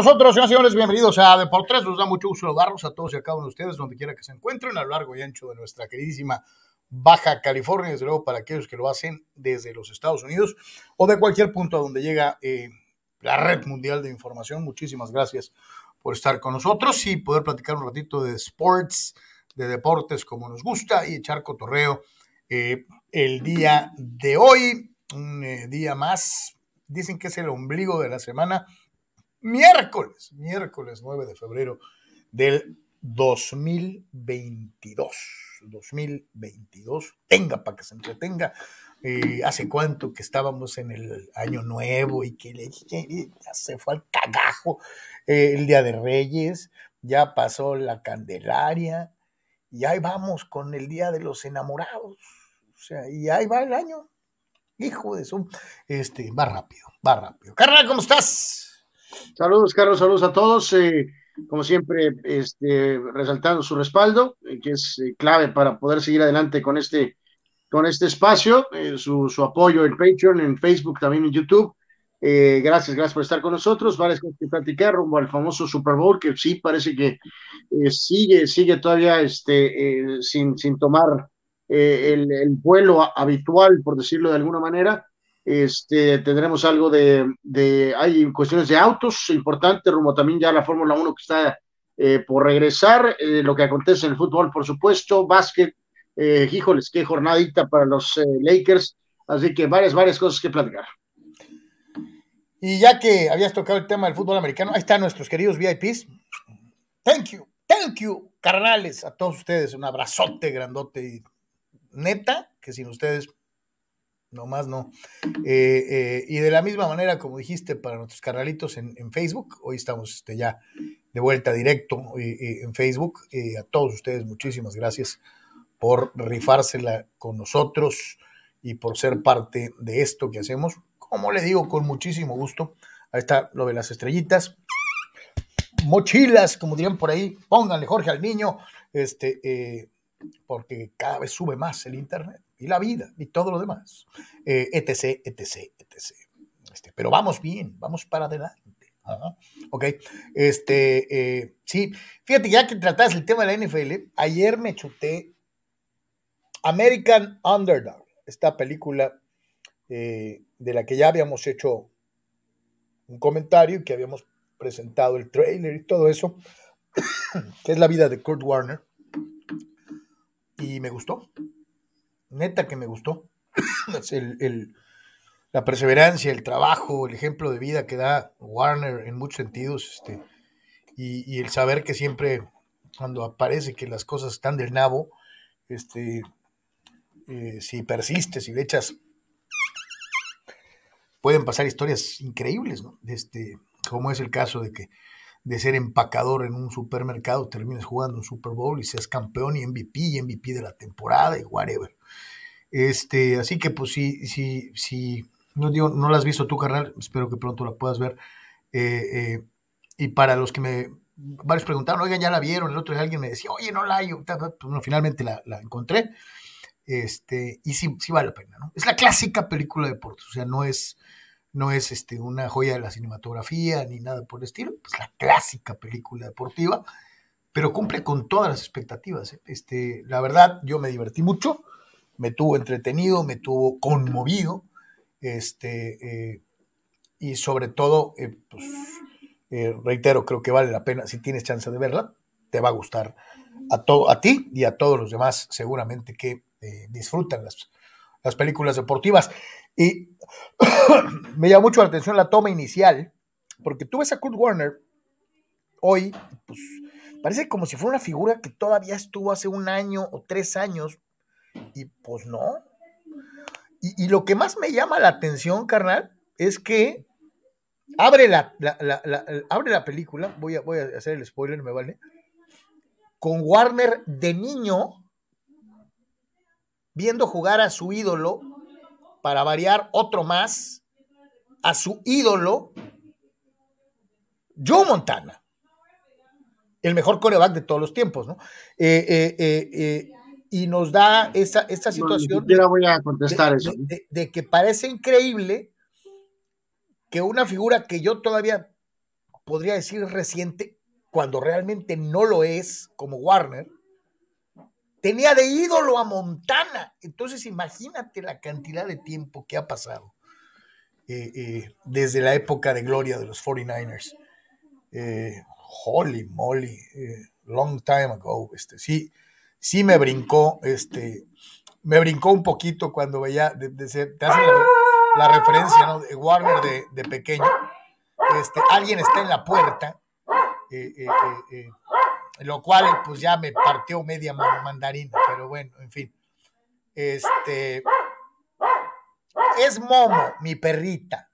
Nosotros, señoras y señores, bienvenidos a Deportes. Nos da mucho gusto saludarlos a todos y a cada uno de ustedes, donde quiera que se encuentren, a lo largo y ancho de nuestra queridísima Baja California, desde luego para aquellos que lo hacen desde los Estados Unidos o de cualquier punto a donde llega eh, la red mundial de información. Muchísimas gracias por estar con nosotros y poder platicar un ratito de sports, de deportes como nos gusta y echar cotorreo eh, el día de hoy, un eh, día más. Dicen que es el ombligo de la semana miércoles, miércoles 9 de febrero del 2022. 2022, tenga para que se entretenga. Eh, hace cuánto que estábamos en el año nuevo y que le ya se fue al cagajo eh, el día de Reyes, ya pasó la Candelaria y ahí vamos con el día de los enamorados. O sea, y ahí va el año. Hijo de su, este, va rápido, va rápido. Carnal, ¿cómo estás? Saludos, Carlos, saludos a todos. Eh, como siempre, este, resaltando su respaldo, eh, que es eh, clave para poder seguir adelante con este, con este espacio, su, su, apoyo en Patreon, en Facebook, también en YouTube. gracias, gracias por estar con nosotros. Varias cosas que platicar rumbo al famoso Super Bowl, que sí parece que sigue, sigue todavía este, sin, sin tomar el vuelo habitual, por decirlo de alguna manera. Este, tendremos algo de, hay cuestiones de autos importantes, rumbo también ya la Fórmula 1 que está eh, por regresar, eh, lo que acontece en el fútbol, por supuesto, básquet, eh, híjoles, qué jornadita para los eh, Lakers, así que varias, varias cosas que platicar. Y ya que habías tocado el tema del fútbol americano, ahí están nuestros queridos VIPs. Thank you, thank you, carnales, a todos ustedes, un abrazote grandote y neta, que sin ustedes no más no. Eh, eh, y de la misma manera, como dijiste, para nuestros carnalitos en, Facebook, hoy estamos este, ya de vuelta directo eh, en Facebook. a todos ustedes, muchísimas gracias por rifársela con nosotros y por ser parte de esto que hacemos. Como le digo, con muchísimo gusto. Ahí está lo de las estrellitas. Mochilas, como dirían por ahí, pónganle Jorge al niño, este, porque cada vez sube más el Internet y la vida y todo lo demás, eh, etc, etc, etc. Pero vamos bien, vamos para adelante. Ok, este, eh, sí, fíjate, ya que tratas el tema de la NFL, ayer me chuté American Underdog, esta película eh, de la que ya habíamos hecho un comentario y que habíamos presentado el trailer y todo eso, que es la vida de Kurt Warner, y me gustó, neta que me gustó. el, la perseverancia, el trabajo, el ejemplo de vida que da Warner en muchos sentidos, este, y, el saber que siempre cuando aparece que las cosas están del nabo, este, eh, si persistes y le echas, pueden pasar historias increíbles, ¿no? Este, como es el caso de que de ser empacador en un supermercado termines jugando un Super Bowl y seas campeón y MVP y MVP de la temporada y whatever. Este, así que pues si, si, si no, digo, no la has visto tú, carnal, espero que pronto la puedas ver. Eh, eh, y para los que me, varios preguntaron, oigan, ya la vieron, el otro día alguien me decía, oye, no la hay, pues, bueno, finalmente la, la, encontré. Este, y sí, sí vale la pena, ¿no? Es la clásica película de deportes, o sea, no es, no es este, una joya de la cinematografía ni nada por el estilo, es la clásica película deportiva, pero cumple con todas las expectativas. ¿eh? Este, la verdad, yo me divertí mucho me tuvo entretenido, me tuvo conmovido, este, eh, y sobre todo, eh, pues, reitero, creo que vale la pena, si tienes chance de verla, te va a gustar a, a ti y a todos los demás, seguramente que disfrutan las, las películas deportivas. Y me llama mucho la atención la toma inicial, porque tú ves a Kurt Warner hoy, pues parece como si fuera una figura que todavía estuvo hace un año o tres años y pues no. Y, lo que más me llama la atención, carnal, es que abre la, abre la película, voy a, voy a hacer el spoiler, me vale, con Warner de niño viendo jugar a su ídolo, para variar otro más, a su ídolo, Joe Montana, el mejor coreback de todos los tiempos, ¿no? eh, eh, eh, y nos da esta, esta situación. No, voy a contestar de, eso. De, que parece increíble que una figura que yo todavía podría decir reciente, cuando realmente no lo es, como Warner, tenía de ídolo a Montana. Entonces imagínate la cantidad de tiempo que ha pasado eh, eh, desde la época de gloria de los 49ers. Eh, holy moly, long time ago. Este, sí, sí me brincó, este, me brincó un poquito cuando veía, te hacen la, referencia de Warner de, pequeño. Este, alguien está en la puerta lo cual pues ya me partió media mandarina, pero bueno, en fin. Este es Momo, mi perrita.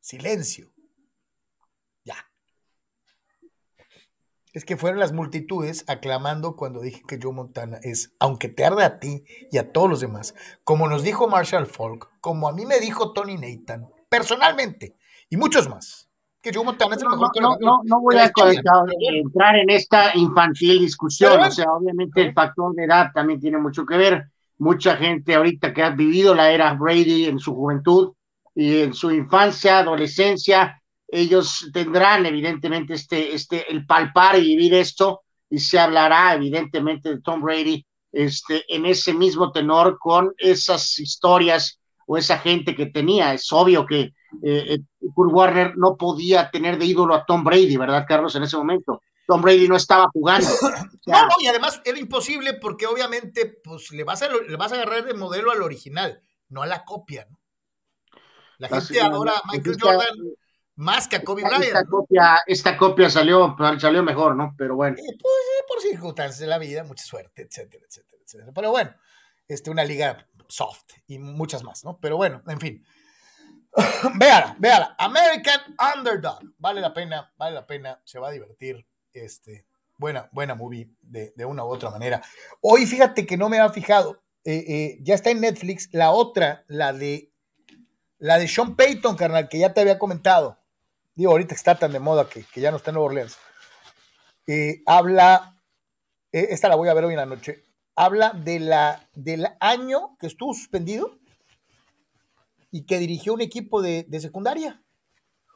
Silencio. Ya. Es que fueron las multitudes aclamando cuando dije que Joe Montana es, aunque te arde a ti y a todos los demás, como nos dijo Marshall Falk, como a mí me dijo Tony Nathan, personalmente, y muchos más. Que yo no, no, no, voy a entrar en esta infantil discusión, o sea, obviamente el factor de edad también tiene mucho que ver. Mucha gente ahorita que ha vivido la era Brady en su juventud y en su infancia, adolescencia, ellos tendrán evidentemente este, este, el palpar y vivir esto, y se hablará evidentemente de Tom Brady este, en ese mismo tenor con esas historias o esa gente que tenía. Es obvio que eh, eh, Kurt Warner no podía tener de ídolo a Tom Brady, ¿verdad, Carlos, en ese momento? Tom Brady no estaba jugando. no, no, y además era imposible porque obviamente pues, le, vas a, le vas a agarrar de modelo al original, no a la copia. ¿no? La gente ahora, Michael Jordan, más que a Kobe Bryant. Esta, copia, esta copia salió, salió mejor, ¿no? Pero bueno. pues, por circunstancias de la vida, mucha suerte, etcétera, etcétera, etcétera. Pero bueno, este, una liga soft y muchas más, ¿no? Pero bueno, en fin. véala, véala. American Underdog. Vale la pena, vale la pena. Se va a divertir. Este, buena, buena movie de, una u otra manera. Hoy fíjate que no me ha fijado. Eh, eh, ya está en Netflix. La otra, la de la de Sean Payton, carnal, que ya te había comentado. Digo, ahorita está tan de moda que, ya no está en Nueva Orleans. Eh, habla, esta la voy a ver hoy en la noche. Habla de la, del año que estuvo suspendido y que dirigió un equipo de, secundaria.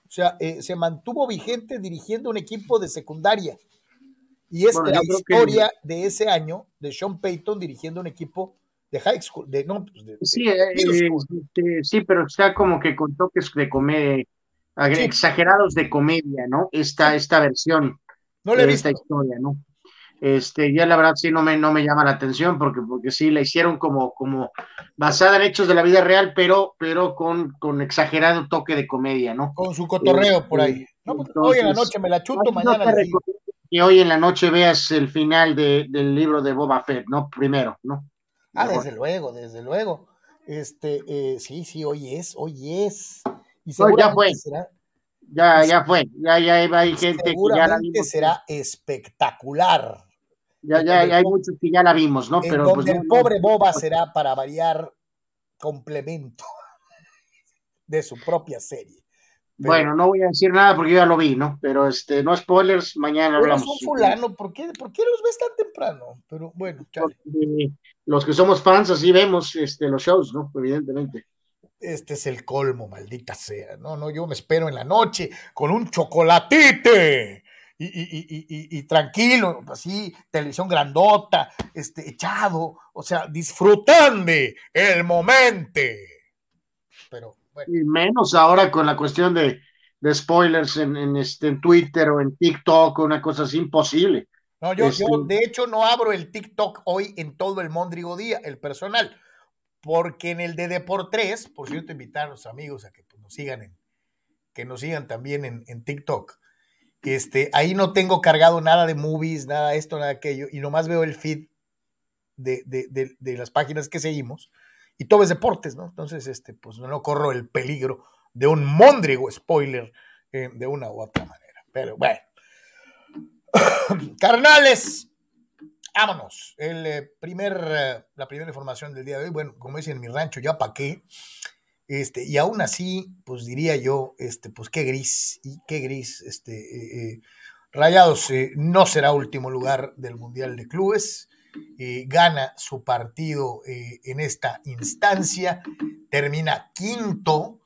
O sea, eh, se mantuvo vigente dirigiendo un equipo de secundaria. Y es la historia de ese año de Sean Payton dirigiendo un equipo de high school. De, no, pues, sí, eh, eh, este, sí, pero está como que con toques de comedia, exagerados de comedia, ¿no? Esta, esta versión no le de esta historia, ¿no? Este, ya la verdad sí no me, no me llama la atención porque, porque sí la hicieron como, como basada en hechos de la vida real, pero, pero con, con exagerado toque de comedia, ¿no? Con su cotorreo por ahí. No, pues, hoy en la noche me la chuto, mañana. y hoy en la noche veas el final de, del libro de Boba Fett, ¿no? Primero, ¿no? Ah, desde luego, desde luego. Este, eh, sí, sí, hoy es, hoy es. Y ya fue. ya, ya fue. Ya, ya hay gente que ya la será espectacular. Ya, ya, hay muchos que ya la vimos, ¿no? Pero pues, el pobre Boba será para variar complemento de su propia serie. bueno, no voy a decir nada porque yo ya lo vi, ¿no? Pero este, no spoilers, mañana hablamos. Son fulano, ¿por qué, ¿por qué los ves tan temprano? Pero bueno, los que somos fans así vemos este, los shows, ¿no? Evidentemente. Este es el colmo, maldita sea. No, no, yo me espero en la noche con un chocolatite y, tranquilo, así, televisión grandota, este, echado, o sea, disfrutando el momento. Pero Y menos ahora con la cuestión de, spoilers en, este, en Twitter o en TikTok, una cosa así imposible. No, yo, yo este de hecho no abro el TikTok hoy en todo el Mondrigo Día, el personal, porque en el de Deport 3, por cierto, invitar a los amigos a que pues, nos sigan en, que nos sigan también en, en TikTok este, ahí no tengo cargado nada de movies, nada de esto, nada de aquello, y nomás veo el feed de, las páginas que seguimos, y todo es deportes, ¿no? Entonces, este, pues no corro el peligro de un mondrigo spoiler eh, de una u otra manera. Pero bueno. Carnales, vámonos. El, eh, primer, eh, la primera información del día de hoy, bueno, como dicen en mi rancho, ya pa' qué. Este, y aún así, pues diría yo, este, pues qué gris, y qué gris, este, eh, eh, Rayados eh, no será último lugar del Mundial de Clubes, gana su partido en esta instancia, termina quinto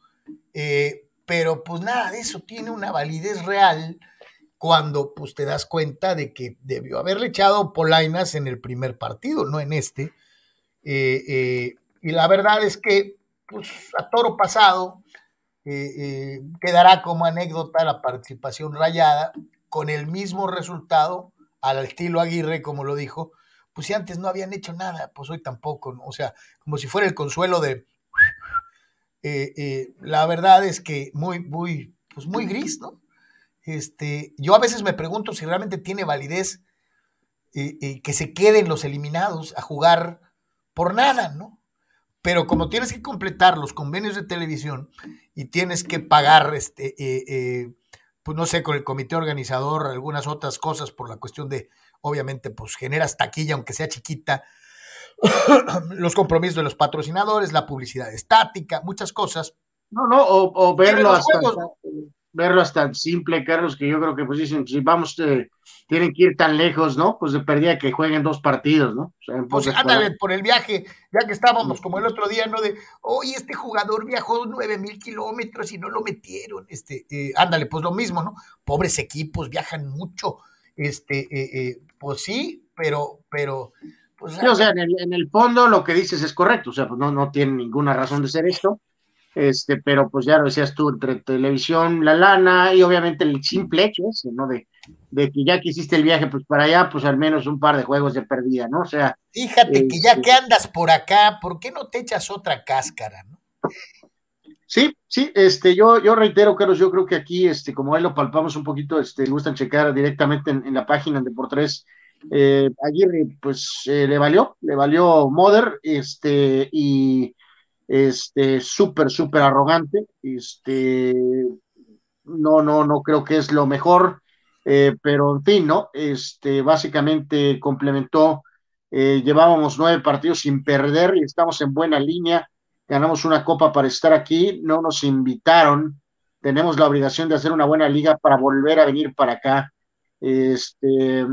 pero pues nada de eso tiene una validez real cuando pues te das cuenta de que debió haberle echado polainas en el primer partido, no en este. Y la verdad es que pues a toro pasado quedará como anécdota la participación rayada con el mismo resultado al estilo Aguirre, como lo dijo, pues si antes no habían hecho nada, pues hoy tampoco, ¿no? o sea, como si fuera el consuelo de, eh, eh, la verdad es que muy, muy, pues muy gris, ¿no? Este, yo a veces me pregunto si realmente tiene validez eh, que se queden los eliminados a jugar por nada, ¿no? Pero como tienes que completar los convenios de televisión y tienes que pagar, este, pues no sé, con el comité organizador, algunas otras cosas por la cuestión de, obviamente, pues generas taquilla, aunque sea chiquita, los compromisos de los patrocinadores, la publicidad estática, muchas cosas. No, no, o, verlo hasta, verlo hasta simple, Carlos, que yo creo que pues dicen, si vamos, eh, tienen que ir tan lejos, ¿no? Pues de perdida que jueguen dos partidos, ¿no? O pues ándale, por el viaje, ya que estábamos como el otro día, ¿no? De, hoy este jugador viajó nueve mil kilómetros y no lo metieron, este, eh, ándale, pues lo mismo, ¿no? Pobres equipos, viajan mucho, este, eh, pues sí, pero, pero pues, o sea, en el, fondo lo que dices es correcto, o sea, pues no, no tiene ninguna razón de ser esto, este, pero pues ya lo decías tú, entre televisión, la lana y obviamente el simple hecho ese, ¿no? De, de que ya que hiciste el viaje pues para allá, pues al menos un par de juegos de perdida, ¿no? O sea. Fíjate que ya este que andas por acá, ¿por qué no te echas otra cáscara, no? Sí, sí, este, yo, yo reitero, Carlos, yo creo que aquí, este, como ahí lo palpamos un poquito, este, gustan checar directamente en, en la página de por tres eh, Aguirre, pues eh, le valió, le valió Mother, este, y este, súper, súper arrogante, este, no, no, no creo que es lo mejor, eh, pero en fin, ¿no? Este, básicamente complementó, eh, llevábamos nueve partidos sin perder y estamos en buena línea, ganamos una copa para estar aquí, no nos invitaron, tenemos la obligación de hacer una buena liga para volver a venir para acá. Este,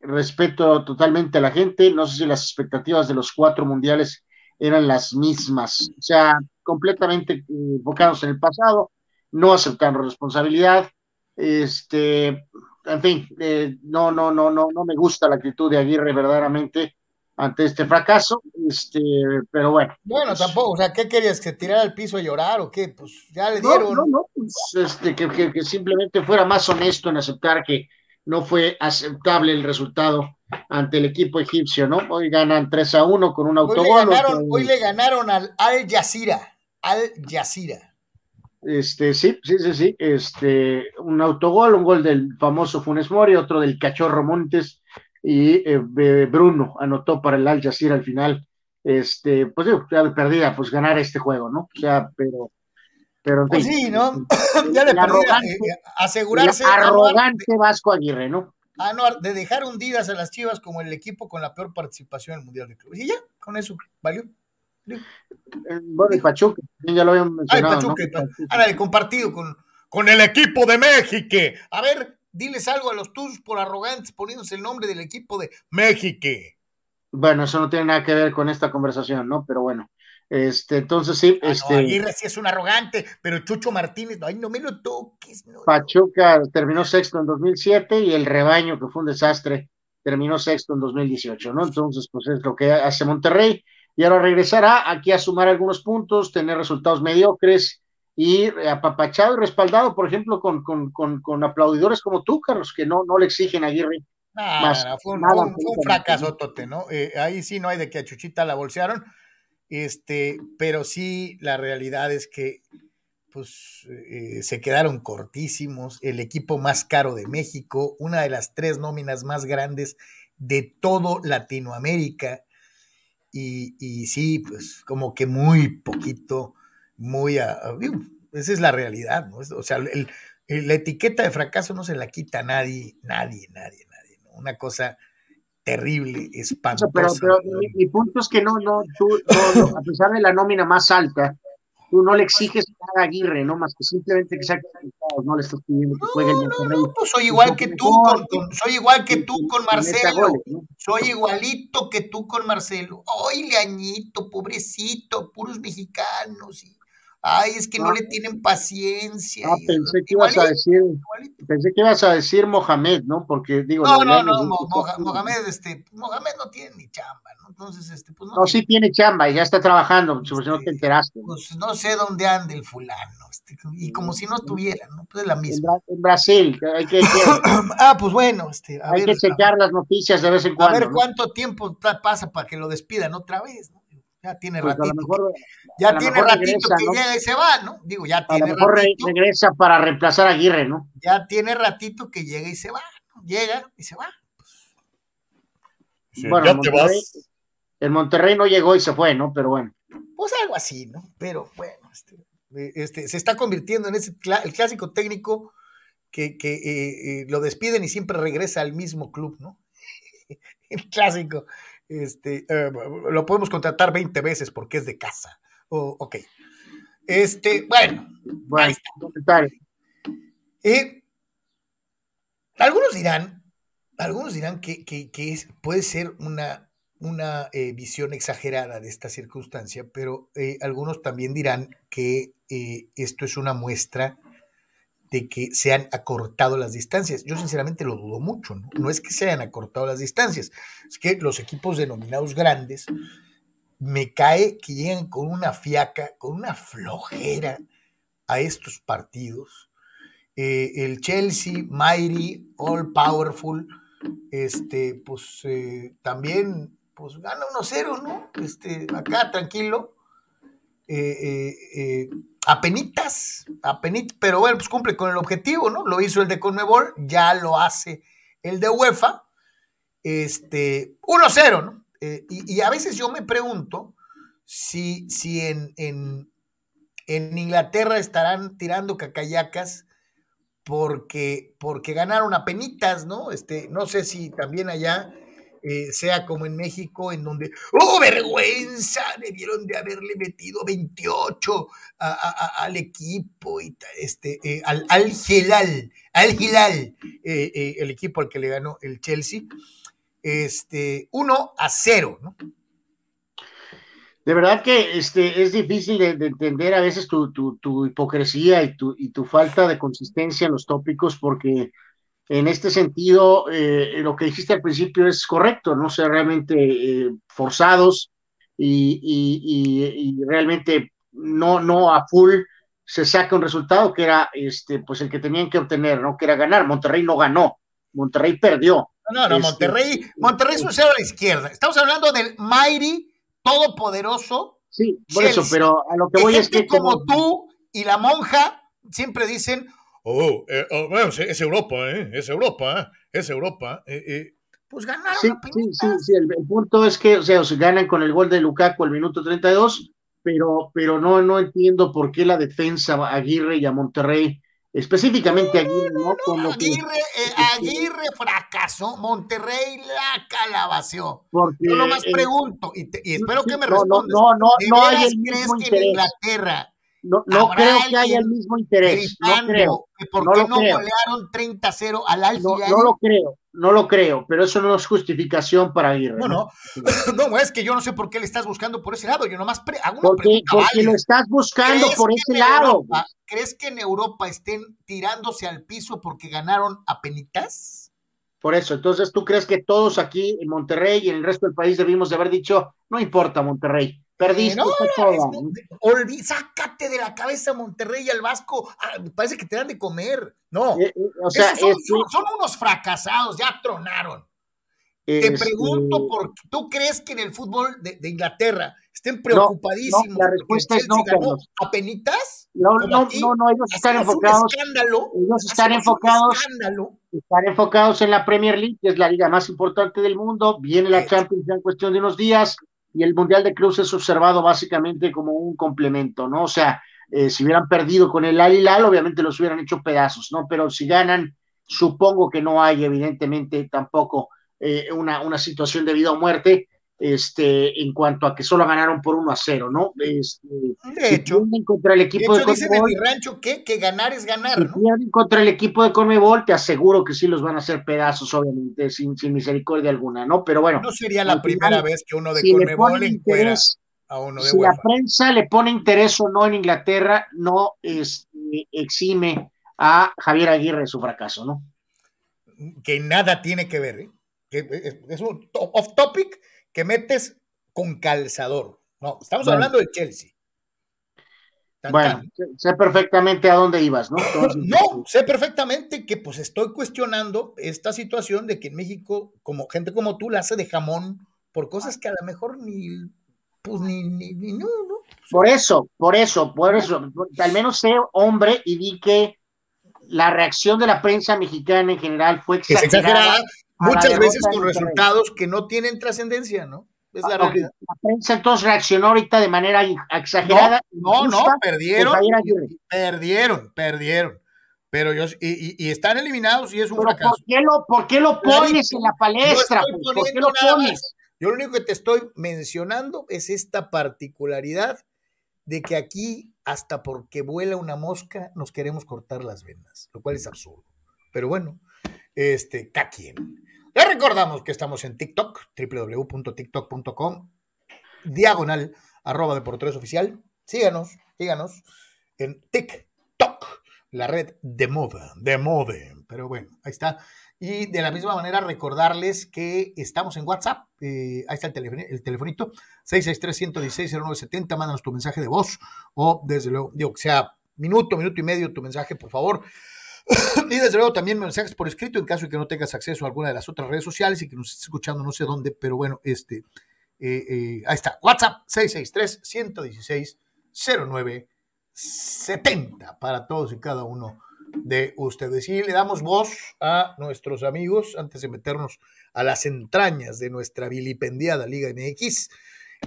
respeto totalmente a la gente, no sé si las expectativas de los cuatro mundiales eran las mismas, o sea, completamente enfocados en el pasado, no aceptando responsabilidad, este, en fin, eh, no, no, no, no, no me gusta la actitud de Aguirre verdaderamente ante este fracaso, este, pero bueno. Bueno, pues tampoco, o sea, ¿qué querías? ¿Que tirara al piso a llorar o qué? Pues ya le dieron. No, no, no, pues, este, que, que simplemente fuera más honesto en aceptar que, no fue aceptable el resultado ante el equipo egipcio, ¿no? Hoy ganan 3 a 1 con un autogol. Hoy le ganaron, al Al Jazeera, Al Jazeera. Este, sí, sí, sí, sí, este, un autogol, un gol del famoso Funes Mori, otro del Cachorro Montes y eh, Bruno anotó para el Al Jazeera al final. Este, pues digo, ya perdida, pues ganar este juego, ¿no? O sea, pero pero pues sí, ¿no? ya le perdí eh, asegurarse. Arrogante Vasco Aguirre, ¿no? Ah, no, de dejar hundidas a las Chivas como el equipo con la peor participación en el Mundial de Clubes. Y ya, con eso, ¿valió? Eh, bueno, y Pachuca, ya lo habíamos mencionado. Ay, Pachuca, ¿no? compartido con, con el equipo de México. A ver, diles algo a los tuyos por arrogantes poniéndose el nombre del equipo de México. Bueno, eso no tiene nada que ver con esta conversación, ¿no? Pero bueno. Este, entonces sí, ah, este. Aguirre sí es un arrogante, pero Chucho Martínez, ay, no me lo toques. Pachuca terminó sexto en 2007 y el rebaño, que fue un desastre, terminó sexto en 2018, ¿no? Entonces, pues es lo que hace Monterrey y ahora regresará aquí a sumar algunos puntos, tener resultados mediocres y apapachado y respaldado, por ejemplo, con, con, con, con aplaudidores como tú, Carlos, que no, no le exigen a Aguirre. fue, un, fracaso, Tote, ¿no? Eh, ahí sí no hay de que a Chuchita la bolsearon este, pero sí, la realidad es que pues, eh, se quedaron cortísimos. El equipo más caro de México, una de las tres nóminas más grandes de todo Latinoamérica. Y, y sí, pues como que muy poquito, muy... esa es la realidad, ¿no? O sea, la etiqueta de fracaso no se la quita nadie, nadie, nadie, nadie. ¿no? Una cosa terrible, espantoso. Pero, pero mi, punto es que no, no, tú, a pesar de la nómina más alta, tú no le exiges a Aguirre, ¿no? Más que simplemente que sea no le estás pidiendo que juegue el no, no, pues soy igual que tú, con, soy igual que tú con Marcelo, soy igualito que tú con Marcelo. Ay, Leañito, pobrecito, puros mexicanos. Y... Ay, es que no, le tienen paciencia. Ah, pensé que ibas a decir, pensé que ibas a decir Mohamed, ¿no? Porque digo. No, no, no, Mohamed, este, Mohamed no tiene ni chamba, ¿no? Entonces, este, pues no. No, sí tiene chamba y ya está trabajando, si no te enteraste. Pues no sé dónde anda el fulano, este, y como si no estuviera, ¿no? Pues es la misma. En, Brasil, hay que. ah, pues bueno, este. hay que checar las noticias de vez en cuando. A ver cuánto tiempo pasa para que lo despidan otra vez, ¿no? Ya tiene pues ratito. Mejor, ya tiene ratito que llega y se va, ¿no? Digo, ya tiene a lo mejor regresa para reemplazar a Aguirre, ¿no? Ya tiene ratito que llega y se va, ¿no? Llega y se va. bueno, ya te vas. El Monterrey no llegó y se fue, ¿no? Pero bueno. Pues algo así, ¿no? Pero bueno, este, eh, este se está convirtiendo en ese el clásico técnico que, que eh, eh, lo despiden y siempre regresa al mismo club, ¿no? el clásico este, eh, lo podemos contratar 20 veces porque es de casa. ok. Este, bueno, ahí está. Eh, algunos dirán, algunos dirán que, puede ser una, una eh, visión exagerada de esta circunstancia, pero algunos también dirán que esto es una muestra de que se han acortado las distancias. Yo sinceramente lo dudo mucho, ¿no? No es que se hayan acortado las distancias, es que los equipos denominados grandes me cae que llegan con una fiaca, con una flojera a estos partidos. Eh, el Chelsea, Mighty, All Powerful, este, pues eh, también pues gana 1-0, ¿no? Este, acá tranquilo. Eh, eh apenitas, apenitas, pero bueno, pues cumple con el objetivo, ¿no? Lo hizo el de Conmebol, ya lo hace el de UEFA, este, 1-0, ¿no? Eh, y, a veces yo me pregunto si, si en, en, en, Inglaterra estarán tirando cacayacas porque, porque ganaron apenitas, ¿no? Este, no sé si también allá eh, sea como en México, en donde, ¡oh, vergüenza! Debieron de haberle metido 28 al equipo, y, este, eh, al, al al Gilal, eh, el equipo al que le ganó el Chelsea, este, 1 a 0, ¿no? De verdad que este, es difícil de, entender a veces tu, tu, hipocresía y tu, y tu falta de consistencia en los tópicos porque en este sentido, eh, lo que dijiste al principio es correcto, no ser realmente eh, forzados y, realmente no, no a full se saca un resultado que era este, pues el que tenían que obtener, ¿no? Que era ganar. Monterrey no ganó, Monterrey perdió. No, no, este, Monterrey, Monterrey es un cero a la izquierda. Estamos hablando del Mighty todopoderoso. Sí, por eso, pero a lo que voy es que. como tú y la monja siempre dicen, Oh, eh, oh, bueno, es Europa, ¿eh? Es Europa, ¿eh? Es Europa. Eh, eh. Pues ganaron. Sí, sí, sí, sí, el, punto es que, o sea, se ganan con el gol de Lukaku al minuto 32, pero, pero no, no entiendo por qué la defensa a Aguirre y a Monterrey, específicamente a Aguirre, ¿no? Como Aguirre, Aguirre fracasó, Monterrey la calabació. Yo nomás pregunto, y, espero que me respondas. No, no, no, no hay el crees que en Inglaterra no, no creo que haya el mismo interés. No creo. ¿Por qué no, golearon 30-0 al no, no, lo creo, no lo creo, pero eso no es justificación para ir. Bueno, no, es que yo no sé por qué le estás buscando por ese lado. Yo nomás hago una porque, pregunta. Porque lo estás buscando por ese lado. ¿Crees que en Europa estén tirándose al piso porque ganaron a penitas? Por eso, entonces tú crees que todos aquí en Monterrey y en el resto del país debimos de haber dicho, no importa Monterrey, Perdiste no, sácate de la cabeza Monterrey y al Vasco. Ah, parece que te dan de comer. No. Eh, eh, o sea, son, unos fracasados, ya tronaron. Te este pregunto, por, ¿tú crees que en el fútbol de, Inglaterra estén preocupadísimos? la respuesta es no, Carlos. ¿A penitas? No, no, no, no, ellos están enfocados. ellos están enfocados. Están enfocados en la Premier League, que es la liga más importante del mundo. Viene la Champions en cuestión de unos días y el Mundial de Cruz es observado básicamente como un complemento, ¿no? O sea, eh, si hubieran perdido con el Al Hilal, obviamente los hubieran hecho pedazos, ¿no? Pero si ganan, supongo que no hay, evidentemente, tampoco eh, una, una situación de vida o muerte, este, en cuanto a que solo ganaron por 1 a 0, ¿no? Este, de hecho, contra el equipo de, hecho, dicen en mi rancho que, que ganar es ganar, ¿no? Si contra el equipo de Conmebol, te aseguro que sí los van a hacer pedazos, obviamente, sin, sin misericordia alguna, ¿no? Pero bueno. No sería la primera vez que uno de Conmebol encuera a uno de si UEFA. la prensa le pone interés o no en Inglaterra, no este, exime a Javier Aguirre de su fracaso, ¿no? Que nada tiene que ver, ¿eh? que es, es un off topic que metes con calzador. No, estamos Bueno. hablando de Chelsea. Tan, Bueno, tan. sé- perfectamente a dónde ibas, ¿no? Entonces, No, sé perfectamente que pues estoy cuestionando esta situación de que en México, como gente como tú, la hace de jamón por cosas que a lo mejor ni, pues ni, ni, ni no, ¿no? Por eso, por eso, por eso, al menos sé hombre y vi que la reacción de la prensa mexicana en general fue exagerada. exagerada, muchas veces con resultados que no tienen trascendencia, ¿no? Es la Ah, ok. realidad. La prensa entonces reaccionó ahorita de manera exagerada. No, no, injusta, perdieron, perdieron, perdieron. Pero yo, y, están eliminados y es un Pero fracaso. ¿por qué lo, por qué lo pones en la palestra? No estoy pues? ¿Por qué poniendo lo nada pones? más. Yo lo único que te estoy mencionando es esta particularidad de que aquí, hasta porque vuela una mosca, nos queremos cortar las venas, lo cual es absurdo. Pero bueno, este, cada quien. Les recordamos que estamos en TikTok, www.tiktok.com, diagonal, arroba deportes oficial. Síganos, síganos en TikTok, la red de moda, de moda. Pero bueno, ahí está. Y de la misma manera recordarles que estamos en WhatsApp, eh, ahí está el, teléfono, el telefonito, 663-116-0970, mándanos tu mensaje de voz o desde luego, digo que sea minuto, minuto y medio tu mensaje, por favor. y desde luego también mensajes por escrito en caso de que no tengas acceso a alguna de las otras redes sociales y que nos estés escuchando no sé dónde, pero bueno, este, eh, eh, ahí está, WhatsApp 663-116-0970 para todos y cada uno de ustedes. Y le damos voz a nuestros amigos antes de meternos a las entrañas de nuestra vilipendiada Liga MX.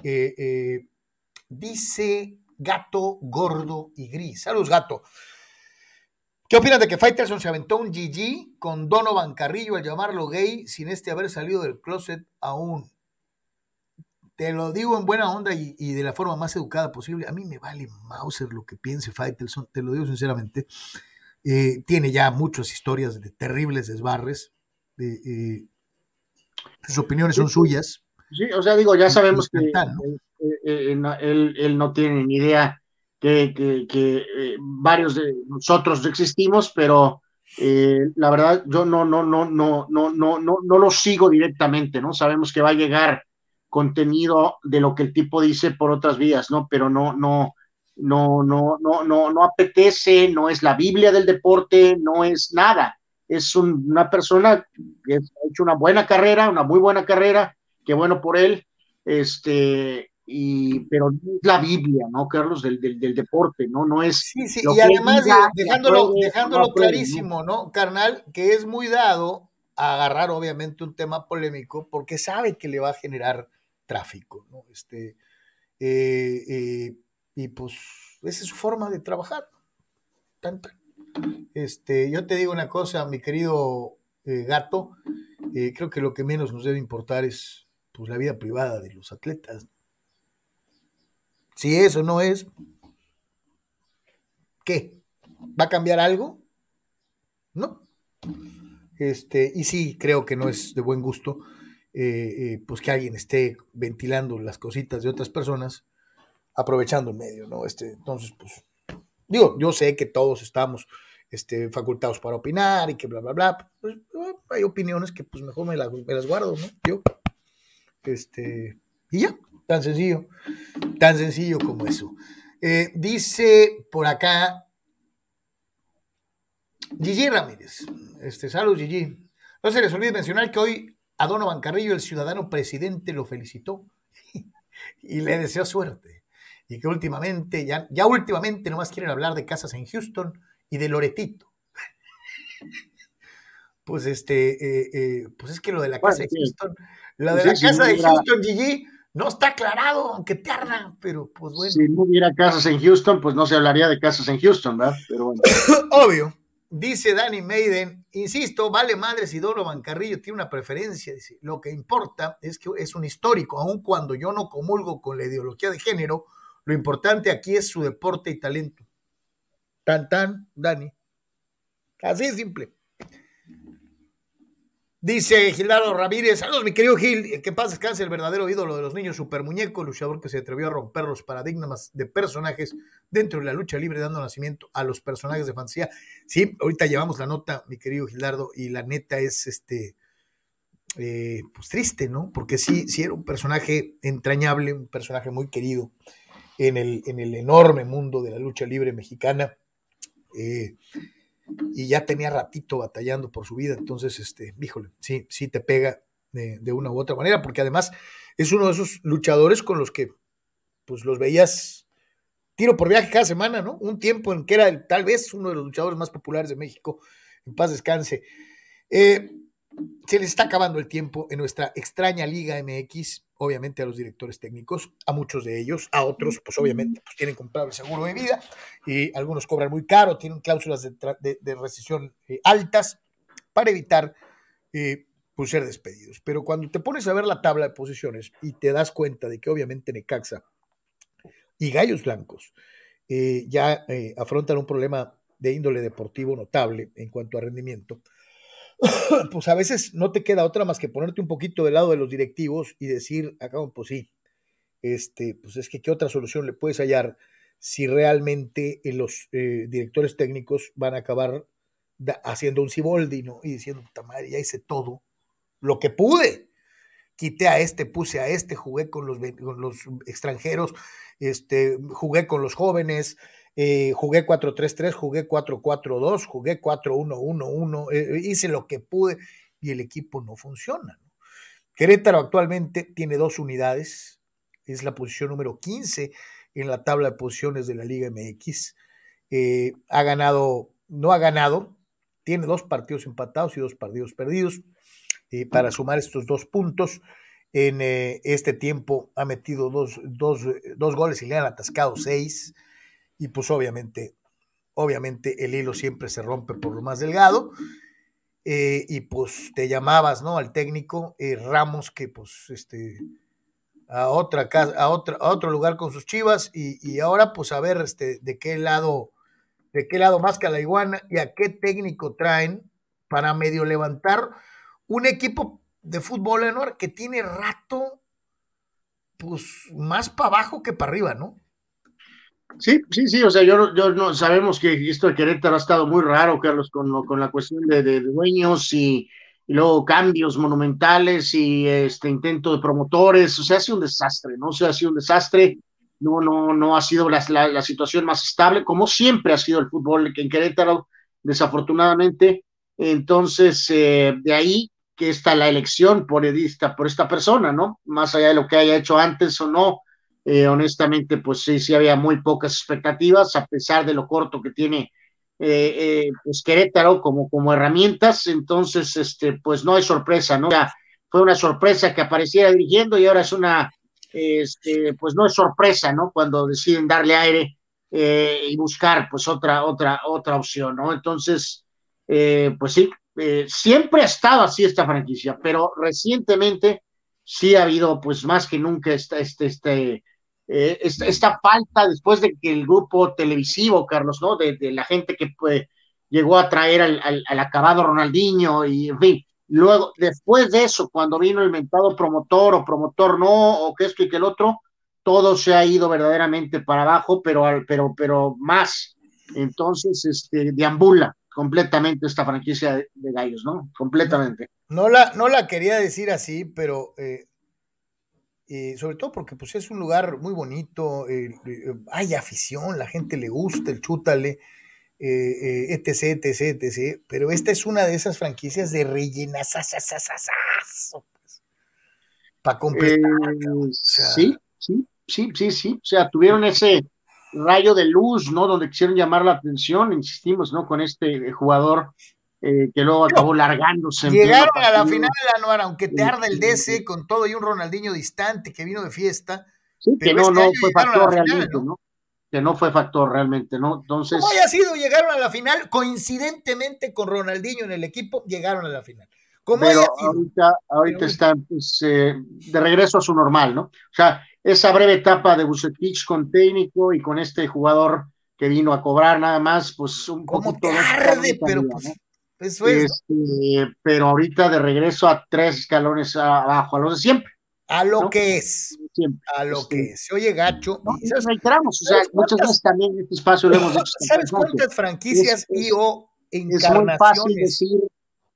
Eh, dice Gato Gordo y Gris. Saludos, Gato. ¿Qué opinas de que Faitelson se aventó un GG con Donovan Carrillo al llamarlo gay sin este haber salido del closet aún? Te lo digo en buena onda y, y de la forma más educada posible. A mí me vale Mauser lo que piense Faitelson, te lo digo sinceramente. Eh, tiene ya muchas historias de terribles desbarres. Eh, eh, sus opiniones son suyas. Sí, o sea, digo, ya sabemos que él no tiene ni idea que, que- que, eh, varios de nosotros existimos, pero eh, la verdad yo no, no, no, no, no, no, no, no lo sigo directamente, ¿no? Sabemos que va a llegar contenido de lo que el tipo dice por otras vías, ¿no? Pero no, no, no, no, no, no, no apetece, no es la Biblia del deporte, no es nada. Es un- una persona que ha hecho una buena carrera, una muy buena carrera, qué bueno por él, este, y, pero no es la Biblia, ¿no, Carlos? Del, del, del deporte, ¿no? No es Sí, sí, y además diga, dejándolo, dejándolo no clarísimo, ¿no? Carnal, que es muy dado a agarrar obviamente un tema polémico porque sabe que le va a generar tráfico, ¿no? Este, eh, eh, y pues esa es su forma de trabajar. Tan, tan. Este, yo te digo una cosa, mi querido eh, gato, creo que lo que menos nos debe importar es pues, la vida privada de los atletas. Si eso no es, ¿qué? ¿Va a cambiar algo? No. Este, y sí, creo que no es de buen gusto, eh, eh, pues que alguien esté ventilando las cositas de otras personas, aprovechando el medio, ¿no? Este, entonces, pues, digo, yo sé que todos estamos este, facultados para opinar y que bla, bla, bla. Pues, eh, hay opiniones que pues mejor me, la- me las guardo, ¿no? Yo. Este, y ya, tan sencillo, tan sencillo como eso. Eh, dice por acá Gigi Ramírez. Este, salud, Gigi. No se les olvide mencionar que hoy a Donovan Carrillo, el ciudadano presidente, lo felicitó y le deseó suerte. Y que últimamente, ya, ya últimamente nomás quieren hablar de casas en Houston y de Loretito. Pues este, eh, eh, pues es que lo de la casa Bueno, de sí. Houston, lo de Sí, la sí, casa de. Houston, Gigi, no está aclarado, aunque tarda, pero pues bueno. Si no hubiera casas en Houston, pues no se hablaría de casas en Houston, ¿verdad? Pero bueno. Obvio. Dice Danny Maiden, insisto, vale madre si Donovan Carrillo tiene una preferencia. Dice, lo que importa es que es un histórico, aun cuando yo no comulgo con la ideología de género, lo importante aquí es su deporte y talento. Tan tan, Dani. Así de simple. Dice Gildardo Ramírez, saludos mi querido Gil, que paz descanse el verdadero ídolo de los niños, super muñeco, luchador que se atrevió a romper los paradigmas de personajes dentro de la lucha libre, dando nacimiento a los personajes de fantasía. Sí, ahorita llevamos la nota, mi querido Gildardo, y la neta es este, eh, pues triste, ¿no? Porque sí, sí era un personaje entrañable, un personaje muy querido en el, en el enorme mundo de la lucha libre mexicana. Eh, y ya tenía ratito batallando por su vida, entonces, este, híjole, sí, sí te pega de, una u otra manera, porque además es uno de esos luchadores con los que, pues, los veías tiro por viaje cada semana, ¿no? Un tiempo en que era tal vez uno de los luchadores más populares de México, en paz descanse. Eh, se les está acabando el tiempo en nuestra extraña Liga MX, obviamente a los directores técnicos, a muchos de ellos, a otros, pues obviamente, pues tienen comprado el seguro de vida y algunos cobran muy caro, tienen cláusulas de, rescisión eh, altas para evitar eh, pues, ser despedidos. Pero cuando te pones a ver la tabla de posiciones y te das cuenta de que obviamente Necaxa y Gallos Blancos eh, ya afrontan un problema de índole deportivo notable en cuanto a rendimiento, pues a veces no te queda otra más que ponerte un poquito del lado de los directivos y decir, acá, pues sí, este, pues es que qué otra solución le puedes hallar si realmente eh, los eh, directores técnicos van a acabar haciendo un ciboldi, ¿no? Y diciendo, puta madre, ya hice todo lo que pude. Quité a este, puse a este, jugué con los, con los extranjeros, este, jugué con los jóvenes, eh, jugué 4-3-3, jugué 4-4-2, jugué 4-1-1-1, eh, hice lo que pude y el equipo no funciona. Querétaro actualmente tiene dos unidades, es la posición número 15 en la tabla de posiciones de la Liga MX. Eh, ha ganado, no ha ganado, tiene dos partidos empatados y dos partidos perdidos. para sumar estos dos puntos, en este tiempo ha metido dos, dos goles y le han atascado seis y pues obviamente, obviamente el hilo siempre se rompe por lo más delgado. Eh, y pues te llamabas, ¿no? Al técnico eh, Ramos, que pues este a otra casa, a otra, a otro lugar con sus chivas, y, ahora pues a ver este, de qué lado, de qué lado más que la iguana y a qué técnico traen para medio levantar un equipo de fútbol enorme que tiene rato, pues más para abajo que para arriba, ¿no? Sí, sí, sí, o sea, yo, yo no sabemos que esto de Querétaro ha estado muy raro, Carlos, con, con la cuestión de, dueños y, luego cambios monumentales y este intento de promotores, o sea, ha sido un desastre, ¿no? O sea, ha sido un desastre, no, no, no ha sido la, la, situación más estable, como siempre ha sido el fútbol en Querétaro, desafortunadamente. Entonces, eh, de ahí que está la elección por, esta, por esta persona, ¿no? Más allá de lo que haya hecho antes o no, eh, honestamente, pues sí, sí había muy pocas expectativas, a pesar de lo corto que tiene eh, eh, pues Querétaro como, como herramientas, entonces, este, pues no es sorpresa, ¿no? fue una sorpresa que apareciera dirigiendo y ahora es una, este, pues no es sorpresa, ¿no? Cuando deciden darle aire y buscar, pues otra, otra, otra opción, ¿no? Entonces, pues sí, siempre ha estado así esta franquicia, pero recientemente sí ha habido, pues más que nunca, este, este, este eh, esta, falta después de que el grupo televisivo, Carlos, ¿no? De, la gente que pues, llegó a traer al, acabado Ronaldinho y, en fin, luego, después de eso, cuando vino el mentado promotor o promotor no, o que esto y que el otro, todo se ha ido verdaderamente para abajo, pero, pero, pero más. Entonces, este, deambula completamente esta franquicia de, gallos, ¿no? Completamente. No la, no la quería decir así, pero eh, eh, sobre todo porque pues, es un lugar muy bonito, eh, eh, hay afición, la gente le gusta el chútale, etc, etc, etc. Pero esta es una de esas franquicias de rellenas, pues, para completar. sí, sí, sí, sí, sí. O sea, tuvieron ese rayo de luz, ¿no? Donde quisieron llamar la atención, insistimos, ¿no? Con este jugador eh, que luego acabó largándose. Llegaron a la final Anuar, aunque te arde el DC con todo y un Ronaldinho distante que vino de fiesta. que no, no fue factor realmente, ¿no? Que no fue factor realmente, ¿no? Entonces. Como haya sido, llegaron a la final, coincidentemente con Ronaldinho en el equipo, llegaron a la final. Como pero ahorita, ahorita está pues, eh, de regreso a su normal, ¿no? O sea, esa breve etapa de Bucetich con técnico y con este jugador que vino a cobrar nada más, pues un poco tarde, pero pues, Eso es. Este, pero ahorita de regreso a tres escalones abajo, a los de siempre. A lo que es. A lo Este, que es. Se oye gacho. No, y ¿sabes, reiteramos, o sea, ¿sabes muchas veces también en este espacio lo hemos dicho. ¿sabes cuántas franquicias Es- y o Es muy fácil encarnaciones? decir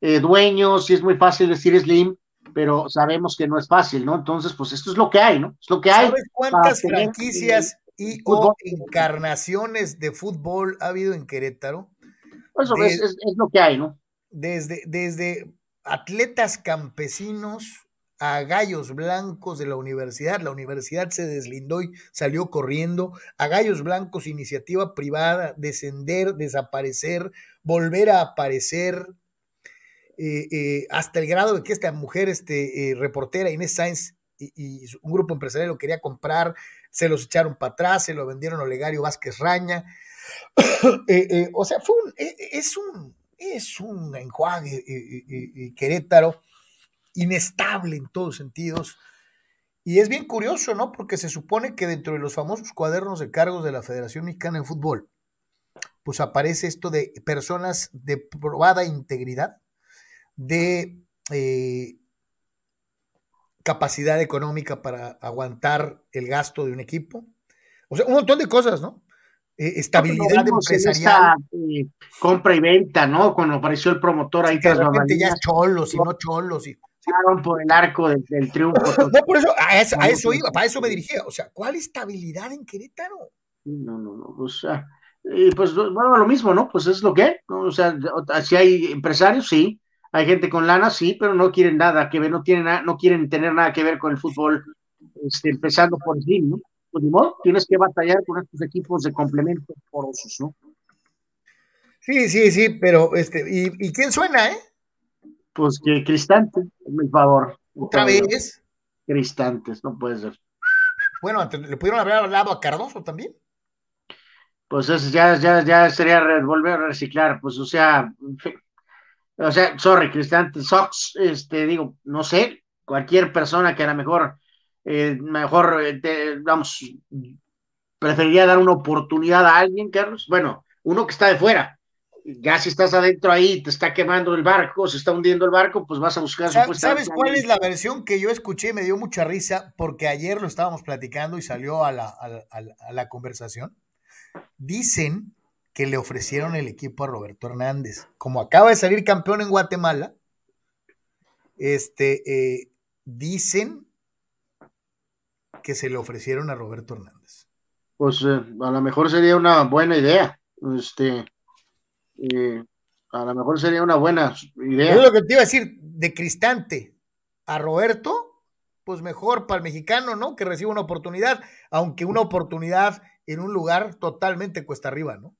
eh, dueños y es muy fácil decir Slim, pero sabemos que no es fácil, ¿no? Entonces, pues esto es lo que hay, ¿no? Es lo que hay. ¿Sabes cuántas tener, franquicias y fútbol. o encarnaciones de fútbol ha habido en Querétaro? Eso de- es, es- es lo que hay, ¿no? Desde, desde atletas campesinos a gallos blancos de la universidad. La universidad se deslindó y salió corriendo. A gallos blancos, iniciativa privada, descender, desaparecer, volver a aparecer. eh, eh, hasta el grado de que esta mujer, este, eh, reportera Inés Sáenz y, y un grupo empresarial lo quería comprar, se los echaron para atrás, se lo vendieron a Olegario Vázquez Raña. Eh, eh, o sea, un, eh, es un, es un enjuague Querétaro inestable en todos sentidos. Y es bien curioso, ¿no? Porque se supone que dentro de los famosos cuadernos de cargos de la Federación Mexicana de Fútbol, pues aparece esto de personas de probada integridad, de capacidad económica para aguantar el gasto de un equipo. O sea, un montón de cosas, ¿no? Eh, estabilidad empresarial. esta, eh, compra y venta, ¿no? Cuando apareció el promotor ahí que de tras repente ya cholos y no cholos. Y, por el arco del, del triunfo. no, por eso, a eso, a eso iba, para eso me dirigía. O sea, ¿cuál estabilidad en Querétaro? No, no, no, o sea, y pues bueno, lo mismo, ¿no? Pues es lo que, ¿no? O sea, si hay empresarios, sí, hay gente con lana, sí, pero no quieren nada que ver, no tienen nada, no quieren tener nada que ver con el fútbol, este, empezando por Slim, ¿no? Pues ni modo, tienes que batallar con estos equipos de complementos porosos, ¿no? Sí, sí, sí, pero este, ¿y, y quién suena, eh? Pues que Cristante, el favor. Otra vez. Cristantes, no puede ser. Bueno, ¿le pudieron haber hablado a Cardoso también? Pues eso ya, ya, ya sería volver a reciclar, pues o sea, o sea, sorry, Cristante, Sox, este, digo, no sé, cualquier persona que a lo mejor, eh, mejor, eh, te- vamos, preferiría dar una oportunidad a alguien, Carlos, bueno, uno que está de fuera, ya si estás adentro ahí, te está quemando el barco, se está hundiendo el barco, pues vas a buscar ¿Sabes cuál es la versión que yo escuché? Me dio mucha risa porque ayer lo estábamos platicando y salió a la, a la- a la- a la conversación. Dicen que le ofrecieron el equipo a Roberto Hernández. Como acaba de salir campeón en Guatemala, este, eh, dicen que se le ofrecieron a Roberto Hernández. Pues eh, a lo mejor sería una buena idea, este, eh, a lo mejor sería una buena idea. Es lo que te iba a decir, de Cristante a Roberto, pues mejor para el mexicano, ¿no? Que reciba una oportunidad, aunque una oportunidad en un lugar totalmente cuesta arriba, ¿no?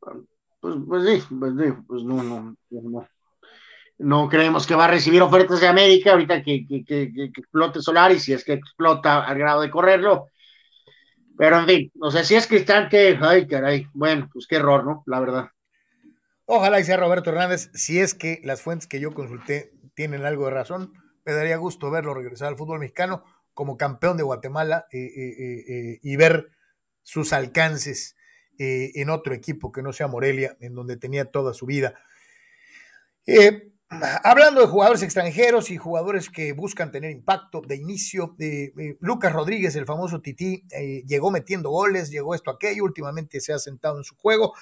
Pues, pues sí, pues, sí, pues no, no, no, no creemos que va a recibir ofertas de América ahorita que, que, que, que explote Solaris, si es que explota al grado de correrlo. Pero en fin, o sea, si es Cristante, ay, caray, bueno, pues qué error, ¿no? La verdad. Ojalá y sea Roberto Hernández, si es que las fuentes que yo consulté tienen algo de razón, me daría gusto verlo regresar al fútbol mexicano como campeón de Guatemala eh, eh, eh, eh, y ver sus alcances eh, en otro equipo que no sea Morelia, en donde tenía toda su vida. Eh, hablando de jugadores extranjeros y jugadores que buscan tener impacto de inicio, eh, eh, Lucas Rodríguez, el famoso Tití, eh, llegó metiendo goles, llegó esto, aquello, últimamente se ha sentado en su juego,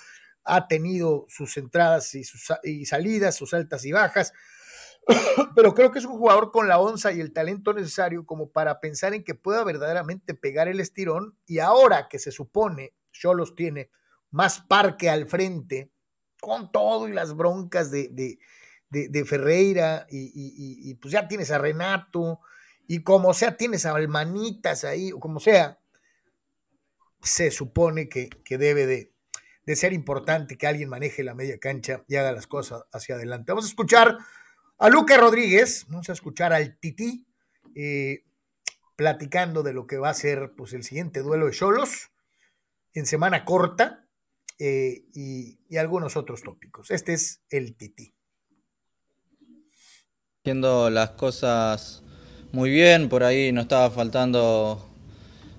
ha tenido sus entradas y, sus, y salidas, sus altas y bajas, pero creo que es un jugador con la onza y el talento necesario como para pensar en que pueda verdaderamente pegar el estirón y ahora que se supone Cholos tiene más parque al frente, con todo y las broncas de, de, de, Ferreira, y, pues ya tienes a Renato, y como sea, tienes a Almanitas ahí, o como sea, se supone que, que debe de, de, ser importante que alguien maneje la media cancha y haga las cosas hacia adelante. Vamos a escuchar a Luca Rodríguez, vamos a escuchar al Tití, eh, platicando de lo que va a ser pues, el siguiente duelo de Cholos en semana corta eh, y, y, algunos otros tópicos. Este es el Tití. Haciendo las cosas muy bien, por ahí no estaba faltando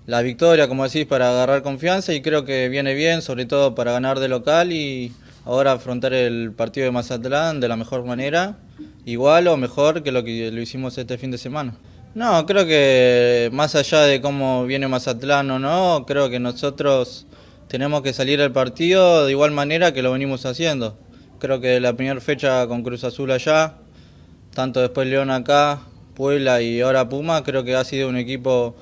la victoria, como decís, para agarrar confianza y creo que viene bien, sobre todo para ganar de local y ahora afrontar el partido de Mazatlán de la mejor manera, igual o mejor que lo que lo hicimos este fin de semana. No, creo que más allá de cómo viene Mazatlán o no, creo que nosotros tenemos que salir al partido de igual manera que lo venimos haciendo. Creo que la primera fecha con Cruz Azul allá, tanto después León acá, Puebla y ahora Puma, creo que ha sido un equipo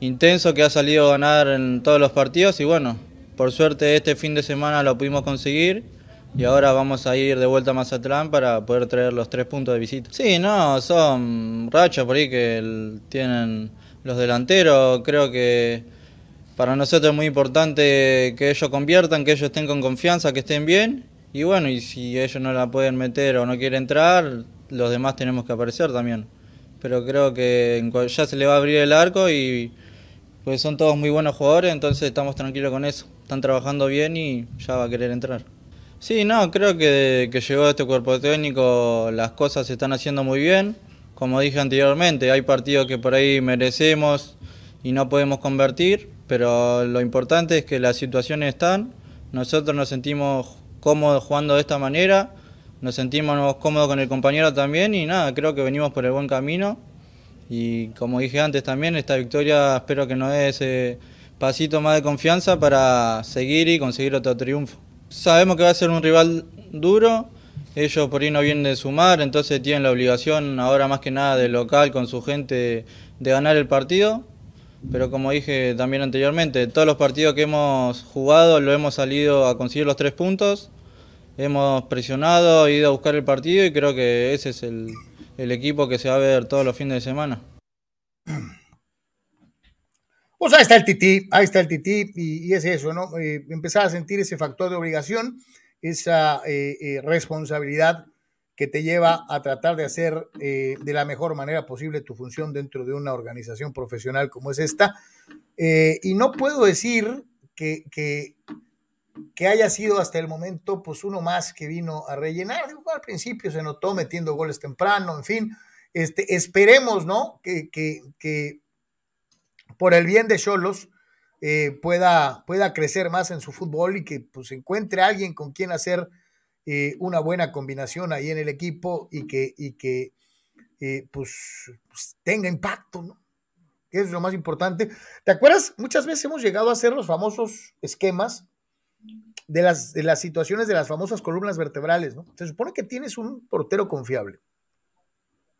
intenso que ha salido a ganar en todos los partidos y bueno, por suerte este fin de semana lo pudimos conseguir y ahora vamos a ir de vuelta a Mazatlán para poder traer los tres puntos de visita. Sí, no, son rachas por ahí que tienen los delanteros. Creo que para nosotros es muy importante que ellos conviertan, que ellos estén con confianza, que estén bien. Y bueno, y si ellos no la pueden meter o no quieren entrar, los demás tenemos que aparecer también. Pero creo que ya se le va a abrir el arco y pues son todos muy buenos jugadores, entonces estamos tranquilos con eso. Están trabajando bien y ya va a querer entrar. Sí, no, creo que, que llegó este cuerpo técnico, las cosas se están haciendo muy bien. Como dije anteriormente, hay partidos que por ahí merecemos y no podemos convertir, pero lo importante es que las situaciones están. Nosotros nos sentimos cómodos jugando de esta manera, nos sentimos cómodos con el compañero también y nada, creo que venimos por el buen camino. Y como dije antes también, esta victoria espero que nos dé ese pasito más de confianza para seguir y conseguir otro triunfo. Sabemos que va a ser un rival duro, ellos por ahí no vienen de sumar, entonces tienen la obligación ahora más que nada de local con su gente de ganar el partido. Pero como dije también anteriormente, todos los partidos que hemos jugado lo hemos salido a conseguir los tres puntos. Hemos presionado, ido a buscar el partido y creo que ese es el, equipo que se va a ver todos los fines de semana. Pues ahí está el tití, ahí está el tití, y, es eso, ¿no? Eh, empezar a sentir ese factor de obligación, esa eh, eh, responsabilidad que te lleva a tratar de hacer de la mejor manera posible tu función dentro de una organización profesional como es esta. y no puedo decir que, que, haya sido hasta el momento pues uno más que vino a rellenar. al principio se notó metiendo goles temprano, en fin. Este, esperemos, ¿no? Que, que, que por el bien de Cholos, eh, pueda, pueda crecer más en su fútbol y que pues encuentre a alguien con quien hacer eh, una buena combinación ahí en el equipo y que, y que eh, pues, pues, tenga impacto, ¿no? Eso es lo más importante. ¿Te acuerdas? Muchas veces hemos llegado a hacer los famosos esquemas de las, de las situaciones de las famosas columnas vertebrales, ¿no? Se supone que tienes un portero confiable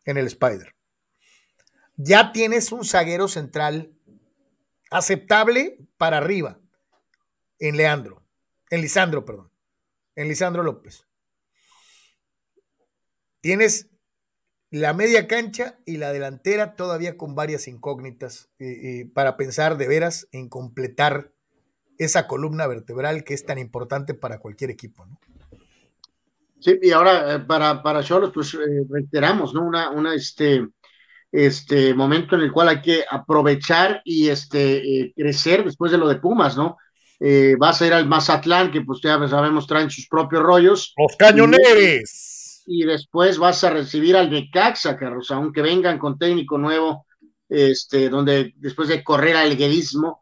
en el Spider. Ya tienes un zaguero central aceptable para arriba en Leandro, en Lisandro, perdón, en Lisandro López. Tienes la media cancha y la delantera todavía con varias incógnitas eh, eh, para pensar de veras en completar esa columna vertebral que es tan importante para cualquier equipo, ¿no? Sí, y ahora eh, para, para Cholos, pues reiteramos, ¿no? Una, una, este, este momento en el cual hay que aprovechar y este, eh, crecer después de lo de Pumas, ¿no? Eh, vas a ir al Mazatlán, que pues ya sabemos traen sus propios rollos. Los cañoneres. Y, después vas a recibir al Necaxa, Carlos, aunque vengan con técnico nuevo, este, donde después de correr al guedismo,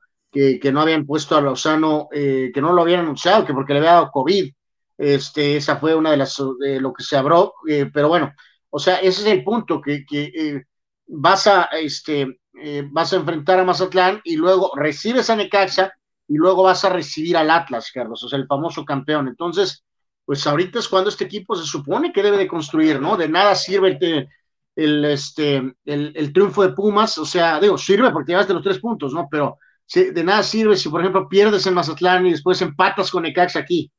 que, no habían puesto a Lozano, eh, que no lo habían anunciado, que porque le había dado COVID, este, esa fue una de las, de lo que se abrió, pero bueno, o sea, ese es el punto, que, que vas a, este, eh, vas a enfrentar a Mazatlán y luego recibes a Necaxa y luego vas a recibir al Atlas, Carlos, o sea, el famoso campeón. Entonces, pues ahorita es cuando este equipo se supone que debe de construir, ¿no? De nada sirve el, el este, el, el, triunfo de Pumas, o sea, digo, sirve porque llevaste los tres puntos, ¿no? Pero de nada sirve si, por ejemplo, pierdes en Mazatlán y después empatas con Necaxa aquí.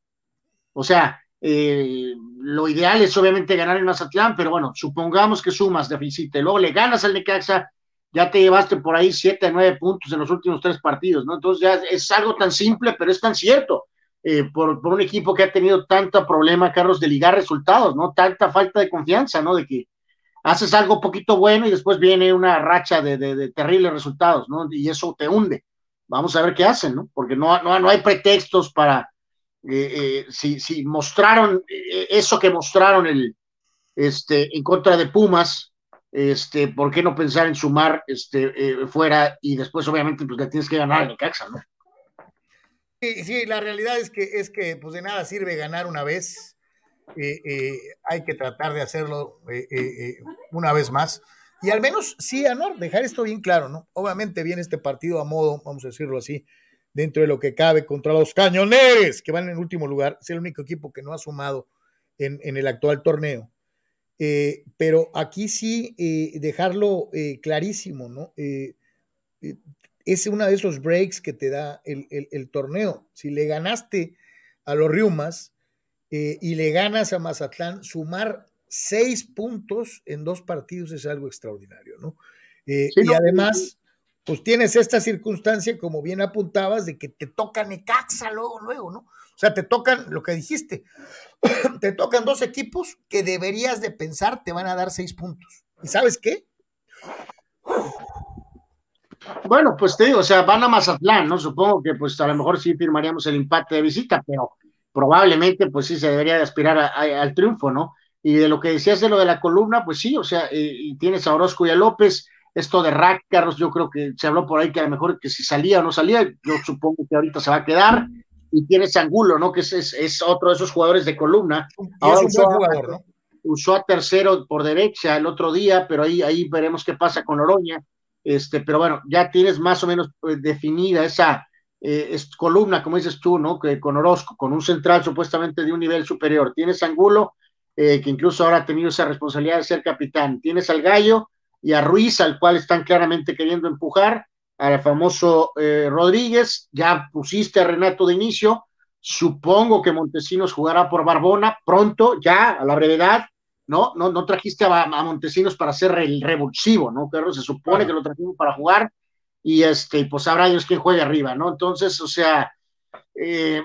O sea, eh, lo ideal es obviamente ganar en Mazatlán, pero bueno, supongamos que sumas deficit y luego le ganas al Necaxa, ya te llevaste por ahí siete a nueve puntos en los últimos tres partidos, ¿no? Entonces ya es algo tan simple, pero es tan cierto. Eh, por, por, un equipo que ha tenido tanto problema, Carlos, de ligar resultados, ¿no? Tanta falta de confianza, ¿no? De que haces algo poquito bueno y después viene una racha de, de, de terribles resultados, ¿no? Y eso te hunde. Vamos a ver qué hacen, ¿no? Porque no, no, no hay pretextos para, eh, eh, si, si, mostraron eh, eso que mostraron el, este, en contra de Pumas, este, ¿por qué no pensar en sumar este, fuera y después obviamente pues le tienes que ganar en Necaxa, ¿no? Sí, sí, la realidad es que, es que pues de nada sirve ganar una vez. Eh, eh, hay que tratar de hacerlo eh, una vez más. Y al menos, sí, Anor, dejar esto bien claro, ¿no? Obviamente viene este partido a modo, vamos a decirlo así, dentro de lo que cabe contra los cañoneres, que van en el último lugar. Es el único equipo que no ha sumado en, en el actual torneo. pero aquí sí dejarlo clarísimo, ¿no? es uno de esos breaks que te da el, torneo. Si le ganaste a los Riumas eh, y le ganas a Mazatlán, sumar seis puntos en dos partidos es algo extraordinario, ¿no? Eh, y además, pues tienes esta circunstancia, como bien apuntabas, de que te toca Necaxa luego, luego, ¿no? O sea, te tocan, lo que dijiste, te tocan dos equipos que deberías de pensar te van a dar seis puntos. ¿Y sabes qué? Bueno, pues te digo, o sea, van a Mazatlán, ¿no? Supongo que pues a lo mejor sí firmaríamos el empate de visita, pero probablemente pues sí se debería de aspirar al triunfo, ¿no? Y de lo que decías de lo de la columna, pues sí, o sea, eh, y tienes a Orozco y a López, esto de Rack, Carlos, yo creo que se habló por ahí que a lo mejor que si salía o no salía, yo supongo que ahorita se va a quedar, y tienes a Angulo, ¿no? Que es, es, otro de esos jugadores de columna. Ahora es un buen jugador, ¿no? Usó a tercero por derecha el otro día, pero ahí, ahí veremos qué pasa con Oroña este, pero bueno, ya tienes más o menos eh, definida esa eh, columna, como dices tú, ¿no? Que con Orozco, con un central supuestamente de un nivel superior. Tienes Angulo, eh, que incluso ahora ha tenido esa responsabilidad de ser capitán. Tienes al Gallo y a Ruiz, al cual están claramente queriendo empujar, al famoso Rodríguez. Ya pusiste a Renato de inicio. Supongo que Montesinos jugará por Barbona pronto, ya, a la brevedad. ¿no? No, no trajiste a, Montesinos para ser el revulsivo, ¿no? Pero se supone que lo trajimos para jugar y este, pues habrá ellos quien juegue arriba, ¿no? Entonces, o sea, eh,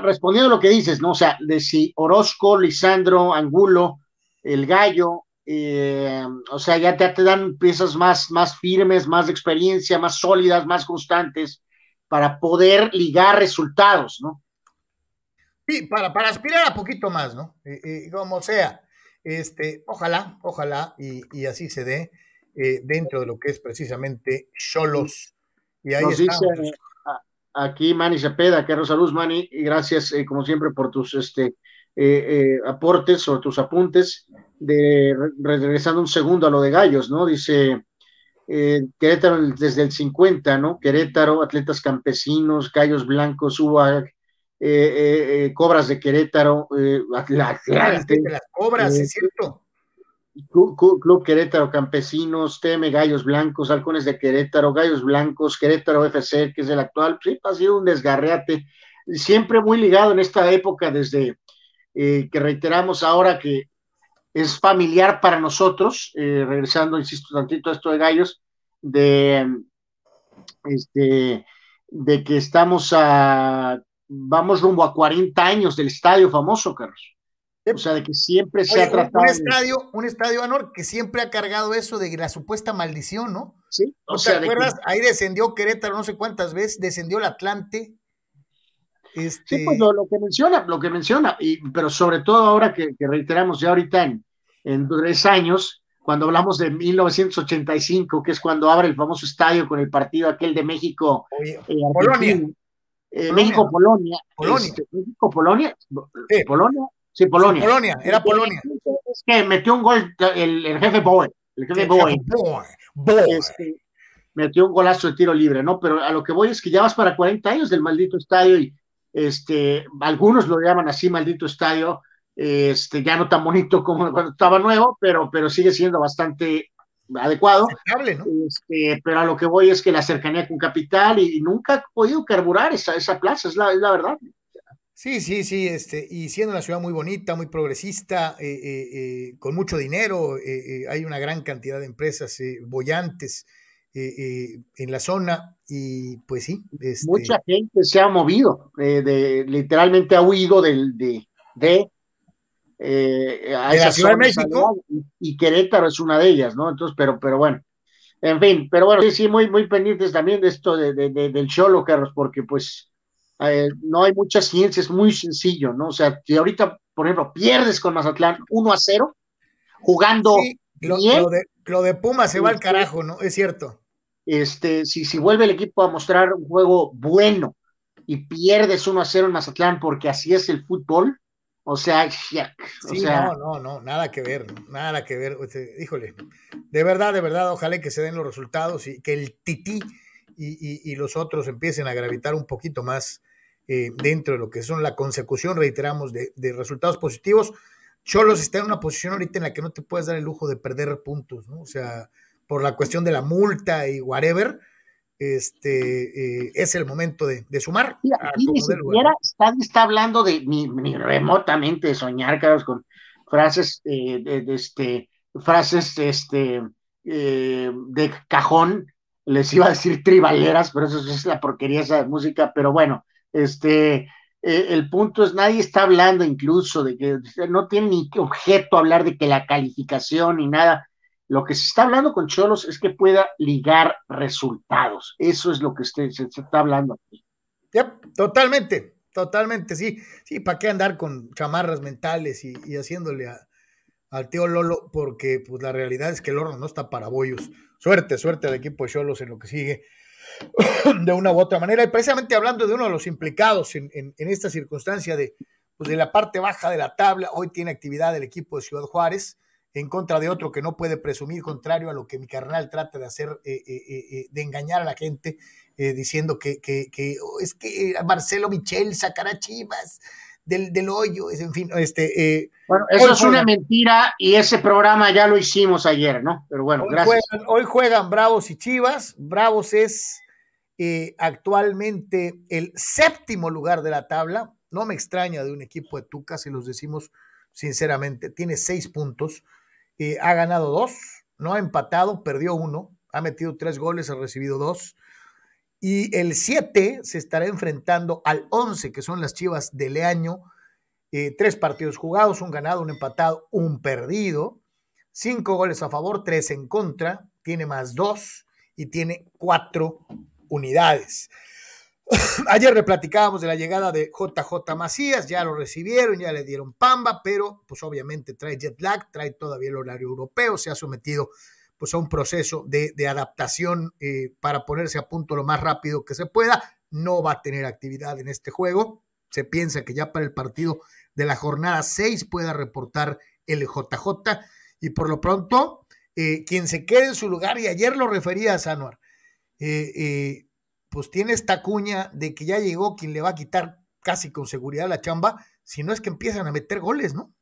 respondiendo a lo que dices, ¿no? O sea, de si Orozco, Lisandro, Angulo, el Gallo, eh, o sea, ya te, te, dan piezas más, más firmes, más de experiencia, más sólidas, más constantes, para poder ligar resultados, ¿no? Sí, para, para aspirar a poquito más, ¿no? Y, como sea, este, ojalá, ojalá, y, así se dé eh, dentro de lo que es precisamente Cholos. Y ahí Nos dice aquí Manny Cepeda, que Rosa Manny, y gracias eh, como siempre por tus este, eh, aportes o tus apuntes. De, regresando un segundo a lo de Gallos, ¿no? Dice Querétaro desde el 50, ¿no? Querétaro, atletas campesinos, Gallos Blancos, UAG, eh, eh, eh, Cobras de Querétaro, Atlante, las Cobras, es cierto. Club, Querétaro Campesinos, TM Gallos Blancos, Halcones de Querétaro, Gallos Blancos, Querétaro FC, que es el actual, sí, ha sido un desgarreate, siempre muy ligado en esta época, desde que reiteramos ahora que es familiar para nosotros, regresando, insisto, tantito a esto de Gallos, de, este, de que estamos a vamos rumbo a 40 años del estadio famoso, Carlos. O sea, de que siempre se ha tratado. Un estadio, un estadio, Anor, que siempre ha cargado eso de la supuesta maldición, ¿no? Sí. O sea, te acuerdas? Ahí descendió Querétaro no sé cuántas veces, descendió el Atlante. Este... Sí, pues lo, que menciona, lo que menciona, y, pero sobre todo ahora que, reiteramos ya ahorita en, en, tres años, cuando hablamos de 1985, que es cuando abre el famoso estadio con el partido aquel de México. Eh, Polonia. Eh, México-Polonia. Polonia. Este, México-Polonia. Sí. Polonia. Sí, Polonia. Polonia, era Polonia. Es que metió un gol el, el jefe Boy. El jefe. Este, metió un golazo de tiro libre, ¿no? Pero a lo que voy es que ya vas para 40 años del maldito estadio y este, algunos lo llaman así, maldito estadio, este, ya no tan bonito como cuando estaba nuevo, pero, pero sigue siendo bastante adecuado. Este, pero a lo que voy es que la cercanía con Capital y, nunca ha podido carburar esa, esa plaza, es la, es la verdad. Sí, sí, sí, este, y siendo una ciudad muy bonita, muy progresista, eh, eh, eh, con mucho dinero, hay una gran cantidad de empresas bollantes en la zona y pues sí. Este Mucha gente se ha movido, de, literalmente ha huido del, de, de a la Ciudad de México. Y, Querétaro es una de ellas, ¿no? Entonces, pero, pero bueno. En fin, pero bueno, sí, sí, muy, muy pendientes también de esto de, del Cholo, Carlos, porque pues eh, no hay mucha ciencia, es muy sencillo, ¿no? O sea, si ahorita, por ejemplo, pierdes con Mazatlán 1 a 0, jugando lo, bien, lo, de, Puma se va al este, carajo, ¿no? Es cierto. Este, si, si vuelve el equipo a mostrar un juego bueno, y pierdes 1 a 0 en Mazatlán porque así es el fútbol, o sea, sí, no, no, no, nada que ver, nada que ver. Híjole, de verdad, de verdad, ojalá que se den los resultados y que el tití y, los otros empiecen a gravitar un poquito más eh, dentro de lo que son la consecución, reiteramos, de, resultados positivos. Cholos está en una posición ahorita en la que no te puedes dar el lujo de perder puntos, ¿no? O sea, por la cuestión de la multa y whatever, este, eh, es el momento de, sumar. ni siquiera está, hablando de ni, remotamente de soñar, Carlos, con frases eh, de, este, frases este, eh, de cajón, les iba a decir tribaleras, pero eso es la porquería esa de música, pero bueno, este, el punto es, nadie está hablando incluso de que no tiene ni objeto hablar de que la calificación ni nada, lo que se está hablando con Cholos es que pueda ligar resultados. Eso es lo que se, está hablando aquí. totalmente, totalmente, sí. Sí, ¿para qué andar con chamarras mentales y, haciéndole al tío Lolo? Porque pues la realidad es que el horno no está para bollos. Suerte, suerte al equipo de Cholos en lo que sigue de una u otra manera. Y precisamente hablando de uno de los implicados en, esta circunstancia de, pues, de la parte baja de la tabla, hoy tiene actividad el equipo de Ciudad Juárez en contra de otro que no puede presumir, contrario a lo que mi carnal trata de hacer, eh, eh, eh, de engañar a la gente, diciendo que, oh, es que Marcelo Michel sacará chivas del, del hoyo, en fin, este... bueno, eso es una mentira y ese programa ya lo hicimos ayer, ¿no? Pero bueno, gracias. hoy juegan Bravos y Chivas, Bravos es actualmente el séptimo lugar de la tabla, no me extraña de un equipo de Tuca, si los decimos sinceramente, tiene seis puntos, eh, ha ganado dos, no ha empatado, perdió uno, ha metido tres goles, ha recibido dos. Y el 7 se estará enfrentando al 11, que son las Chivas de Leaño. Eh, tres partidos jugados, un ganado, un empatado, un perdido. Cinco goles a favor, tres en contra. Tiene más dos y tiene cuatro unidades. Ayer le platicábamos de la llegada de JJ Macías, ya lo recibieron, ya le dieron pamba, pero pues obviamente trae jet lag, trae todavía el horario europeo, se ha sometido pues a un proceso de, adaptación eh, para ponerse a punto lo más rápido que se pueda. No va a tener actividad en este juego. Se piensa que ya para el partido de la jornada 6 pueda reportar el JJ y por lo pronto eh, quien se quede en su lugar, y ayer lo refería a Sanuar, eh, pues tiene esta cuña de que ya llegó quien le va a quitar casi con seguridad la chamba, si no es que empiezan a meter goles, ¿no?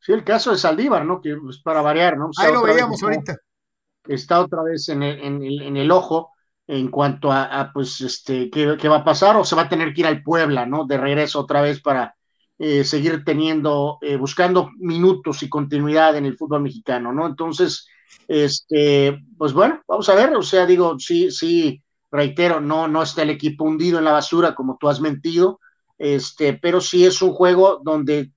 Sí, el caso de Saldívar, ¿no? Que pues, para variar, ¿no? Ahí lo veíamos ahorita. Está otra vez en el, ojo en cuanto a, pues, este, ¿qué, va a pasar? O se va a tener que ir al Puebla, ¿no? De regreso otra vez para eh, seguir teniendo, eh, buscando minutos y continuidad en el fútbol mexicano, ¿no? Entonces, este, pues bueno, vamos a ver, o sea, digo, sí, sí, reitero, no, no está el equipo hundido en la basura como tú has mentido, este, pero sí es un juego donde,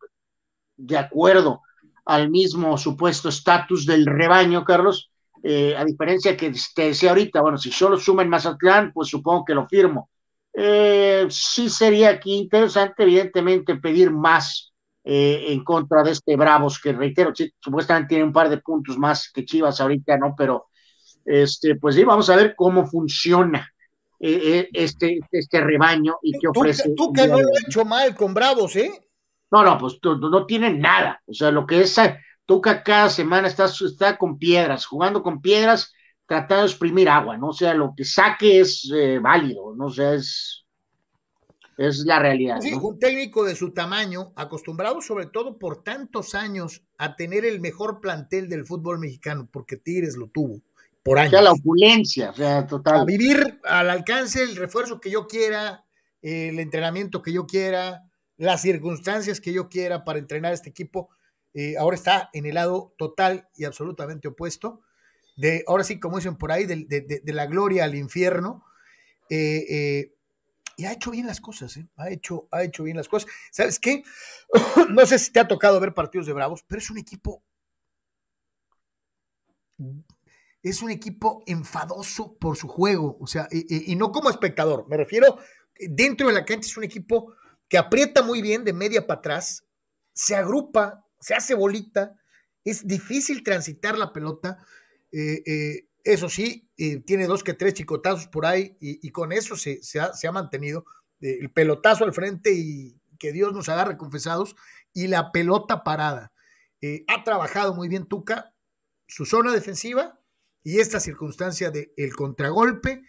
de acuerdo al mismo supuesto estatus del rebaño, Carlos, eh, a diferencia que te decía ahorita, bueno, si solo suma en Mazatlán, pues supongo que lo firmo. Eh, sí sería aquí interesante, evidentemente, pedir más eh, en contra de este Bravos, que reitero, supuestamente tiene un par de puntos más que Chivas ahorita, ¿no? Pero este, pues sí, vamos a ver cómo funciona eh, eh, este, este rebaño y qué ofrece. Tú, que no lo has hecho mal con Bravos, ¿eh? No, no, pues no tiene nada. O sea, lo que es Tuca cada semana está, está con piedras, jugando con piedras, tratando de exprimir agua, ¿no? O sea, lo que saque es eh, válido, ¿no? O sea, es, es la realidad. Sí, un técnico de su tamaño, acostumbrado sobre todo por tantos años a tener el mejor plantel del fútbol mexicano, porque Tigres lo tuvo por años. O sea, la opulencia, o sea, total. A vivir al alcance el refuerzo que yo quiera, el entrenamiento que yo quiera, las circunstancias que yo quiera para entrenar este equipo. Eh, ahora está en el lado total y absolutamente opuesto. De, ahora sí, como dicen por ahí, de, la gloria al infierno. Eh, eh, y ha hecho bien las cosas, ha, hecho, ha hecho bien las cosas. ¿Sabes qué? no sé si te ha tocado ver partidos de Bravos, pero es un equipo es un equipo enfadoso por su juego, o sea, y, no como espectador, me refiero, dentro de la cancha es un equipo que aprieta muy bien de media para atrás, se agrupa, se hace bolita, es difícil transitar la pelota, eh, eh, eso sí, eh, tiene dos que tres chicotazos por ahí y, con eso se, ha, se, ha, mantenido, el pelotazo al frente y que Dios nos agarre confesados y la pelota parada. Ha trabajado muy bien Tuca su zona defensiva y esta circunstancia del el contragolpe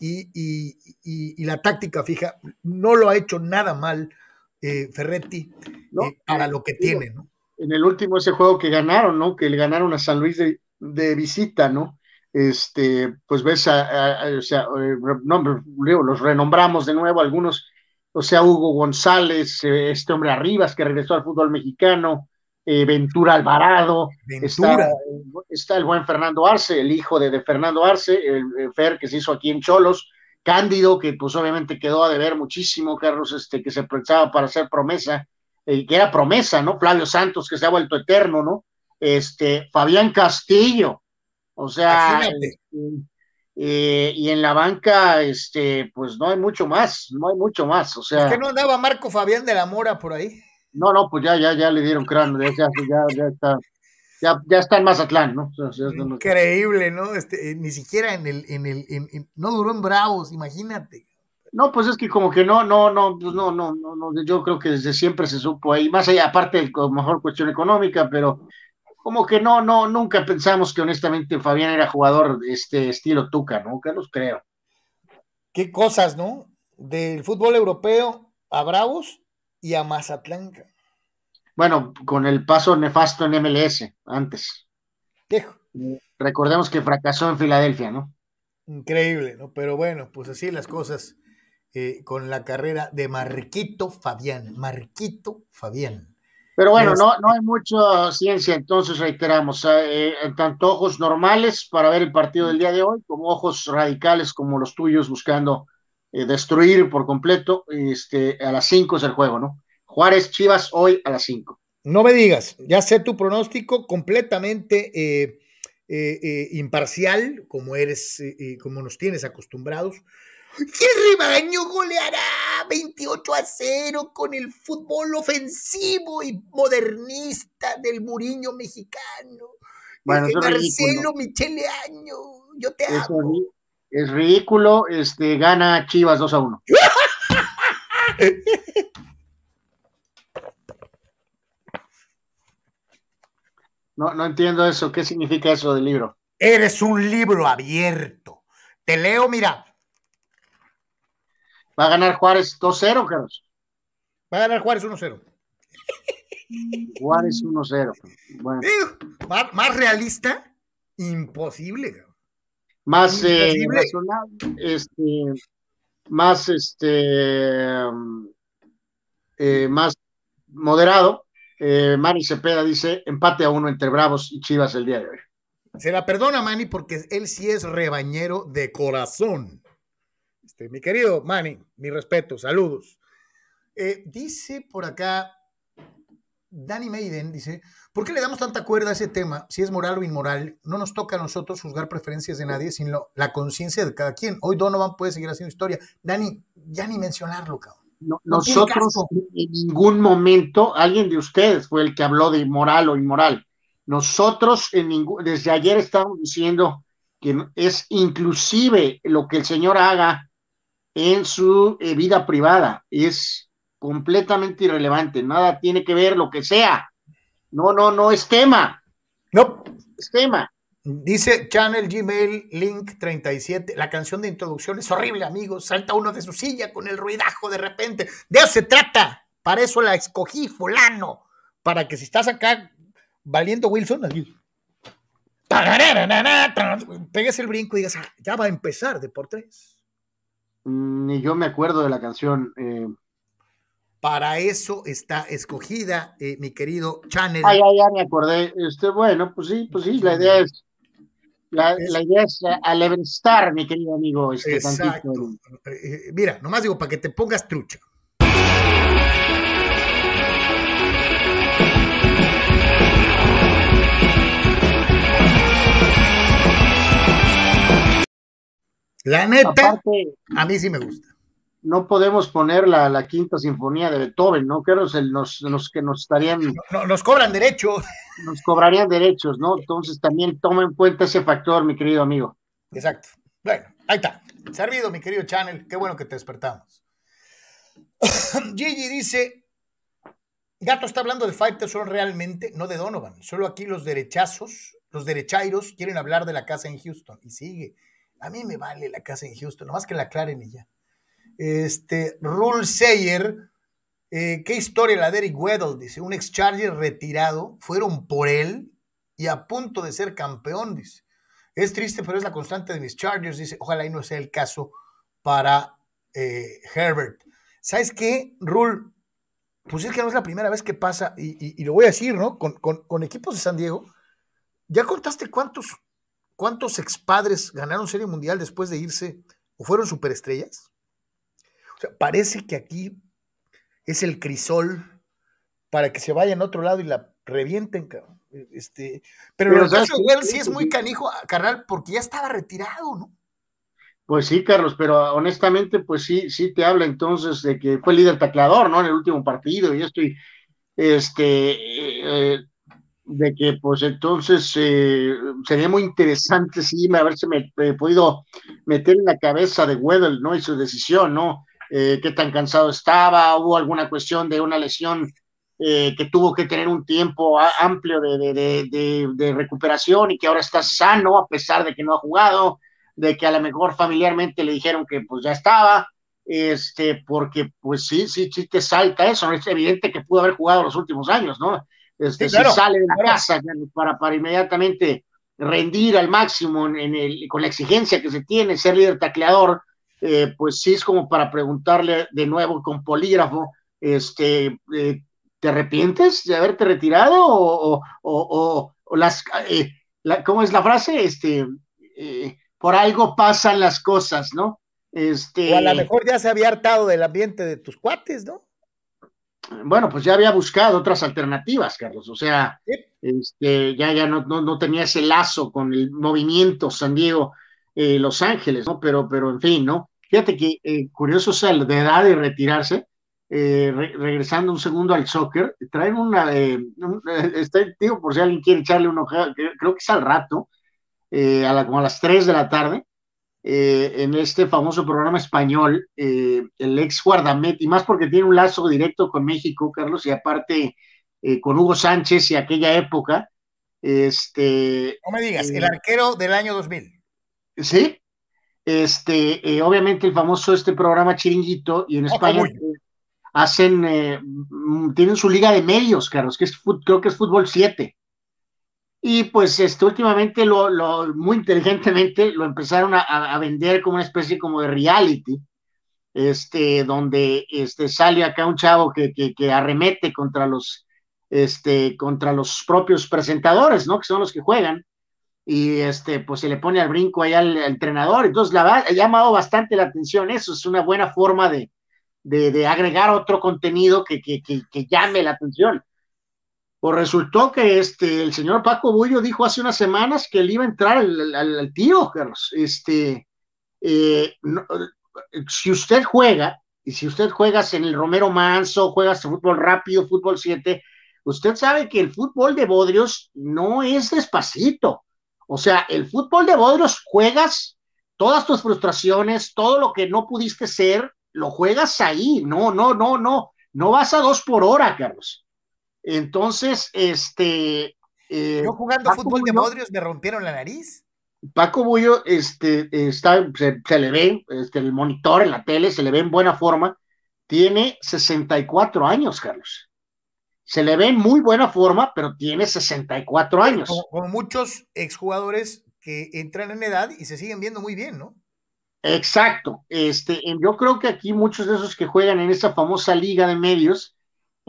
y, la táctica fija. No lo ha hecho nada mal eh, Ferretti eh, para lo que tiene. ¿no? En el último ese juego que ganaron, ¿no? Que le ganaron a San Luis de, de visita, ¿no? Este, pues ves, a, o sea, los renombramos de nuevo algunos o sea, Hugo González, eh, este hombre Arribas que regresó al fútbol mexicano, eh, Ventura Alvarado, Está, está, el buen Fernando Arce, el hijo de, Fernando Arce, el, Fer que se hizo aquí en Cholos, Cándido, que pues obviamente quedó a deber muchísimo, Carlos, este, que se pensaba para hacer promesa, eh, que era promesa, ¿no? Flavio Santos, que se ha vuelto eterno, ¿no? Este, Fabián Castillo, o sea, eh, y en la banca, este, pues no hay mucho más, no hay mucho más, o sea. ¿Es que no andaba Marco Fabián de la Mora por ahí? No, no, pues ya, ya, ya le dieron cráneo, ya, ya, ya está, ya, ya está en Mazatlán, ¿no? Increíble, ¿no? Este, eh, ni siquiera en el, en el, en, no duró en Bravos, imagínate. No, pues es que como que no, no, no, pues no, no, no, no, yo creo que desde siempre se supo ahí, más allá, aparte de mejor cuestión económica, pero como que no, no, nunca pensamos que honestamente Fabián era jugador de este estilo Tuca, nunca los creo. Qué cosas, ¿no? Del fútbol europeo a Bravos y a Mazatlán. Bueno, con el paso nefasto en MLS antes. Recordemos que fracasó en Filadelfia, ¿no? Increíble, ¿no? Pero bueno, pues así las cosas eh, con la carrera de Marquito Fabián. Marquito Fabián. Pero bueno, no, no hay mucha ciencia, entonces reiteramos, eh, tanto ojos normales para ver el partido del día de hoy, como ojos radicales como los tuyos buscando eh, destruir por completo. Este, a las 5 es el juego, ¿no? Juárez Chivas hoy a las 5. No me digas, ya sé tu pronóstico completamente eh, imparcial, como eres, como nos tienes acostumbrados. El rebaño goleará 28 a 0 con el fútbol ofensivo y modernista del Muriño mexicano. Bueno, Marcelo Michele Año, yo te amo. Es ridículo, este, gana Chivas 2 a 1. No, no entiendo eso. ¿Qué significa eso del libro? Eres un libro abierto. Te leo, mira, Va a ganar Juárez 2-0, Carlos. Va a ganar Juárez 1-0. Juárez 1-0. Bueno. más, realista, imposible. Más eh, este, más este, eh, más moderado. Eh, Manny Cepeda dice empate a uno entre Bravos y Chivas el día de hoy. Se la perdona Manny porque él sí es rebañero de corazón. Este, mi querido Manny, mi respeto, saludos. Eh, dice por acá, Danny Maiden dice, ¿por qué le damos tanta cuerda a ese tema? Si es moral o inmoral, no nos toca a nosotros juzgar preferencias de nadie, sino la conciencia de cada quien. Hoy Donovan puede seguir haciendo historia. Danny, ya ni mencionarlo, cabrón. nosotros en ningún momento, alguien de ustedes fue el que habló de moral o inmoral. Nosotros en ningún, desde ayer estamos diciendo que es inclusive lo que el Señor haga en su eh, vida privada. Es completamente irrelevante, nada tiene que ver lo que sea. No, no, no es tema. No. Es tema. Dice Channel Gmail Link 37, la canción de introducción es horrible, amigos. Salta uno de su silla con el ruidajo de repente. De eso se trata. Para eso la escogí, fulano. Para que si estás acá valiendo Wilson, pegues el brinco y digas, ah, ya va a empezar de por tres. Ni yo me acuerdo de la canción. Eh. Para eso está escogida, eh, mi querido Channel. Ah, ya, ya me acordé. Este, bueno, pues sí, pues sí, la idea es. La, idea es alebrestar, mi querido amigo. Este, Exacto. Eh, mira, nomás digo, para que te pongas trucha. La neta, a mí sí me gusta. No podemos poner la, la quinta sinfonía de Beethoven, ¿no? Que los, los, que nos estarían. nos cobran derechos. Nos cobrarían derechos, ¿no? Entonces también toma en cuenta ese factor, mi querido amigo. Exacto. Bueno, ahí está. Servido, mi querido Channel. Qué bueno que te despertamos. Gigi dice, Gato está hablando de Faitelson realmente, no de Donovan. Solo aquí los derechazos, los derechairos quieren hablar de la casa en Houston. Y sigue. A mí me vale la casa en Houston, nomás que la aclaren y ya. Este, Rule Sayer, eh, qué historia la de Eric Weddle, dice, un ex Charger retirado, fueron por él y a punto de ser campeón, dice. Es triste, pero es la constante de mis Chargers, dice, ojalá y no sea el caso para eh, Herbert. ¿Sabes qué, Rule? Pues es que no es la primera vez que pasa, y, lo voy a decir, ¿no? Con, equipos de San Diego, ¿ya contaste cuántos, cuántos expadres ganaron Serie Mundial después de irse o fueron superestrellas? O sea, parece que aquí es el crisol para que se vayan a otro lado y la revienten, Este, pero, pero el caso de sí es muy canijo, carnal, porque ya estaba retirado, ¿no? Pues sí, Carlos, pero honestamente, pues sí, sí te habla entonces de que fue líder tacleador, ¿no? En el último partido y estoy, este, eh, de que pues entonces eh, sería muy interesante, sí, haberse me, podido meter en la cabeza de Weddle, ¿no? Y su decisión, ¿no? Eh, qué tan cansado estaba, hubo alguna cuestión de una lesión que tuvo que tener un tiempo amplio de, de, de recuperación y que ahora está sano a pesar de que no ha jugado de que a lo mejor familiarmente le dijeron que pues ya estaba, este, porque pues sí, sí, sí te salta eso, es evidente que pudo haber jugado los últimos años, ¿no? Este, si sale de la casa para, para inmediatamente rendir al máximo en el, con la exigencia que se tiene, ser líder tacleador, eh, pues sí es como para preguntarle de nuevo con polígrafo, este, eh, ¿te arrepientes de haberte retirado o, o, o, las, eh, ¿cómo es la frase? Este, por algo pasan las cosas, ¿no? Este, o a lo mejor ya se había hartado del ambiente de tus cuates, ¿no? Bueno, pues ya había buscado otras alternativas, Carlos. O sea, este, ya, ya no, no, tenía ese lazo con el movimiento San Diego, eh, Los Ángeles, ¿no? Pero, pero en fin, ¿no? Fíjate que eh, curioso sea de edad de retirarse, eh, regresando un segundo al soccer, traen una, este, digo, por si alguien quiere echarle un ojo, creo que es al rato, eh, a como a las 3 de la tarde, eh, en este famoso programa español, eh, el ex guardameta, y más porque tiene un lazo directo con México, Carlos, y aparte con Hugo Sánchez y aquella época. Este, no me digas, el arquero del año 2000. Sí, este, obviamente el famoso este programa Chiringuito, y en España hacen, tienen su liga de medios, Carlos, que es, creo que es Fútbol 7. Y pues este, últimamente lo, lo muy inteligentemente lo empezaron a, a, vender como una especie como de reality, este, donde este, sale acá un chavo que, que, arremete contra los, este, contra los propios presentadores, ¿no? Que son los que juegan. Y este, pues se le pone al brinco ahí al, entrenador. Entonces, la ha llamado bastante la atención eso. Es una buena forma de, de, de agregar otro contenido que, que, que llame la atención. Pues resultó que este, el señor Paco Bullo dijo hace unas semanas que él iba a entrar al, al, tiro, Carlos. Este, eh, si usted juega, y si usted juega en el Romero Manso, juegas fútbol rápido, fútbol 7, usted sabe que el fútbol de Bodrios no es despacito. O sea, el fútbol de Bodrios juegas todas tus frustraciones, todo lo que no pudiste ser, lo juegas ahí. No, no, no, no. No vas a dos por hora, Carlos. Entonces, este. Eh, Yo jugando fútbol de Modrios me rompieron la nariz. Paco Bullo este, está, se, le ve, este, el monitor en la tele, se le ve en buena forma. Tiene 64 años, Carlos. Se le ve en muy buena forma, pero tiene 64 años. Como, muchos exjugadores que entran en edad y se siguen viendo muy bien, ¿no? Exacto. Este, yo creo que aquí muchos de esos que juegan en esa famosa liga de medios,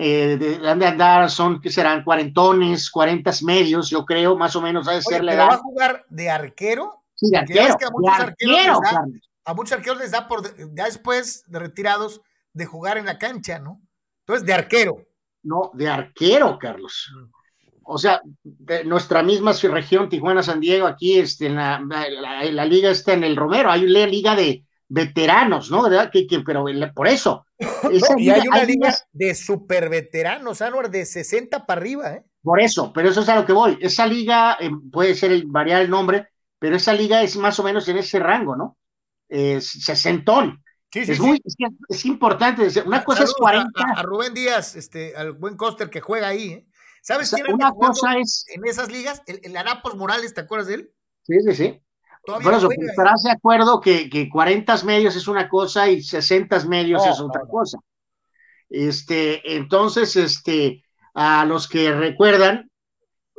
eh, de, de, andar son, que serán? Cuarentones, cuarentas medios, yo creo, más o menos, a ser la edad. va a jugar de arquero? Sí, de arquero. a, muchos arquero, da, a muchos arqueros les da por, ya después de retirados, de jugar en la cancha, ¿no? Entonces, de arquero. No, de arquero, Carlos. Mm. O sea, de nuestra misma región, Tijuana, San Diego, aquí este, en la, la, liga está en el Romero, hay una liga de veteranos, ¿no? Que, que, pero por eso, y hay una liga de super veteranos, Anuar, de 60 para arriba, ¿eh? Por eso, pero eso es a lo que voy. Esa liga eh, puede ser el, variar el nombre, pero esa liga es más o menos en ese rango, ¿no? Es sesentón. Sí, sí, es, muy, es, importante. Una cosa es 40. A, Rubén Díaz, este, al buen Coster que juega ahí. ¿eh? ¿Sabes quién Una cosa es. En esas ligas, el, el Arapos Morales, ¿te acuerdas de él? Sí, sí, sí. Por eso, estarás de acuerdo que, que 40 medios es una cosa y 60 medios es otra cosa. Este, entonces, este, a los que recuerdan,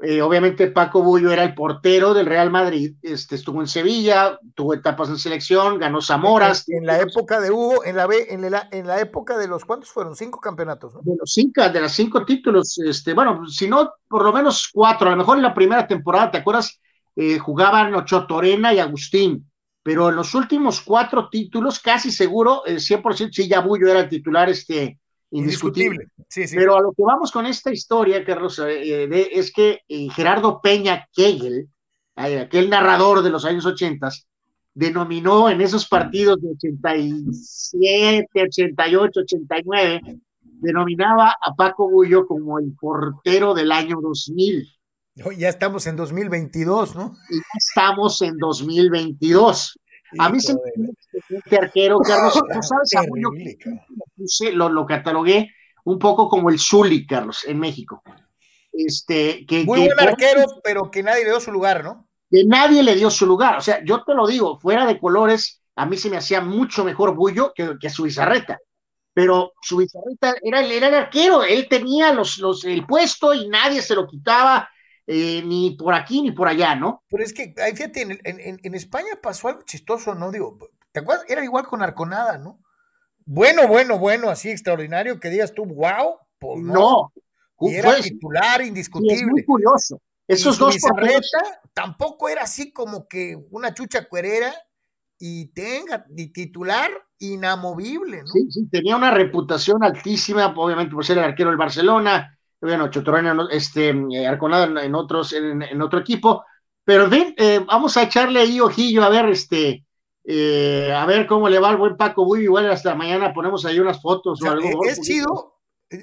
eh, obviamente Paco Bullo era el portero del Real Madrid, este, estuvo en Sevilla, tuvo etapas en selección, ganó Zamoras. En, la época de Hugo, en la, en la, en la época de los, ¿cuántos fueron? Cinco campeonatos, De los cinco, de los cinco títulos, este, bueno, si no, por lo menos cuatro, a lo mejor en la primera temporada, ¿te acuerdas? Eh, jugaban Ocho Torena y Agustín, pero en los últimos cuatro títulos, casi seguro, el 100% sí, ya Bullo era el titular, este, indiscutible. Pero a lo que vamos con esta historia, Carlos, eh, eh, es que eh, Gerardo Peña Kegel, aquel narrador de los años 80, denominó en esos partidos de 87, 88, 89, denominaba a Paco Bullo como el portero del año 2000. Ya estamos en 2022, ¿no? Ya estamos en 2022. A mí se me este arquero, Carlos, tú sabes a lo, lo, catalogué un poco como el Zully, Carlos, en México. Este, que, Muy buen arquero, pero que nadie le dio su lugar, ¿no? Que nadie le dio su lugar. O sea, yo te lo digo, fuera de colores, a mí se me hacía mucho mejor Bullo que, que su bizarreta. Pero su bizarreta era, era el arquero, él tenía los, los, el puesto y nadie se lo quitaba eh, ni por aquí ni por allá, ¿no? Pero es que, fíjate, en, en, en, España pasó algo chistoso, ¿no? Digo, ¿te acuerdas? Era igual con Arconada, ¿no? Bueno, bueno, bueno, así extraordinario que digas tú, wow, pues no. Y era titular indiscutible. es muy curioso. Esos dos tampoco era así como que una chucha cuerera y tenga titular inamovible, ¿no? Sí, sí, tenía una reputación altísima, obviamente por ser el arquero del Barcelona, bueno, Chotorena, este, eh, Arconada en otros, en, otro equipo, pero ven, eh, vamos a echarle ahí ojillo a ver, este, eh, a ver cómo le va al buen Paco Buy, igual hasta mañana ponemos ahí unas fotos o, algo. Es chido,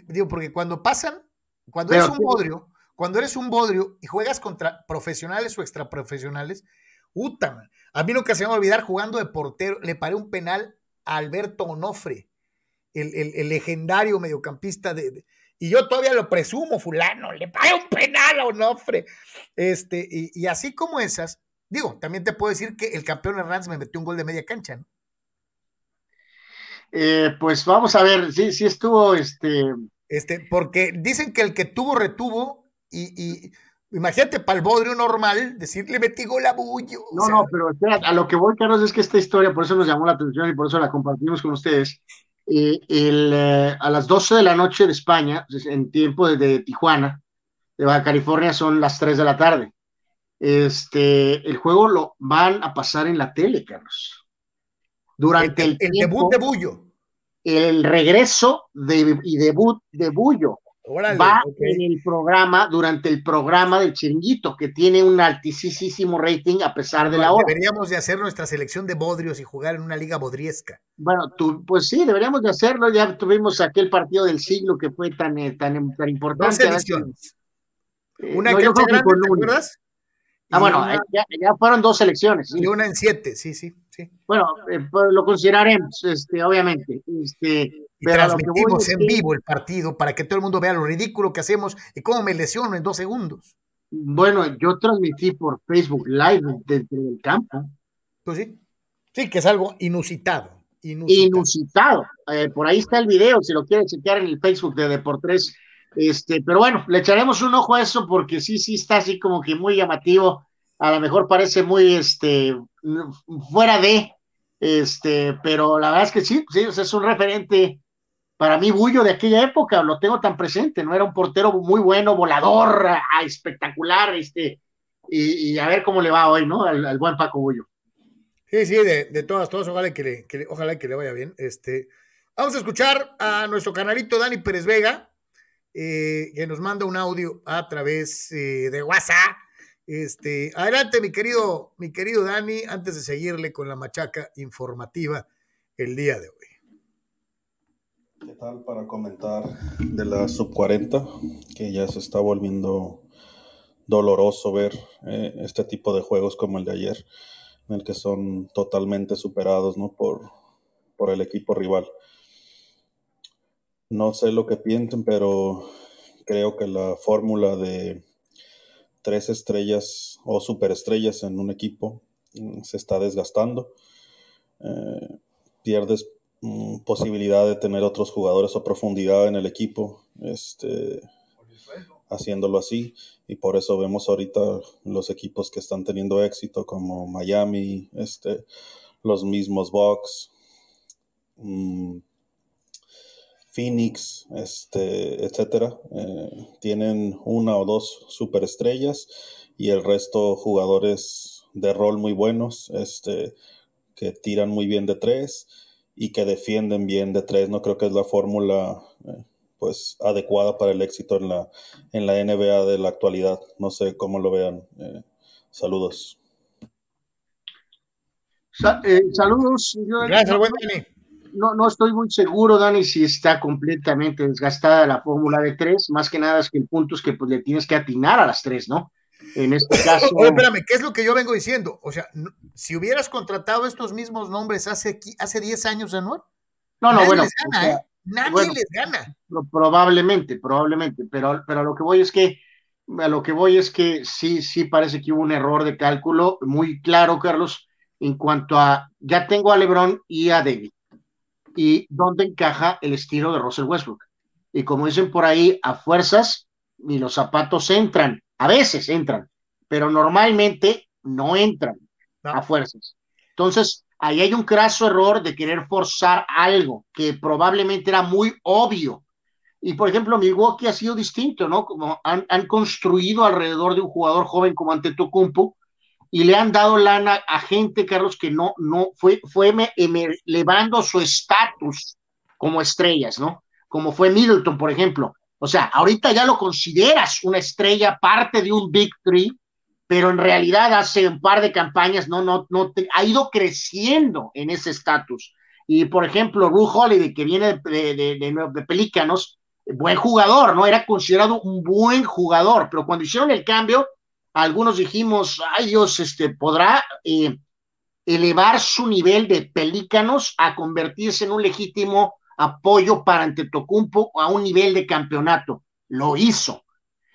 digo, porque cuando pasan, cuando eres un bodrio, cuando eres un bodrio y juegas contra profesionales o extraprofesionales, puta, a mí nunca se me va a olvidar jugando de portero, le paré un penal a Alberto Onofre, el, el, legendario mediocampista de y yo todavía lo presumo, fulano, le paga un penal a Onofre. Este, y, así como esas, digo, también te puedo decir que el campeón Hernández me metió un gol de media cancha, ¿no? Eh, pues vamos a ver, sí, sí estuvo este. Este, porque dicen que el que tuvo, retuvo, y, imagínate para el bodrio normal, decirle metí gol a Bullo. No, no, pero a lo que voy, Carlos, es que esta historia, por eso nos llamó la atención y por eso la compartimos con ustedes eh, el, eh, a las 12 de la noche de España, en tiempo de, Tijuana, de Baja California, son las 3 de la tarde. Este, el juego lo van a pasar en la tele, Carlos. Durante el, el, debut de Bullo. El regreso de, y debut de Bullo va en el programa, durante el programa del Chiringuito, que tiene un altísimo rating a pesar de la hora. Deberíamos de hacer nuestra selección de bodrios y jugar en una liga bodriesca. Bueno, tú, pues sí, deberíamos de hacerlo. Ya tuvimos aquel partido del siglo que fue tan, eh, tan, tan importante. Eh, una que grande, ¿te acuerdas? Ah, bueno, ya, ya, fueron dos elecciones. Y una en siete, sí, sí, sí. Bueno, eh, pues lo consideraremos, este, obviamente. Este, y transmitimos en vivo el partido para que todo el mundo vea lo ridículo que hacemos y cómo me lesiono en dos segundos. Bueno, yo transmití por Facebook Live desde el campo. Pues sí, sí, que es algo inusitado. Inusitado. Eh, por ahí está el video, si lo quieren chequear en el Facebook de Deportes. Este, pero bueno, le echaremos un ojo a eso porque sí, sí está así como que muy llamativo. A lo mejor parece muy este fuera de, este, pero la verdad es que sí, sí, es un referente para mí Bullo de aquella época, lo tengo tan presente, ¿no? Era un portero muy bueno, volador, espectacular, este, y, a ver cómo le va hoy, ¿no? Al, buen Paco Bullo. Sí, sí, de, todas, todas, ojalá que, le, que, ojalá que le vaya bien. Este, vamos a escuchar a nuestro canalito Dani Pérez Vega, eh, que nos manda un audio a través eh, de WhatsApp. Este, adelante, mi querido, mi querido Dani, antes de seguirle con la machaca informativa el día de hoy. ¿Qué tal para comentar de la sub 40? Que ya se está volviendo doloroso ver eh, este tipo de juegos como el de ayer, en el que son totalmente superados ¿no? por, por el equipo rival. No sé lo que piensen, pero creo que la fórmula de tres estrellas o superestrellas en un equipo mm, se está desgastando. Eh, pierdes posibilidad de tener otros jugadores o profundidad en el equipo. Este, haciéndolo así y por eso vemos ahorita los equipos que están teniendo éxito como Miami, este, los mismos Bucks, mm, Phoenix, este, etcétera, eh, tienen una o dos superestrellas y el resto jugadores de rol muy buenos, este, que tiran muy bien de tres y que defienden bien de tres. No creo que es la fórmula eh, pues adecuada para el éxito en la, en la NBA de la actualidad. No sé cómo lo vean. Eh, saludos. Eh, saludos. Gracias, buen Dani. No, no estoy muy seguro, Dani, si está completamente desgastada la fórmula de tres. Más que nada es que el punto es que pues, le tienes que atinar a las tres, ¿no? En este caso. Oye, espérame, ¿qué es lo que yo vengo diciendo? O sea, si hubieras contratado estos mismos nombres hace, hace 10 años, nuevo. No, no, bueno. ¿eh? Nadie les gana. Probablemente, probablemente, pero, pero a lo que voy es que a lo que voy es que sí, sí parece que hubo un error de cálculo muy claro, Carlos, en cuanto a ya tengo a LeBron y a David. Y dónde encaja el estilo de Russell Westbrook. Y como dicen por ahí, a fuerzas ni los zapatos entran, a veces entran, pero normalmente no entran a fuerzas. Entonces, ahí hay un craso error de querer forzar algo que probablemente era muy obvio. Y por ejemplo, Milwaukee ha sido distinto, ¿no? Como han, construido alrededor de un jugador joven como Antetokounmpo y le han dado lana a gente, Carlos, que no, no fue, fue elevando su estatus como estrellas, ¿no? Como fue Middleton, por ejemplo. O sea, ahorita ya lo consideras una estrella, parte de un Big Three, pero en realidad hace un par de campañas no, no, no ha ido creciendo en ese estatus. Y por ejemplo, Ru Holiday, que viene de, de, de, Pelícanos, buen jugador, ¿no? Era considerado un buen jugador, pero cuando hicieron el cambio, algunos dijimos, ay Dios, este, podrá eh, elevar su nivel de Pelícanos a convertirse en un legítimo apoyo para Antetokounmpo a un nivel de campeonato. Lo hizo.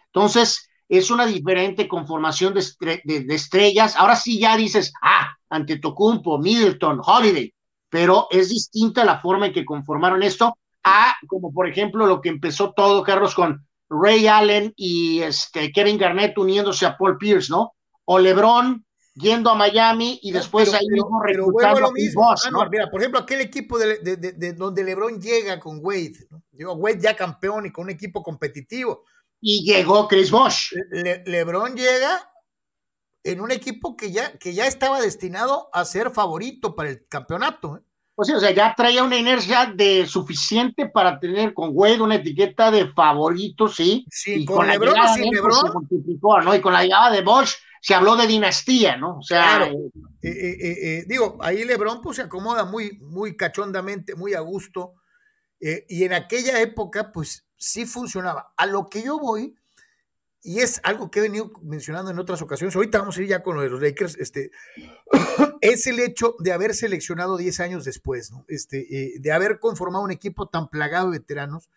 Entonces, es una diferente conformación de, estrellas. Ahora sí ya dices, ah, ante Tocumpo, Middleton, Holiday, pero es distinta la forma en que conformaron esto a, como por ejemplo, lo que empezó todo, Carlos, con Ray Allen y este, Kevin Garnett uniéndose a Paul Pierce, ¿no? O LeBron yendo a Miami y después ahí mismo reclutando a Boss, ¿no? Mira, por ejemplo, aquel equipo de, donde LeBron llega con Wade, ¿no? Wade ya campeón y con un equipo competitivo y llegó Chris Bosch. Lebron llega en un equipo que ya, que ya estaba destinado a ser favorito para el campeonato. ¿eh? Pues o sea, ya traía una inercia de suficiente para tener con Wade una etiqueta de favorito, sí. Sí, con, Lebron, sin pues, se multiplicó, ¿no? Y con la llegada de Bosch se habló de dinastía, ¿no? O sea, eh, eh, eh, digo, ahí Lebron pues se acomoda muy, muy cachondamente, muy a gusto. y en aquella época, pues sí funcionaba. A lo que yo voy, y es algo que he venido mencionando en otras ocasiones, ahorita vamos a ir ya con lo de los Lakers, este, es el hecho de haber seleccionado 10 años después, ¿no? este, eh, de haber conformado un equipo tan plagado de veteranos.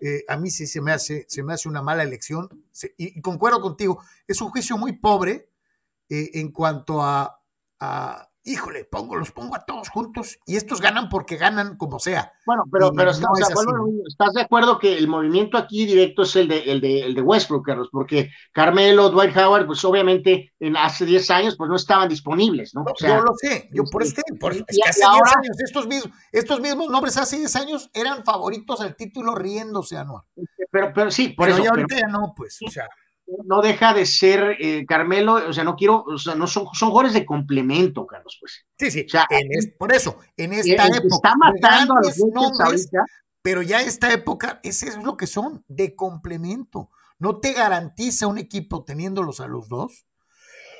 Eh, a mí sí se me hace, se me hace una mala elección, y, concuerdo contigo, es un juicio muy pobre eh, en cuanto a híjole, pongo, los pongo a todos juntos y estos ganan porque ganan como sea. Bueno, pero, pero estás, de acuerdo, que el movimiento aquí directo es el de, el de, el de Westbrook, Carlos, porque Carmelo, Dwight Howard, pues obviamente en hace 10 años pues no estaban disponibles, ¿no? yo lo sé, yo por este, por, es que hace 10 años estos mismos, estos mismos nombres hace 10 años eran favoritos al título riéndose, Anuar. Pero, pero sí, por pero eso. Ya ahorita ya no, pues, o sea no deja de ser eh, Carmelo, o sea, no quiero, o sea, no son, son jugadores de complemento, Carlos, pues. Sí, sí, por eso, en esta época. Está matando a los nombres, pero ya esta época, ese es lo que son, de complemento. No te garantiza un equipo teniéndolos a los dos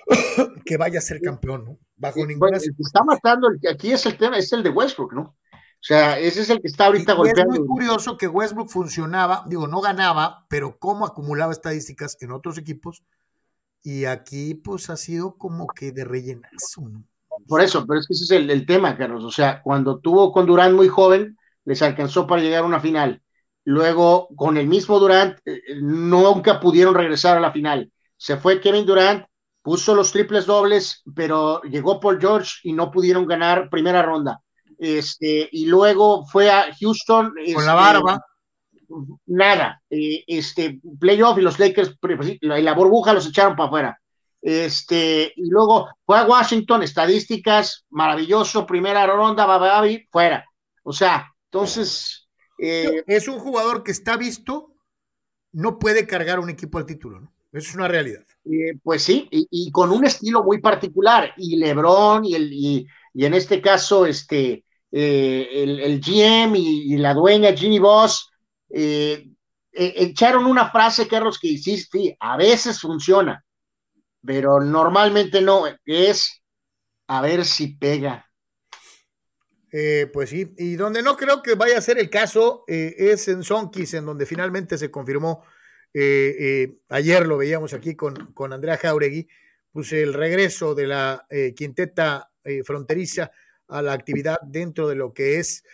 que vaya a ser campeón, ¿no? Bajo ninguna. el que está matando, el aquí es el tema, es el de Westbrook, ¿no? O sea, ese es el que está ahorita golpeando. Es muy curioso que Westbrook funcionaba, digo, no ganaba, pero cómo acumulaba estadísticas en otros equipos. Y aquí, pues, ha sido como que de rellenazo, ¿no? Por eso, pero es que ese es el, el, tema, Carlos. O sea, cuando tuvo con Durant muy joven, les alcanzó para llegar a una final. Luego, con el mismo Durant, eh, nunca pudieron regresar a la final. Se fue Kevin Durant, puso los triples dobles, pero llegó Paul George y no pudieron ganar primera ronda. Este, y luego fue a Houston. Con este, la barba. Nada. Eh, este, playoff y los Lakers, la, la burbuja los echaron para afuera. Este, y luego fue a Washington, estadísticas, maravilloso, primera ronda, bababi, fuera. O sea, entonces. Eh, es un jugador que está visto, no puede cargar un equipo al título, ¿no? Eso es una realidad. Eh, pues sí, y, y, con un estilo muy particular. Y LeBron, y, el, y, y en este caso, este, eh, el, GM y, la dueña Ginny Boss, eh, echaron una frase, Carlos, que hiciste, a veces funciona, pero normalmente no, es a ver si pega. Eh, pues sí, y donde no creo que vaya a ser el caso es en Sonkis, en donde finalmente se confirmó, ayer lo veíamos aquí con, con Andrea Jauregui, pues el regreso de la quinteta fronteriza a la actividad dentro de lo que es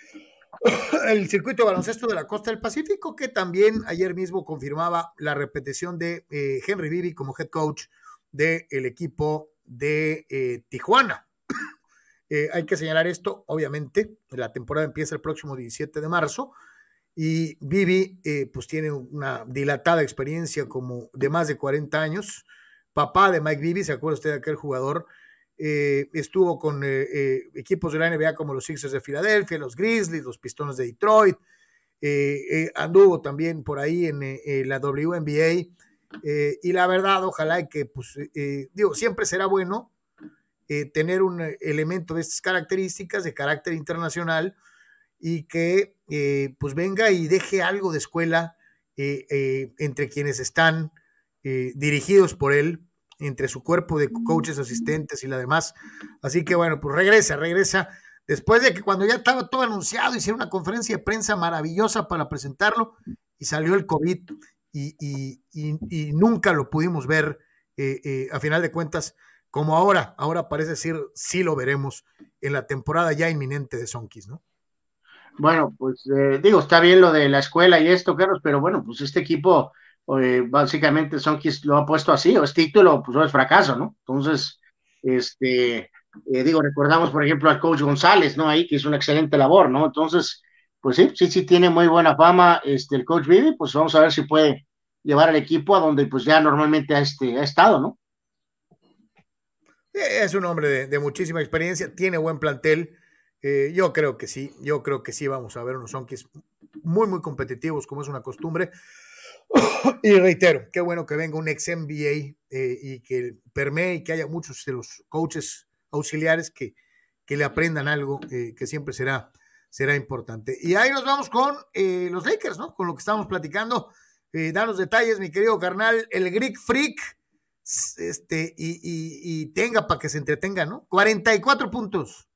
el circuito baloncesto de la costa del Pacífico, que también ayer mismo confirmaba la repetición de Henry Vivi como head coach del equipo de Tijuana. Eh, hay que señalar esto, obviamente, la temporada empieza el próximo 17 de marzo y eh, pues tiene una dilatada experiencia como de más de 40 años, papá de Mike Vivi, ¿se acuerda usted de aquel jugador? Eh, estuvo con eh, equipos de la NBA como los Sixers de Filadelfia, los Grizzlies, los Pistones de Detroit, anduvo también por ahí en la WNBA y la verdad, ojalá que pues digo, siempre será bueno eh, tener un eh, elemento de estas características de carácter internacional y que eh, pues venga y deje algo de escuela eh, entre quienes están dirigidos por él, entre su cuerpo de coaches, asistentes y la demás. Así que bueno, pues regresa, regresa. Después de que cuando ya estaba todo anunciado, hicieron una conferencia de prensa maravillosa para presentarlo y salió el COVID y, y, y, y nunca lo pudimos ver. a final de cuentas, como ahora, ahora parece decir, sí lo veremos en la temporada ya inminente de Sonkis, ¿no? Bueno, pues eh, digo, está bien lo de la escuela y esto, Carlos, pero bueno, pues este equipo, eh, básicamente Sonkis lo ha puesto así, o es título, pues o es fracaso, ¿no? Entonces, este, eh, digo, recordamos, por ejemplo, al coach González, ¿no? Ahí que hizo una excelente labor, ¿no? Entonces, pues sí, sí, sí tiene muy buena fama este, el coach Vivi, pues vamos a ver si puede llevar al equipo a donde pues ya normalmente ha, este, estado, ¿no? Es un hombre de, muchísima experiencia, tiene buen plantel. Eh, yo creo que sí, yo creo que sí vamos a ver unos Sonkis muy, muy competitivos, como es una costumbre. y reitero, qué bueno que venga un ex NBA eh, y que permee y que haya muchos de los coaches auxiliares que, que le aprendan algo, eh, que siempre será, será importante. Y ahí nos vamos con eh, los Lakers, ¿no? Con lo que estamos platicando. danos detalles, mi querido carnal, el Greek Freak este, y, y, y tenga para que se entretenga, ¿no? 44 puntos.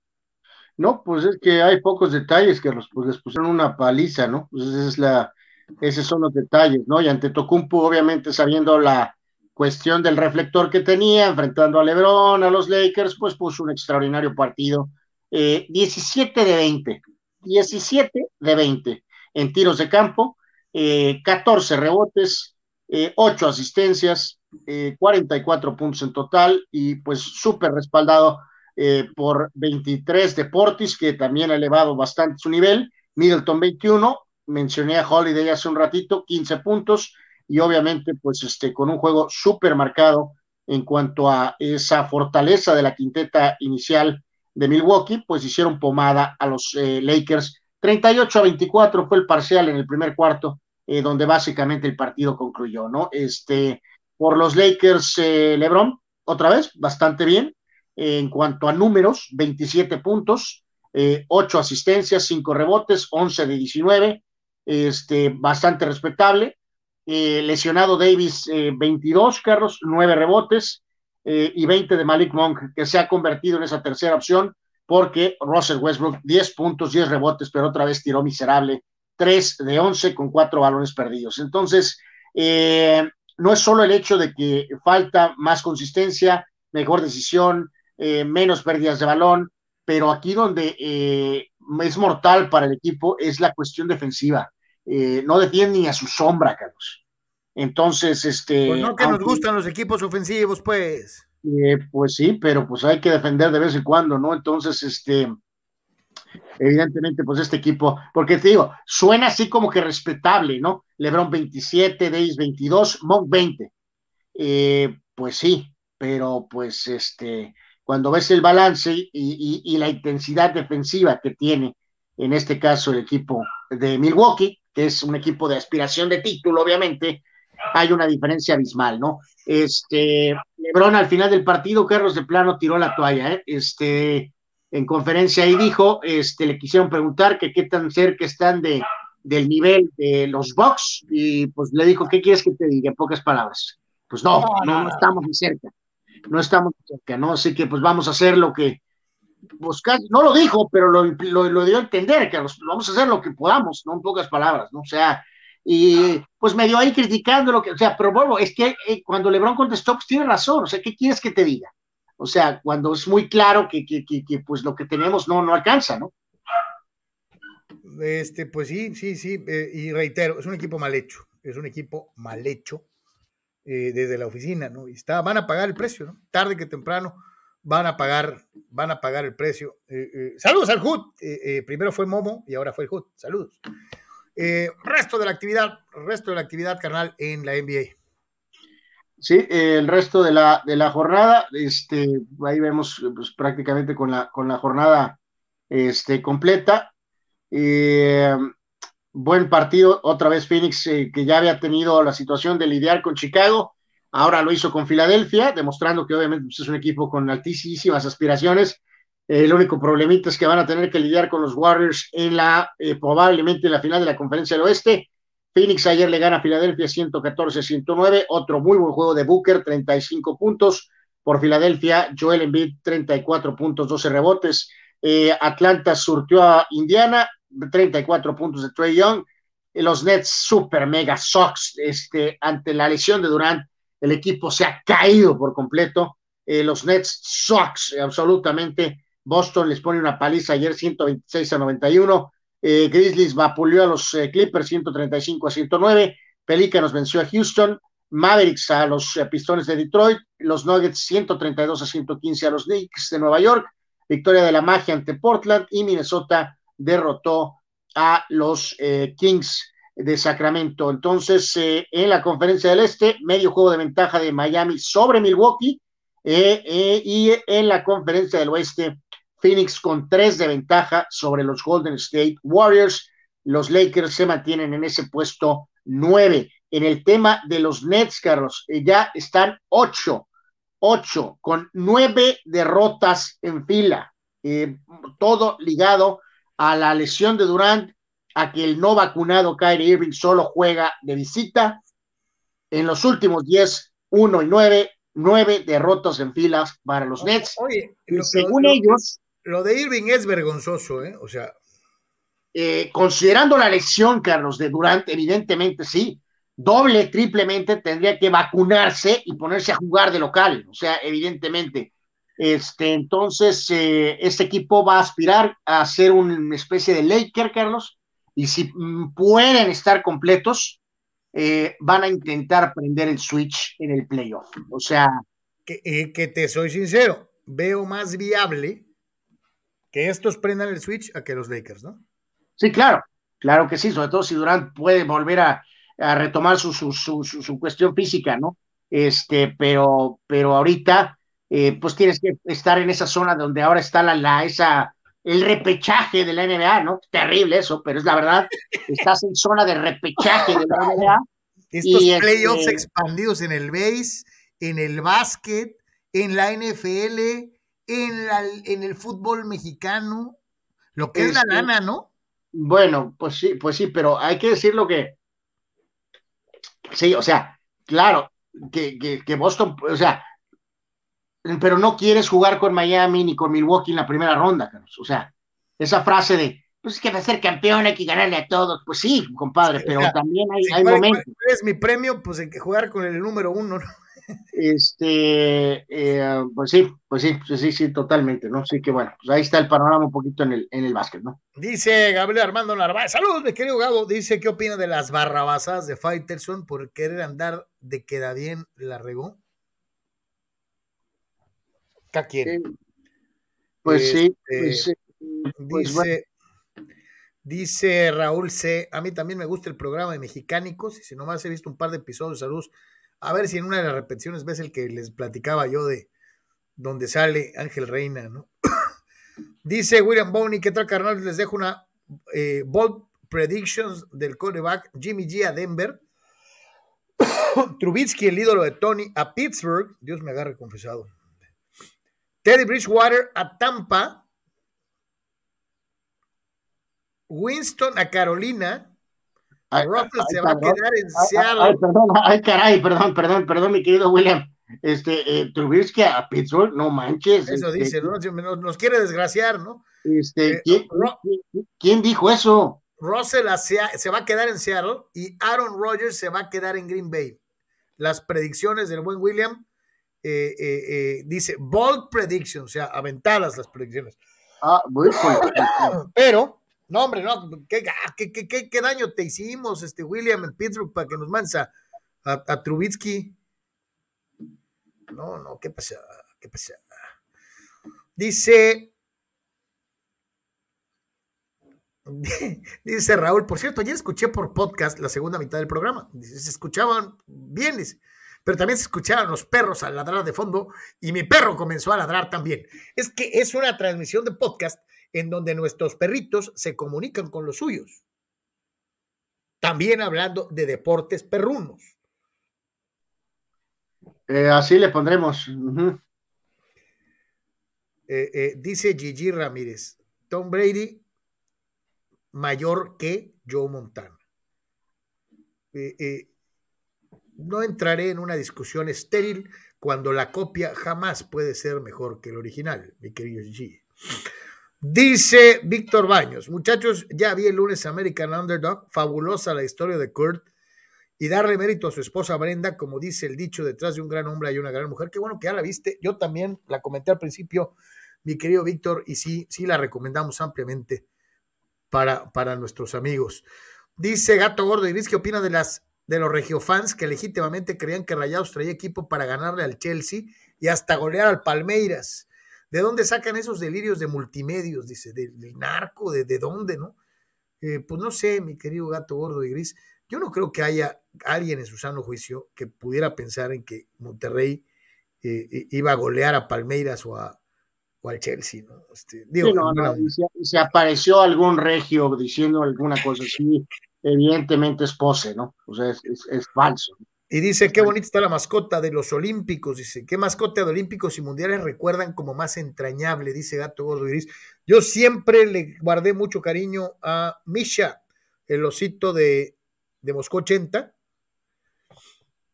No, pues es que hay pocos detalles que los, pues les pusieron una paliza, ¿no? Pues esa es la, esos son los detalles, ¿no? Y ante Tocumpo, obviamente sabiendo la cuestión del reflector que tenía, enfrentando a Lebron, a los Lakers, pues puso un extraordinario partido. Eh, 17 de 20, 17 de 20 en tiros de campo, eh, 14 rebotes, eh, 8 asistencias, eh, 44 puntos en total y pues súper respaldado eh, por 23 Deportis, que también ha elevado bastante su nivel, Middleton 21, mencioné a Holiday hace un ratito, 15 puntos y obviamente pues este con un juego súper marcado en cuanto a esa fortaleza de la quinteta inicial de Milwaukee, pues hicieron pomada a los eh, Lakers. 38 a 24 fue el parcial en el primer cuarto, eh, donde básicamente el partido concluyó, ¿no? Este, por los Lakers, eh, LeBron, otra vez, bastante bien. Eh, en cuanto a números, 27 puntos, eh, 8 asistencias, 5 rebotes, 11 de 19, este, bastante respetable. Eh, lesionado Davis, 22, Carlos, 9 rebotes y 20 de Malik Monk, que se ha convertido en esa tercera opción porque Russell Westbrook, 10 puntos, 10 rebotes, pero otra vez tiró miserable, 3 de 11 con 4 balones perdidos. Entonces, eh, no es solo el hecho de que falta más consistencia, mejor decisión, eh, menos pérdidas de balón, pero aquí donde eh, es mortal para el equipo es la cuestión defensiva. Eh, no defiende ni a su sombra, Carlos. Entonces, este. Pues no que nos gustan los equipos ofensivos, pues. pues sí, pero pues hay que defender de vez en cuando, ¿no? Entonces, este evidentemente, pues este equipo, porque te digo, suena así como que respetable, ¿no? Lebron 27, Davis 22, Monk 20. Eh, pues sí, pero pues este, cuando ves el balance y, la intensidad defensiva que tiene, en este caso el equipo de Milwaukee, que es un equipo de aspiración de título, obviamente, hay una diferencia abismal, ¿no? Este, Lebron al final del partido, Carlos de plano tiró la toalla, ¿eh? Este, en conferencia y dijo, este, le quisieron preguntar que qué tan cerca están de, del nivel de los Bucks y pues le dijo, ¿qué quieres que te diga? En pocas palabras. Pues no, no, no, estamos ni cerca, no estamos ni cerca, ¿no? Así que pues vamos a hacer lo que, buscar, no lo dijo, pero lo, lo, dio a entender, que vamos a hacer lo que podamos, ¿no? En pocas palabras, ¿no? O sea, y pues medio ahí criticando lo que, o sea, pero bueno, es que eh, cuando Lebron contestó, pues tiene razón, o sea, ¿qué quieres que te diga? O sea, cuando es muy claro que, pues lo que tenemos no, no alcanza, ¿no? Este, pues sí, sí, sí, eh, y reitero, es un equipo mal hecho, es un equipo mal hecho eh, desde la oficina, ¿no? Y está, van a pagar el precio, ¿no? Tarde que temprano van a pagar, van a pagar el precio. Eh, saludos al HUD, primero fue Momo y ahora fue el HUD, saludos. resto de la actividad, resto de la actividad, carnal, en la NBA. Sí, el resto de la, de la jornada, este, ahí vemos pues, prácticamente con la, con la jornada este, completa. Eh, buen partido, otra vez Phoenix, eh, que ya había tenido la situación de lidiar con Chicago, ahora lo hizo con Filadelfia, demostrando que obviamente pues, es un equipo con altísimas aspiraciones. el único problemita es que van a tener que lidiar con los Warriors en la, eh, probablemente en la final de la conferencia del oeste Phoenix ayer le gana a Filadelfia 114-109, otro muy buen juego de Booker, 35 puntos. Por Filadelfia, Joel Embiid, 34 puntos, 12 rebotes. Eh, Atlanta surtió a Indiana, 34 puntos de Trey Young. Eh, los Nets, super mega Sox, este, ante la lesión de Durant, el equipo se ha caído por completo. Eh, los Nets, Sox, absolutamente. Boston les pone una paliza ayer, 126 a 91. Eh, Grizzlies vapuleó a los eh, Clippers 135 a 109. Pelícanos venció a Houston. Mavericks a los eh, Pistones de Detroit. Los Nuggets 132 a 115 a los Knicks de Nueva York. Victoria de la magia ante Portland. Y Minnesota derrotó a los Kings de Sacramento. Entonces, en la conferencia del Este, medio juego de ventaja de Miami sobre Milwaukee. y en la conferencia del Oeste, Phoenix con tres de ventaja sobre los Golden State Warriors. Los Lakers se mantienen en ese puesto nueve. En el tema de los Nets, Carlos, eh, ya están ocho, ocho, con nueve derrotas en fila. Eh, todo ligado a la lesión de Durant, a que el no vacunado Kyrie Irving solo juega de visita. En los últimos diez, uno y nueve, nueve derrotas en filas para los Nets. Oye, según ellos, lo de Irving es vergonzoso, ¿eh? O sea. Eh, considerando la lesión, Carlos, de Durant, evidentemente sí, doble, triplemente tendría que vacunarse y ponerse a jugar de local, o sea, evidentemente. Este, entonces, eh, este equipo va a aspirar a ser una especie de Laker, Carlos, y si mm, pueden estar completos, eh, van a intentar prender el switch en el playoff. O sea. Que, que te soy sincero, veo más viable que estos prendan el switch a que los Lakers, ¿no? Sí, claro, claro que sí, sobre todo si Durant puede volver a, retomar su, su, cuestión física, ¿no? Este, pero, pero ahorita, eh, pues tienes que estar en esa zona donde ahora está la, la, esa, el repechaje de la NBA, ¿no? Terrible eso, pero es la verdad, estás en zona de repechaje de la NBA. Estos playoffs este expandidos en el base, en el básquet, en la NFL, en, en el fútbol mexicano, lo que es, la este, lana, ¿no? Bueno, pues sí, pues sí, pero hay que decir lo que. Sí, o sea, claro, que, que, Boston, o sea, pero no quieres jugar con Miami ni con Milwaukee en la primera ronda, Carlos. O sea, esa frase de, pues es que a ser campeón hay que ganarle a todos. Pues sí, compadre, pero también hay, momentos. es mi premio? Pues en que jugar con el número uno, ¿no? Este, eh, pues sí, pues sí, sí, sí, sí, totalmente, ¿no? Sí que bueno, pues ahí está el panorama un poquito en el, en el básquet, ¿no? Dice Gabriel Armando Narváez, saludos, mi querido Gabo, dice, ¿qué opina de las barrabasadas de Faitelson por querer andar de queda bien la regó? ¿Ca quién? Eh, pues sí, Este, pues, pues dice, bueno, dice Raúl C. A mí también me gusta el programa de Mexicánicos. Y si nomás he visto un par de episodios, saludos. A ver si en una de las repeticiones ves el que les platicaba yo de donde sale Ángel Reina, ¿no? dice William Boney, ¿qué tal, carnal? Les dejo una eh, bold predictions del quarterback Jimmy G a Denver. Trubitsky, el ídolo de Tony, a Pittsburgh. Dios me agarre confesado. Teddy Bridgewater a Tampa. Winston a Carolina. ay, Russell ay, se va a quedar en Seattle. ay, perdón, ay, caray, perdón, perdón, perdón, mi querido William. Este, eh, Trubisky a Pittsburgh, no manches. Eso este, dice, ¿no? Nos, nos quiere desgraciar, ¿no? Este, Eh, ¿quién, dijo eso? Russell a se va a quedar en Seattle y Aaron Rodgers se va a quedar en Green Bay. Las predicciones del buen William eh, eh, eh, dice bold prediction, o sea, aventadas las predicciones. Ah, bueno, Pero, no, hombre, no, ¿qué, ah, qué- qué- qué- qué daño te hicimos, este William, en Pittsburgh para que nos mandes a, a, a Trubitsky? No, no, ¿qué pasa? ¿Qué pasa? Dice. Dice Raúl, por cierto, ayer escuché por podcast la segunda mitad del programa. Dice, se escuchaban bien, dice, pero también se escuchaban los perros al ladrar de fondo y mi perro comenzó a ladrar también. Es que es una transmisión de podcast en donde nuestros perritos se comunican con los suyos. También hablando de deportes perrunos. eh, así le pondremos. Eh, eh, dice Gigi Ramírez, Tom Brady mayor que Joe Montana. Eh, eh, no entraré en una discusión estéril cuando la copia jamás puede ser mejor que el original, mi querido Gigi. Dice Víctor Baños, muchachos, ya vi el lunes American Underdog, fabulosa la historia de Kurt y darle mérito a su esposa Brenda, como dice el dicho, detrás de un gran hombre hay una gran mujer. Qué bueno que ya la viste. Yo también la comenté al principio, mi querido Víctor, y sí, sí la recomendamos ampliamente para, para nuestros amigos. Dice Gato Gordo y ¿qué opina de las de los regiofans que legítimamente creían que Rayados traía equipo para ganarle al Chelsea y hasta golear al Palmeiras? ¿De dónde sacan esos delirios de multimedios? Dice, del, del narco, ¿de, de dónde, no? Eh, pues no sé, mi querido Gato Gordo y Gris. Yo no creo que haya alguien en su sano juicio que pudiera pensar en que Monterrey eh, iba a golear a Palmeiras o, a, o al Chelsea, ¿no? Este, digo, Sí, no, no, y se, se apareció algún regio diciendo alguna cosa así, evidentemente es pose, ¿no? O sea, es, es- es falso. Y dice, qué bonita está la mascota de los Olímpicos. Dice, qué mascota de Olímpicos y Mundiales recuerdan como más entrañable, dice Gato Gordo Gris. Yo siempre le guardé mucho cariño a Misha, el osito de, de Moscú 80.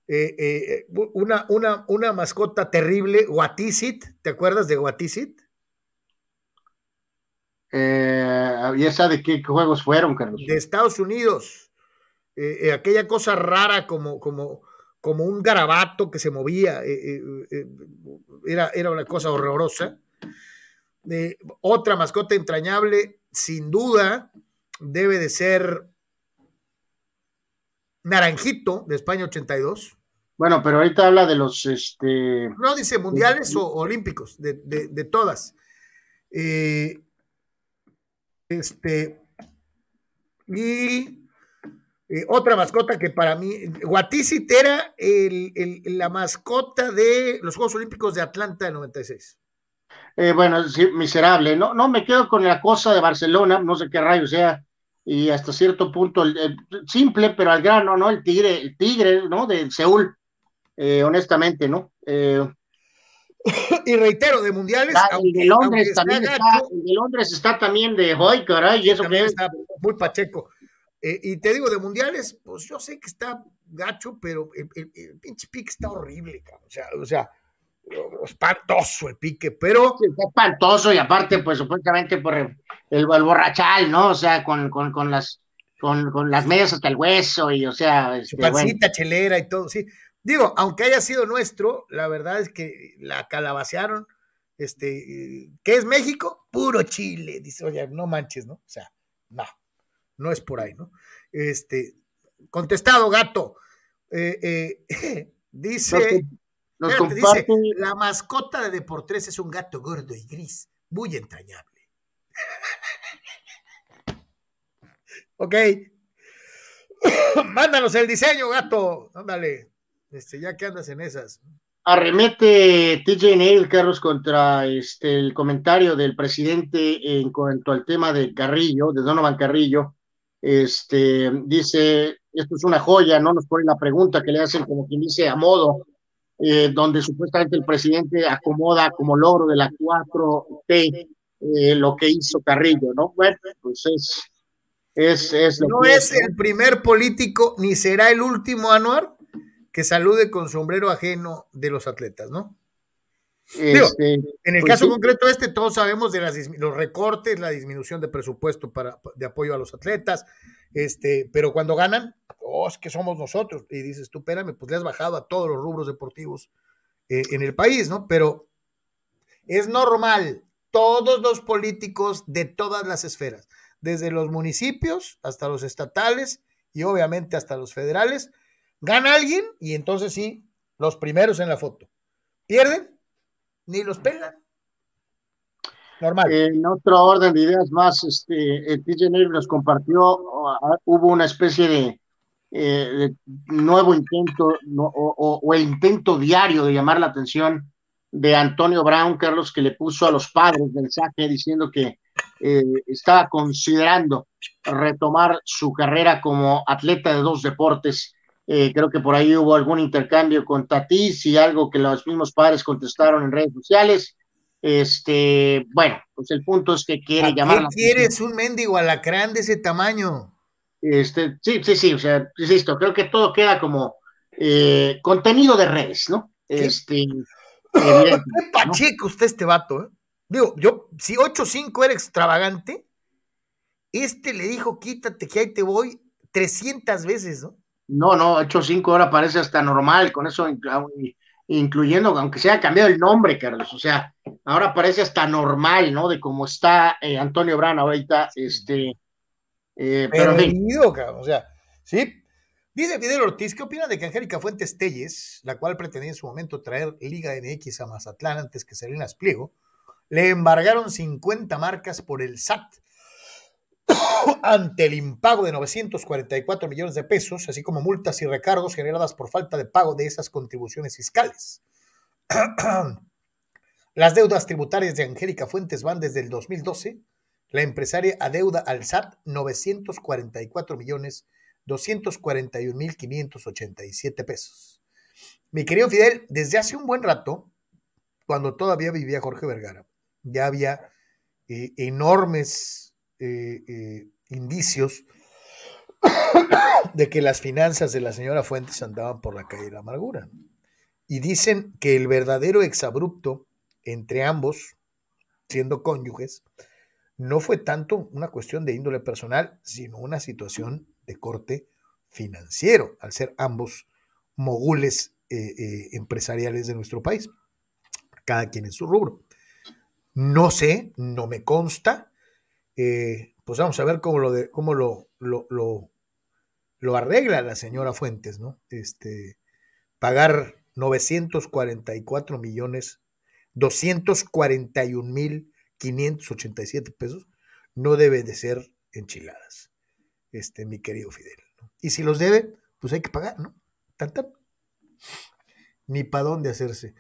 Eh, eh, una, una, una mascota terrible, Guatisit, ¿te acuerdas de Guatisit? Eh, ¿Y esa de qué juegos fueron, Carlos? De Estados Unidos. Eh, eh, aquella cosa rara como, como, como un garabato que se movía. eh, era, era una cosa horrorosa. Otra mascota entrañable, sin duda, debe de ser Naranjito de España 82. Bueno, pero ahorita habla de los, este, No dice mundiales o olímpicos, de, de- de todas. Eh, este. Y eh, otra mascota que para mí, Guatisit era el- la mascota de los Juegos Olímpicos de Atlanta del 96. eh, bueno, sí, miserable, ¿no? No, me quedo con la cosa de Barcelona, no sé qué rayo sea, y hasta cierto punto, simple, pero al grano, ¿no? El tigre, el tigre, ¿no? De Seúl, eh, honestamente, ¿no? Eh, Y reitero, de mundiales, Ah, el de Londres también está, gacho, el de Londres está también de hoy, caray, y eso que es. está muy pacheco. Eh, y te digo, de mundiales, pues yo sé que está gacho, pero el, el- el pinche pique está horrible, cabrón. O sea, o sea, espantoso el pique, pero Sí, está espantoso y aparte, pues supuestamente por el, el, borrachal, ¿no? O sea, con, con, con las con, con las medias hasta el hueso y, o sea, su este, bueno, pancita chelera y todo, sí. Digo, aunque haya sido nuestro, la verdad es que la calabacearon. Este, ¿qué es México? Puro Chile. Dice, oye, no manches, ¿no? O sea, no, no es por ahí, ¿no? Este, contestado, gato. Eh, eh, dice, Nos espérate, dice, la mascota de Deportes es un gato gordo y gris, muy entrañable. ok. Mándanos el diseño, gato. Ándale. Este, ya que andas en esas. arremete TJ Neil, Carlos, contra este, el comentario del presidente en cuanto al tema de Carrillo, de Donovan Carrillo. Este, dice, esto es una joya, ¿no? Nos pone la pregunta que le hacen como quien dice a modo, eh, donde supuestamente el presidente acomoda como logro de la 4T eh, lo que hizo Carrillo, ¿no? Bueno, pues es, es, es lo No que es el primer político, ni será el último, Anuar, que salude con sombrero ajeno de los atletas, ¿no? Este, En el Pues caso sí. concreto este, todos sabemos de las, los recortes, la disminución de presupuesto para, de apoyo a los atletas, este, pero cuando ganan, oh, es que somos nosotros. Y dices, tú, espérame, pues le has bajado a todos los rubros deportivos eh, en el país, ¿no? Pero es normal, todos los políticos de todas las esferas, desde los municipios hasta los estatales y obviamente hasta los federales, gana alguien y entonces sí, los primeros en la foto. Pierden, ni los pelan. Normal. En otro orden de ideas más, este, eh, TJ nos compartió, ah, hubo una especie de, eh, nuevo intento o, el intento diario de llamar la atención de Antonio Brown, Carlos, que le puso a los padres mensaje diciendo que eh, estaba considerando retomar su carrera como atleta de dos deportes. Eh, creo que por ahí hubo algún intercambio con Tatis y algo que los mismos padres contestaron en redes sociales. Este, bueno, pues el punto es que quiere ¿A llamar qué quieres un mendigo alacrán de ese tamaño? Este, sí, sí, sí, o sea, insisto, creo que todo queda como eh, contenido de redes, ¿no? Este, evidente, Qué pacheco está este vato, ¿eh? Digo, yo, si 8-5 era extravagante, este le dijo, quítate que ahí te voy 300 veces, ¿no? No, no, 8-5 ahora parece hasta normal, con eso inclu- incluyendo, aunque se haya cambiado el nombre, Carlos, o sea, ahora parece hasta normal, ¿no? De cómo está eh, Antonio Brown ahorita, este, eh, pero cabrón. O sea, sí. Dice Fidel Ortiz, ¿qué opina de que Angélica Fuentes Telles, la cual pretendía en su momento traer Liga MX a Mazatlán antes que Salinas Pliego, le embargaron 50 marcas por el SAT ante el impago de 944 millones de pesos, así como multas y recargos generadas por falta de pago de esas contribuciones fiscales. Las deudas tributarias de Angélica Fuentes van desde el 2012. La empresaria adeuda al SAT 944 millones 241 mil 587 pesos. Mi querido Fidel, desde hace un buen rato, cuando todavía vivía Jorge Vergara, ya había eh, enormes eh, eh, indicios de que las finanzas de la señora Fuentes andaban por la calle de la amargura. Y dicen que el verdadero exabrupto entre ambos, siendo cónyuges, no fue tanto una cuestión de índole personal, sino una situación de corte financiero, al ser ambos mogules eh, eh, empresariales de nuestro país, cada quien en su rubro. No sé, no me consta, eh, pues vamos a ver cómo lo, de, cómo lo, lo, lo, lo arregla la señora Fuentes, ¿no? Este, pagar 944 millones 241 mil 587 pesos no debe de ser enchiladas, este, mi querido Fidel. Y si los debe, pues hay que pagar, ¿no? Tan, tan. Ni para dónde hacerse.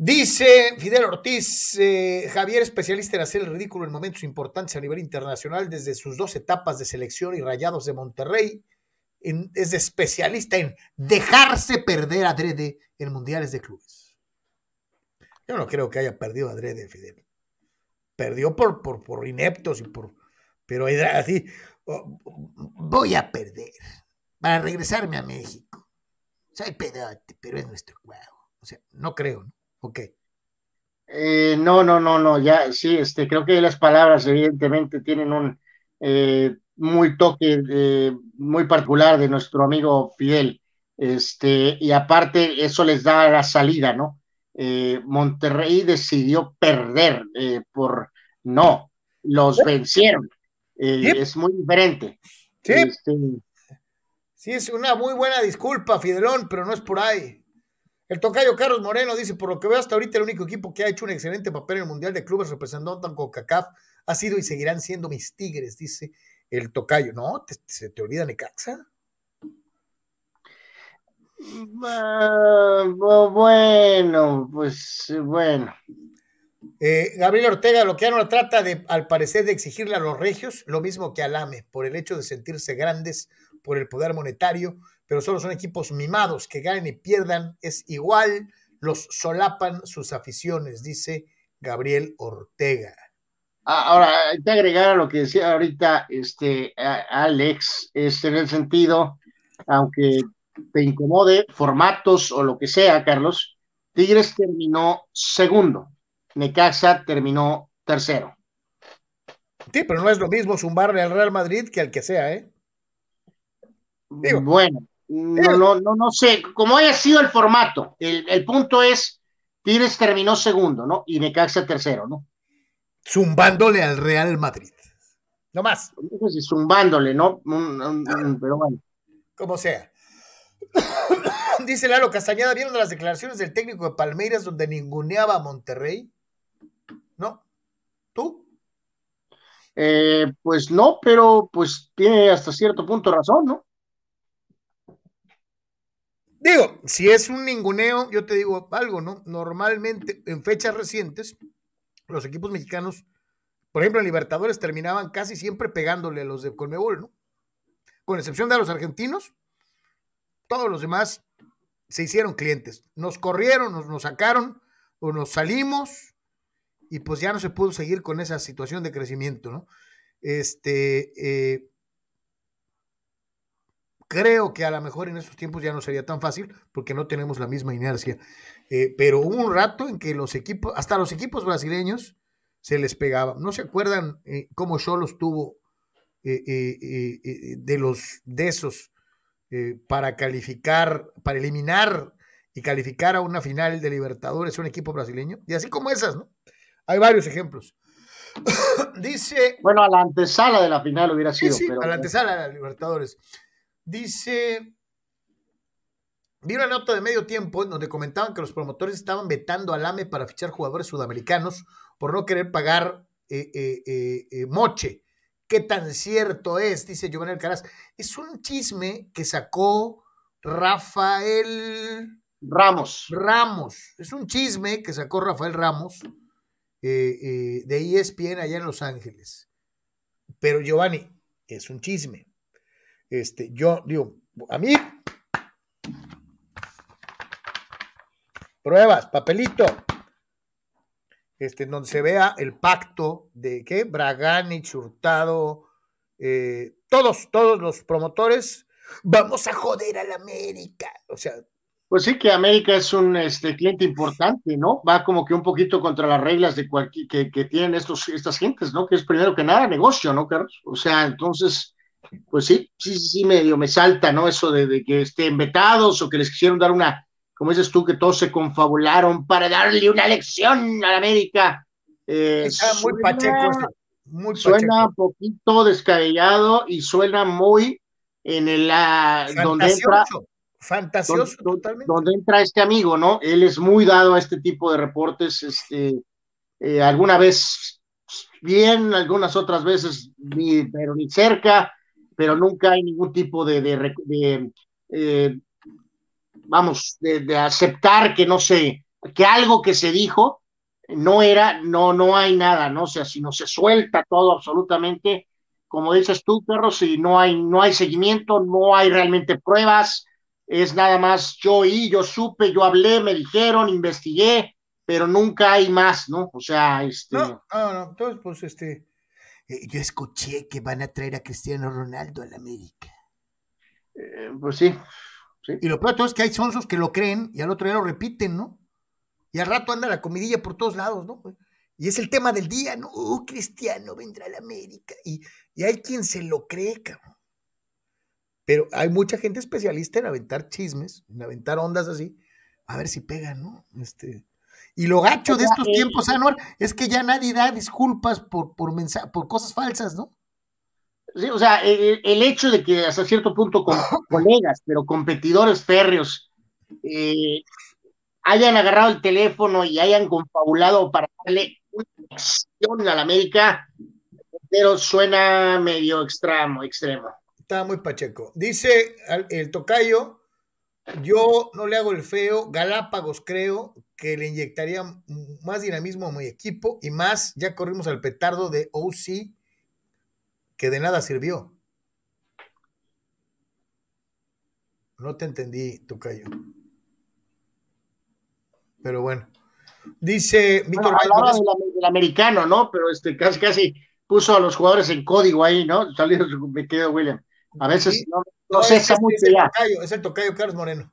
Dice Fidel Ortiz, eh, Javier, especialista en hacer el ridículo en momentos importantes a nivel internacional, desde sus dos etapas de selección y rayados de Monterrey, es especialista en dejarse perder adrede en mundiales de clubes. Yo no creo que haya perdido adrede, Fidel. Perdió por, por, por ineptos y por. Pero así. oh, voy a perder para regresarme a México. Soy pedote, pero es nuestro juego. O sea, no creo, ¿no? Ok. Eh, no, no, no, no, ya, sí, este, creo que las palabras evidentemente tienen un eh, muy toque eh, muy particular de nuestro amigo Fidel. Este, y aparte, eso les da la salida, ¿no? Eh, Monterrey decidió perder eh, por no, los vencieron. Eh, es muy diferente. Sí. Este, sí, es una muy buena disculpa, Fidelón, pero no es por ahí. El tocayo Carlos Moreno dice, por lo que veo hasta ahorita el único equipo que ha hecho un excelente papel en el Mundial de Clubes representando a CONCACAF ha sido y seguirán siendo mis Tigres, dice el tocayo. No, se te olvida Necaxa. bueno, pues bueno. Eh, Gabriel Ortega, lo que ya no trata de, al parecer, de exigirle a los regios lo mismo que al AME, por el hecho de sentirse grandes por el poder monetario, pero solo son equipos mimados, que ganen y pierdan, es igual, los solapan sus aficiones, dice Gabriel Ortega. Ah, ahora, hay que agregar a lo que decía ahorita este, Alex, es en el sentido, aunque te incomode formatos o lo que sea, Carlos, Tigres terminó segundo, Necaxa terminó tercero. Sí, pero no es lo mismo zumbarle al Real Madrid que al que sea, ¿eh? bueno, no, no, no, no sé, como haya sido el formato, el, punto es, Tigres terminó segundo, ¿no? Y Necaxa tercero, ¿no? Zumbándole al Real Madrid. No más. Zumbándole, ¿no? pero bueno. Como sea. Dice Lalo Castañeda, ¿vieron las declaraciones del técnico de Palmeiras donde ninguneaba a Monterrey? ¿No? ¿Tú? Eh, pues no, pero pues tiene hasta cierto punto razón, ¿no? Digo, si es un ninguneo, yo te digo algo, ¿no? Normalmente, en fechas recientes, los equipos mexicanos, por ejemplo, en Libertadores, terminaban casi siempre pegándole a los de Colmebol, ¿no? Con excepción de los argentinos, todos los demás se hicieron clientes. Nos corrieron, nos, nos sacaron, o nos salimos, y pues ya no se pudo seguir con esa situación de crecimiento, ¿no? Este, eh, Creo que a lo mejor en estos tiempos ya no sería tan fácil porque no tenemos la misma inercia. Eh, pero hubo un rato en que los equipos, hasta los equipos brasileños, se les pegaba. ¿No se acuerdan eh, cómo Cholos tuvo eh, de los de esos para calificar, para eliminar y calificar a una final de Libertadores un equipo brasileño? Y así como esas, ¿no? Hay varios ejemplos. Dice. Bueno, a la antesala de la final hubiera sido. Sí, a la antesala de la Libertadores. Dice, vi una nota de medio tiempo en donde comentaban que los promotores estaban vetando al AME para fichar jugadores sudamericanos por no querer pagar eh, eh, eh, moche. ¿Qué tan cierto es? Dice Giovanni Alcaraz. Es un chisme que sacó Rafael Ramos. Ramos. Es un chisme que sacó Rafael Ramos de ESPN allá en Los Ángeles. Pero Giovanni, es un chisme. Este, yo digo, a mí, pruebas, papelito, este, donde se vea el pacto de que Bragani, Hurtado, eh, todos, todos los promotores, vamos a joder a la América. O sea. Pues sí, que América es un este, cliente importante, ¿no? Va como que un poquito contra las reglas de cualquier, que, que tienen estos, estas gentes, ¿no? Que es primero que nada negocio, ¿no, Carlos? O sea, entonces pues sí, sí, sí, medio me salta, ¿no? Eso de, que estén vetados o que les quisieron dar una, como dices tú, que todos se confabularon para darle una lección a la América. Eh, muy suena, pacheco. Muy suena un poquito descabellado y suena muy en el ah, donde entra fantasioso totalmente. donde entra este amigo, ¿no? Él es muy dado a este tipo de reportes, este, eh, alguna vez bien, algunas otras veces ni, pero ni cerca, pero nunca hay ningún tipo de, eh, vamos, de, aceptar que no sé, que algo que se dijo no era, no, no hay nada, ¿no? O sea, si no se suelta todo absolutamente, como dices tú, perro, si no hay, no hay seguimiento, no hay realmente pruebas, es nada más yo y yo supe, yo hablé, me dijeron, investigué, pero nunca hay más, ¿no? O sea, este. No, no, no, entonces, pues, este, eh, yo escuché que van a traer a Cristiano Ronaldo a la América. Eh, pues sí, Y lo peor de todo es que hay sonsos que lo creen y al otro día lo repiten, ¿no? Y al rato anda la comidilla por todos lados, ¿no? Y es el tema del día, ¿no? Oh, Cristiano vendrá a la América. Y, y hay quien se lo cree, cabrón. pero hay mucha gente especialista en aventar chismes, en aventar ondas así, a ver si pegan, ¿no? Este, y lo gacho de estos tiempos, Anuar, es que ya nadie da disculpas por, por, por cosas falsas, ¿no? Sí, o sea, el, hecho de que hasta cierto punto con colegas, pero competidores férreos, eh, hayan agarrado el teléfono y hayan confabulado para darle una acción a la América, pero suena medio extremo, extremo. Está muy pacheco. Dice el tocayo, yo no le hago el feo, Galápagos creo que le inyectaría más dinamismo a mi equipo y más, ya corrimos al petardo de OC, que de nada sirvió. No te entendí, tocayo. Pero bueno. Dice Víctor bueno, del, americano, ¿no? Pero este casi casi puso a los jugadores en código ahí, ¿no? Salió me quedo William. A veces no, no, sé, es, mucho el Tocayo, es el tocayo Carlos Moreno.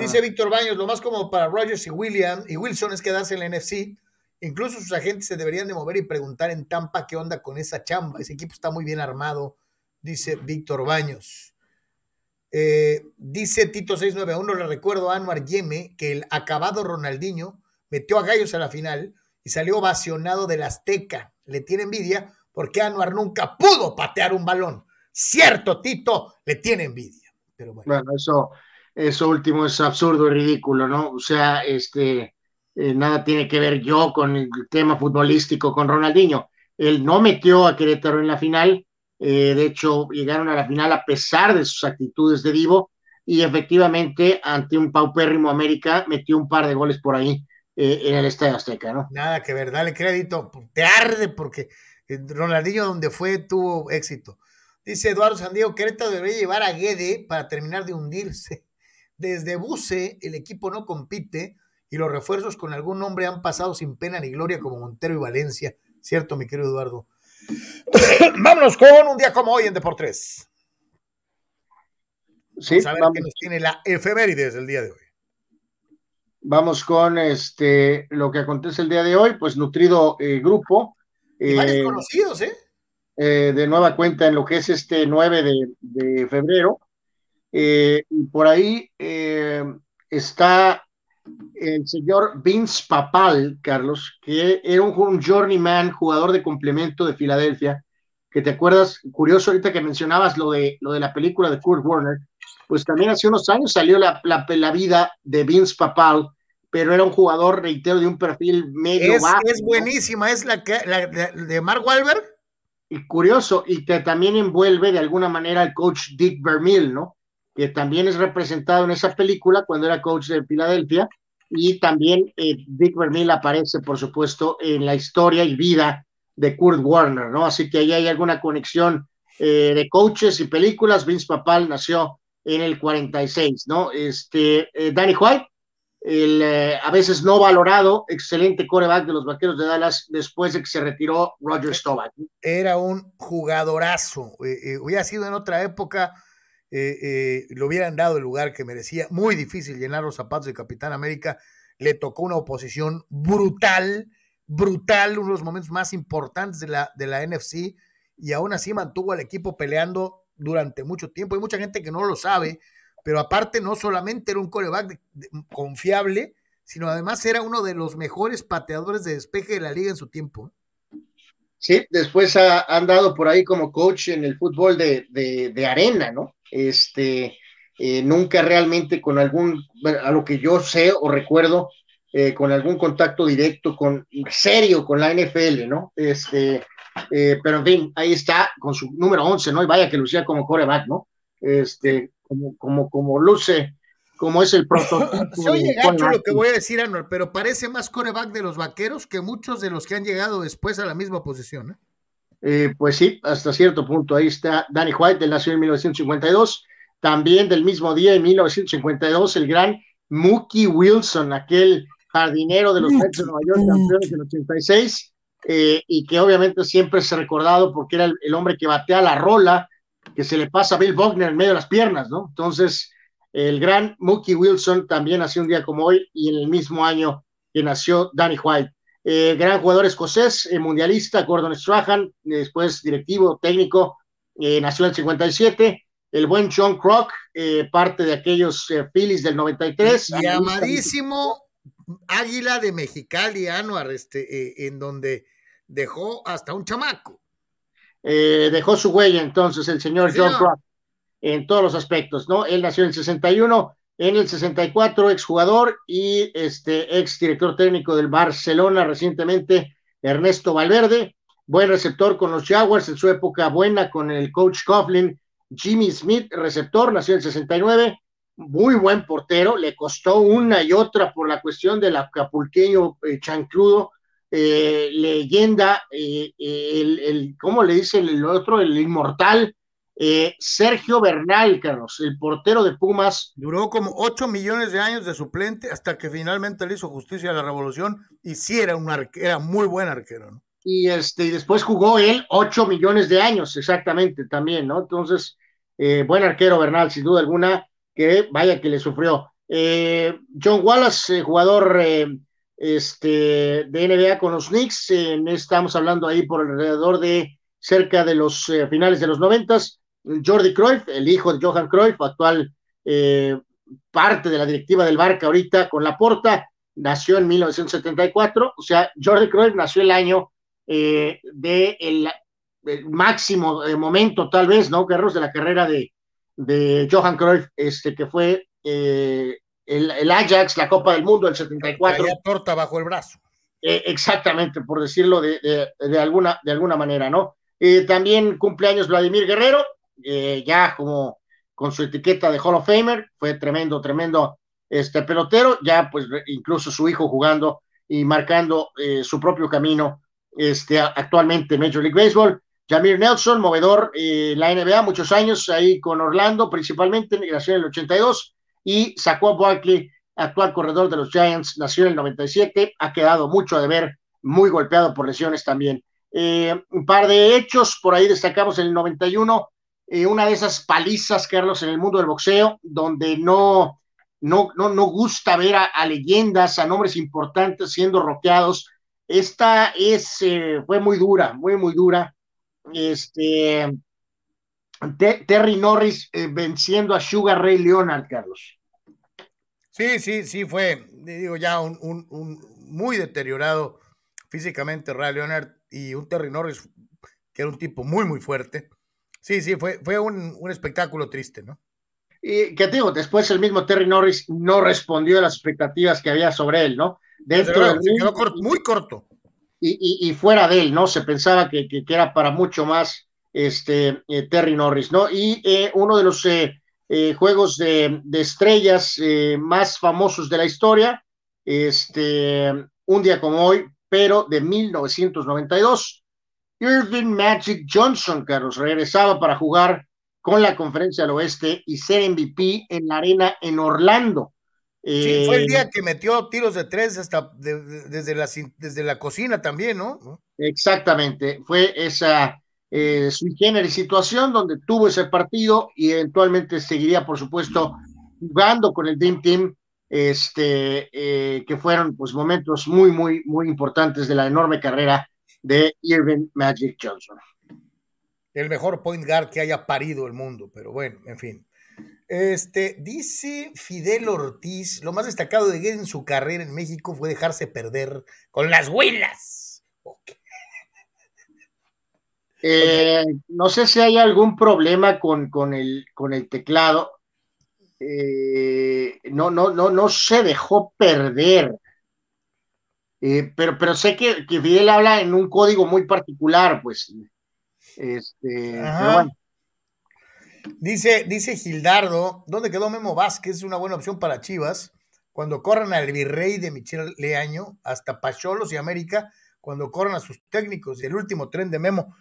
Dice ah. Víctor Baños, lo más como para Rogers y William y Wilson es quedarse en la NFC. Incluso sus agentes se deberían de mover y preguntar en Tampa qué onda con esa chamba. Ese equipo está muy bien armado, dice Víctor Baños. Eh, dice Tito 691, le recuerdo a Anwar Yeme que el acabado Ronaldinho metió a Gallos a la final y salió ovacionado del Azteca. Le tiene envidia porque Anuar nunca pudo patear un balón. Cierto, Tito, le tiene envidia. Pero bueno. eso, eso último es absurdo y ridículo, ¿no? O sea, este, eh, nada tiene que ver yo con el tema futbolístico con Ronaldinho. Él no metió a Querétaro en la final, eh, de hecho llegaron a la final a pesar de sus actitudes de divo y efectivamente ante un paupérrimo América metió un par de goles por ahí eh, en el Estadio Azteca, ¿no? Nada que ver, dale crédito, te arde porque Ronaldinho donde fue tuvo éxito. Dice Eduardo Sandiego, Querétaro debería llevar a Guede para terminar de hundirse. Desde Buse el equipo no compite y los refuerzos con algún nombre han pasado sin pena ni gloria como Montero y Valencia. ¿Cierto, mi querido Eduardo? Vámonos con un día como hoy en Deportes. Sí, vamos a ver qué nos tiene la efemérides del día de hoy. Vamos con este lo que acontece el día de hoy, pues nutrido eh, grupo. Y varios eh, conocidos, ¿eh? ¿eh? De nueva cuenta en lo que es este 9 de, febrero. Y por ahí está el señor Vince Papal, Carlos, que era un, un journeyman, jugador de complemento de Filadelfia, que te acuerdas, curioso ahorita que mencionabas lo de, lo de la película de Kurt Warner, pues también hace unos años salió la, la, vida de Vince Papal, pero era un jugador, reitero, de un perfil medio es, bajo. Es buenísima, es la, la, de Mark Wahlberg. Y curioso, y que también envuelve de alguna manera al coach Dick Vermeil, ¿no? Que también es representado en esa película cuando era coach de Filadelfia, y también eh, Dick Vermeil aparece, por supuesto, en la historia y vida de Kurt Warner, ¿no? Así que ahí hay alguna conexión eh, de coaches y películas. Vince Papal nació en el 46, ¿no? Este, eh, Danny White, el a veces no valorado, excelente coreback de los Vaqueros de Dallas después de que se retiró Roger Staubach. Era un jugadorazo, hubiera sido en otra época eh, eh, le hubieran dado el lugar que merecía. Muy difícil llenar los zapatos de Capitán América. Le tocó una oposición brutal, brutal, uno de los momentos más importantes de la, de la NFC, y aún así mantuvo al equipo peleando durante mucho tiempo. Hay mucha gente que no lo sabe, pero aparte no solamente era un coreback confiable, sino además era uno de los mejores pateadores de despeje de la liga en su tiempo. Sí, después ha andado por ahí como coach en el fútbol de, de arena, ¿no? este, eh, nunca realmente con algún, a lo que yo sé o recuerdo, eh, con algún contacto directo, con serio con la NFL, ¿no? Este, eh, pero en fin, ahí está con su número 11, ¿no? Y vaya que lucía como coreback, ¿no? Este, como, como, como luce, como es el prototipo. Soy gacho lo que voy a decir, Anuel, pero parece más coreback de los vaqueros que muchos de los que han llegado después a la misma posición, ¿eh? Eh, pues sí, hasta cierto punto. Ahí está Danny White, del nació en 1952. También del mismo día, en 1952, el gran Mookie Wilson, aquel jardinero de los Mets de Nueva York, campeones del 86, eh, y que obviamente siempre es recordado porque era el, hombre que batea la rola que se le pasa a Bill Buckner en medio de las piernas, ¿no? Entonces, el gran Mookie Wilson también nació un día como hoy y en el mismo año que nació Danny White. Eh, gran jugador escocés, eh, mundialista, Gordon Strahan, después directivo, técnico, eh, nació en el 57, el buen John Crock, parte de aquellos Phillies del 93. Llamadísimo Águila de Mexicali, Anuar, este, en donde dejó hasta un chamaco. dejó su huella entonces el señor John Crock en todos los aspectos, ¿no? Él nació en el 61, en el 64 exjugador y este ex director técnico del Barcelona recientemente, Ernesto Valverde, buen receptor con los Jaguars en su época buena con el coach Coughlin, Jimmy Smith, receptor, nació en el 69, muy buen portero, le costó una y otra por la cuestión del acapulqueño eh, chancludo, eh, leyenda, eh, el, el, ¿cómo le dice el otro? El inmortal, Sergio Bernal, Carlos, el portero de Pumas. Duró como 8 millones de años de suplente hasta que finalmente le hizo justicia a la revolución y sí era un arquero, era muy buen arquero, ¿no? y este y después jugó él ocho millones de años exactamente también, ¿no? Entonces, eh, buen arquero Bernal, sin duda alguna, que vaya que le sufrió. Eh, John Wallace, eh, jugador este, de NBA con los Knicks, estamos hablando ahí por alrededor de cerca de los finales de los noventas. Jordi Cruyff, el hijo de Johan Cruyff, actual parte de la directiva del Barca ahorita con la Porta, nació en 1974, o sea, Jordi Cruyff nació el año eh, de el, máximo eh, momento, tal vez, ¿no, Carlos, de la carrera de, de Johan Cruyff, este, que fue eh, el, Ajax, la Copa del Mundo del 74. La torta bajo el brazo. exactamente, por decirlo de, de, alguna, de alguna manera, ¿no? también cumpleaños Vladimir Guerrero, ya como con su etiqueta de Hall of Famer, fue tremendo, tremendo este pelotero, ya pues incluso su hijo jugando y marcando su propio camino este, actualmente Major League Baseball. Jamir Nelson, movedor eh, la NBA, muchos años ahí con Orlando, principalmente, nació en el 82, y sacó a actual corredor de los Giants, nació en el 97, ha quedado mucho a deber, muy golpeado por lesiones también. Eh, un par de hechos, por ahí destacamos en el 91, eh, una de esas palizas, Carlos, en el mundo del boxeo, donde no, no, no, no gusta ver a, leyendas, a nombres importantes siendo roqueados esta es, eh, fue muy dura, muy, muy dura. Este, Terry Norris eh, venciendo a Sugar Ray Leonard, Carlos. Sí, sí, sí, fue, digo, ya un, muy deteriorado físicamente Ray Leonard y un Terry Norris que era un tipo muy, muy fuerte. Sí, sí, fue, fue un, espectáculo triste, ¿no? Y que digo, después el mismo Terry Norris no respondió a las expectativas que había sobre él, ¿no? dentro muy corto. Y, fuera de él, ¿no? Se pensaba que, que, era para mucho más este eh, Terry Norris, ¿no? Y eh, uno de los eh, juegos de, estrellas más famosos de la historia, este, un día como hoy, pero de 1992, Irving Magic Johnson, Carlos, regresaba para jugar con la Conferencia del Oeste y ser MVP en la arena en Orlando. Sí, fue el día eh, que metió tiros de tres hasta desde, la, desde la cocina también, ¿no? Exactamente, fue esa eh, situación donde tuvo ese partido y eventualmente seguiría, por supuesto, jugando con el Dream Team, este, eh, que fueron pues momentos muy, muy, muy importantes de la enorme carrera de Irving Magic Johnson. El mejor point guard que haya parido el mundo, pero bueno, en fin. Este, dice Fidel Ortiz, lo más destacado de él en su carrera en México fue dejarse perder con las huilas. Eh, no sé si hay algún problema con, con, el, con el teclado. Eh, no, no, no, no se dejó perder. Eh, pero, pero sé que, Fidel habla en un código muy particular, pues. Este, pero bueno. Dice, dice Gildardo, ¿dónde quedó Memo Vázquez? Es una buena opción para Chivas. Cuando corran al virrey de Michel Leaño, hasta Pacholos y América, cuando corran a sus técnicos y el último tren de Memo.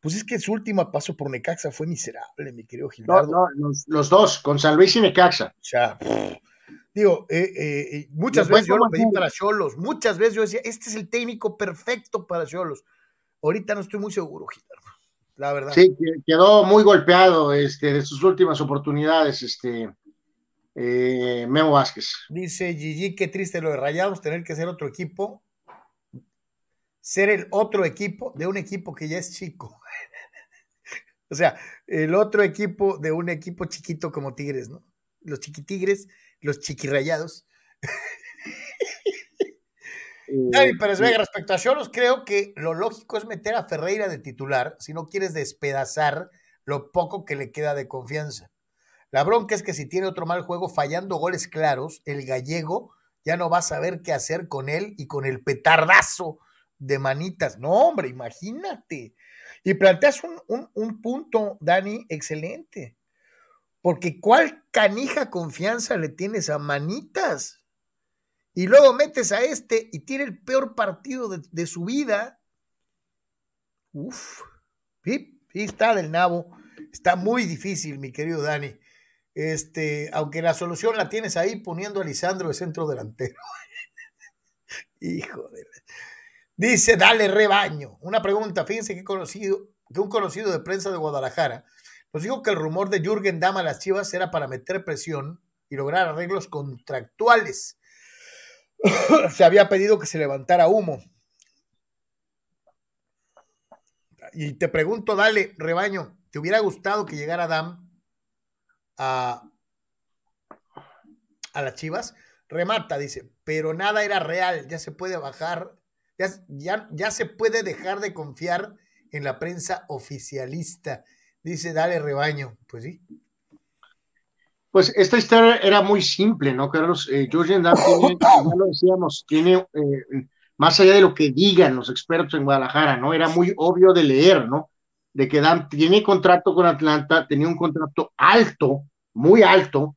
Pues es que su último paso por Necaxa fue miserable, mi querido Gildardo. No, no, los, dos, con San Luis y Necaxa. O sea, digo, eh, eh, muchas veces yo lo pedí para Cholos, muchas veces yo decía, este es el técnico perfecto para Cholos. Ahorita no estoy muy seguro, Gildardo la verdad. Sí, quedó muy golpeado este, de sus últimas oportunidades, este eh, Memo Vázquez. Dice Gigi, qué triste lo de Rayados, tener que ser otro equipo, ser el otro equipo de un equipo que ya es chico. O sea, el otro equipo de un equipo chiquito como Tigres, ¿no? Los chiquitigres, los chiquirrayados. Dani Pérez Vega, respecto a Cholos, creo que lo lógico es meter a Ferreira de titular si no quieres despedazar lo poco que le queda de confianza. La bronca es que si tiene otro mal juego fallando goles claros, el gallego ya no va a saber qué hacer con él y con el petardazo de manitas. No, hombre, imagínate. Y planteas un, un punto, Dani, excelente. Porque ¿cuál canija confianza le tienes a manitas? y luego metes a este y tiene el peor partido de, su vida. Uf, sí, está del nabo. Está muy difícil, mi querido Dani. Este, aunque la solución la tienes ahí poniendo a Lisandro de centro delantero. Hijo de... Dice, dale rebaño. Una pregunta, fíjense que, conocido, que un conocido de prensa de Guadalajara nos dijo que el rumor de Jürgen Dama a las Chivas era para meter presión y lograr arreglos contractuales se había pedido que se levantara humo. Y te pregunto, dale, rebaño, ¿te hubiera gustado que llegara Adam a, a las Chivas? Remata, dice, pero nada era real, ya se puede bajar, ya, ya, ya se puede dejar de confiar en la prensa oficialista. Dice, dale, rebaño. Pues sí, pues esta historia era muy simple, ¿no, Carlos? Eh, George tiene, ya lo decíamos, tiene, eh, más allá de lo que digan los expertos en Guadalajara, ¿no? Era muy obvio de leer, ¿no? De que Dan tiene contrato con Atlanta, tenía un contrato alto, muy alto,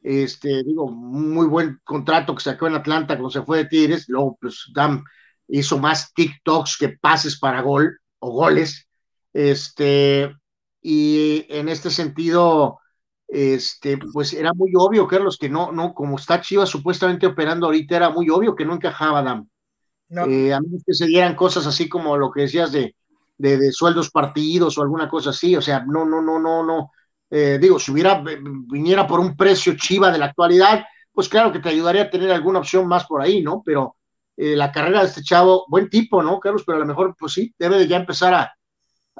este, digo, muy buen contrato que sacó en Atlanta cuando se fue de Tigres, luego pues Dan hizo más TikToks que pases para gol o goles, este, y en este sentido, este, pues era muy obvio, Carlos, que no, no, como está Chivas supuestamente operando ahorita, era muy obvio que no encajaba Dam. Eh, a menos que se dieran cosas así como lo que decías de, de, sueldos partidos o alguna cosa así, o sea, no, no, no, no, no. Eh, digo, si hubiera, viniera por un precio Chiva de la actualidad, pues claro que te ayudaría a tener alguna opción más por ahí, ¿no? Pero eh, la carrera de este chavo, buen tipo, ¿no, Carlos? Pero a lo mejor, pues sí, debe de ya empezar a,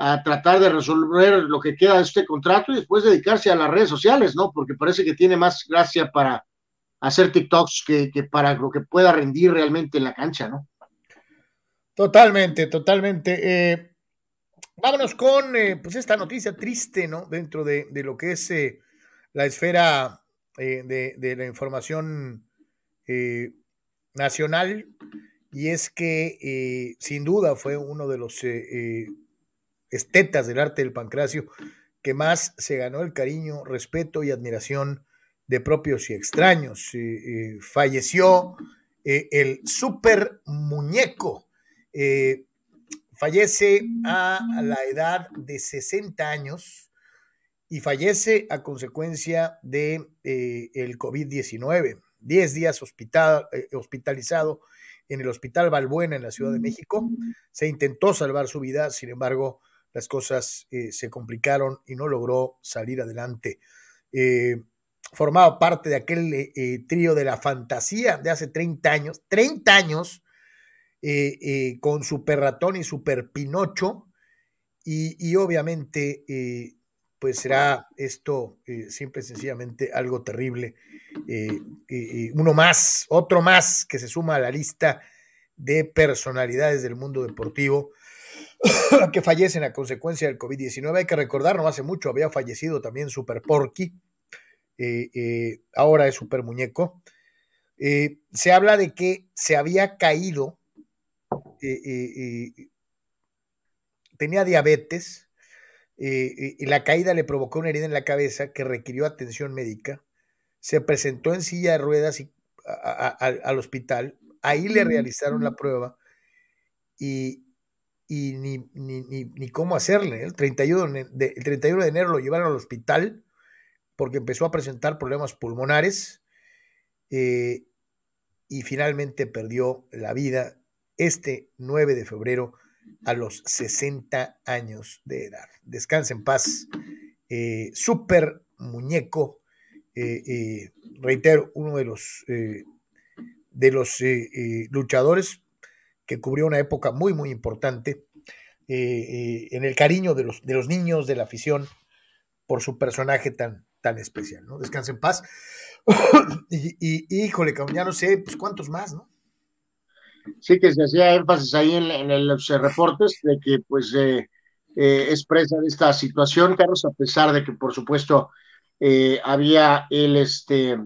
a tratar de resolver lo que queda de este contrato y después dedicarse a las redes sociales, ¿no? Porque parece que tiene más gracia para hacer TikToks que, para lo que pueda rendir realmente en la cancha, ¿no? Totalmente, totalmente. Eh, vámonos con eh, pues esta noticia triste, ¿no? Dentro de, lo que es eh, la esfera de, de, la información nacional, y es que sin duda fue uno de los estetas del arte del pancracio, que más se ganó el cariño, respeto y admiración de propios y extraños. Eh, eh, falleció eh, el super muñeco. fallece a la edad de 60 años y fallece a consecuencia de el COVID-19. 10 días hospital, hospitalizado en el Hospital Balbuena en la Ciudad de México. Se intentó salvar su vida, sin embargo, las cosas eh, se complicaron y no logró salir adelante. Eh, formaba parte de aquel eh, trío de la fantasía de hace 30 años, 30 años, con Super Ratón y Super Pinocho, y, obviamente, pues será esto simple y sencillamente algo terrible. uno más, otro más que se suma a la lista de personalidades del mundo deportivo que fallecen a consecuencia del COVID-19. Hay que recordar, no hace mucho había fallecido también Super Porky, eh, eh, ahora es Super Muñeco. Eh, se habla de que se había caído, tenía diabetes, y la caída le provocó una herida en la cabeza que requirió atención médica. Se presentó en silla de ruedas al hospital, ahí le realizaron la prueba y, y ni, ni, ni, cómo hacerle. El 31 de, el 31 de enero lo llevaron al hospital porque empezó a presentar problemas pulmonares eh, y finalmente perdió la vida este 9 de febrero a los 60 años de edad. Descansa en paz. Eh, super muñeco, eh, reitero, uno de los, de los luchadores que cubrió una época muy, muy importante eh, en el cariño de los, de los niños, de la afición, por su personaje tan, tan especial, ¿no? Descanse en paz. y, y, híjole, ya no sé, pues cuántos más, ¿no? Sí, que se hacía énfasis ahí en, los reportes de que, pues, eh, eh, esta situación, Carlos, a pesar de que, por supuesto, eh, había él, este,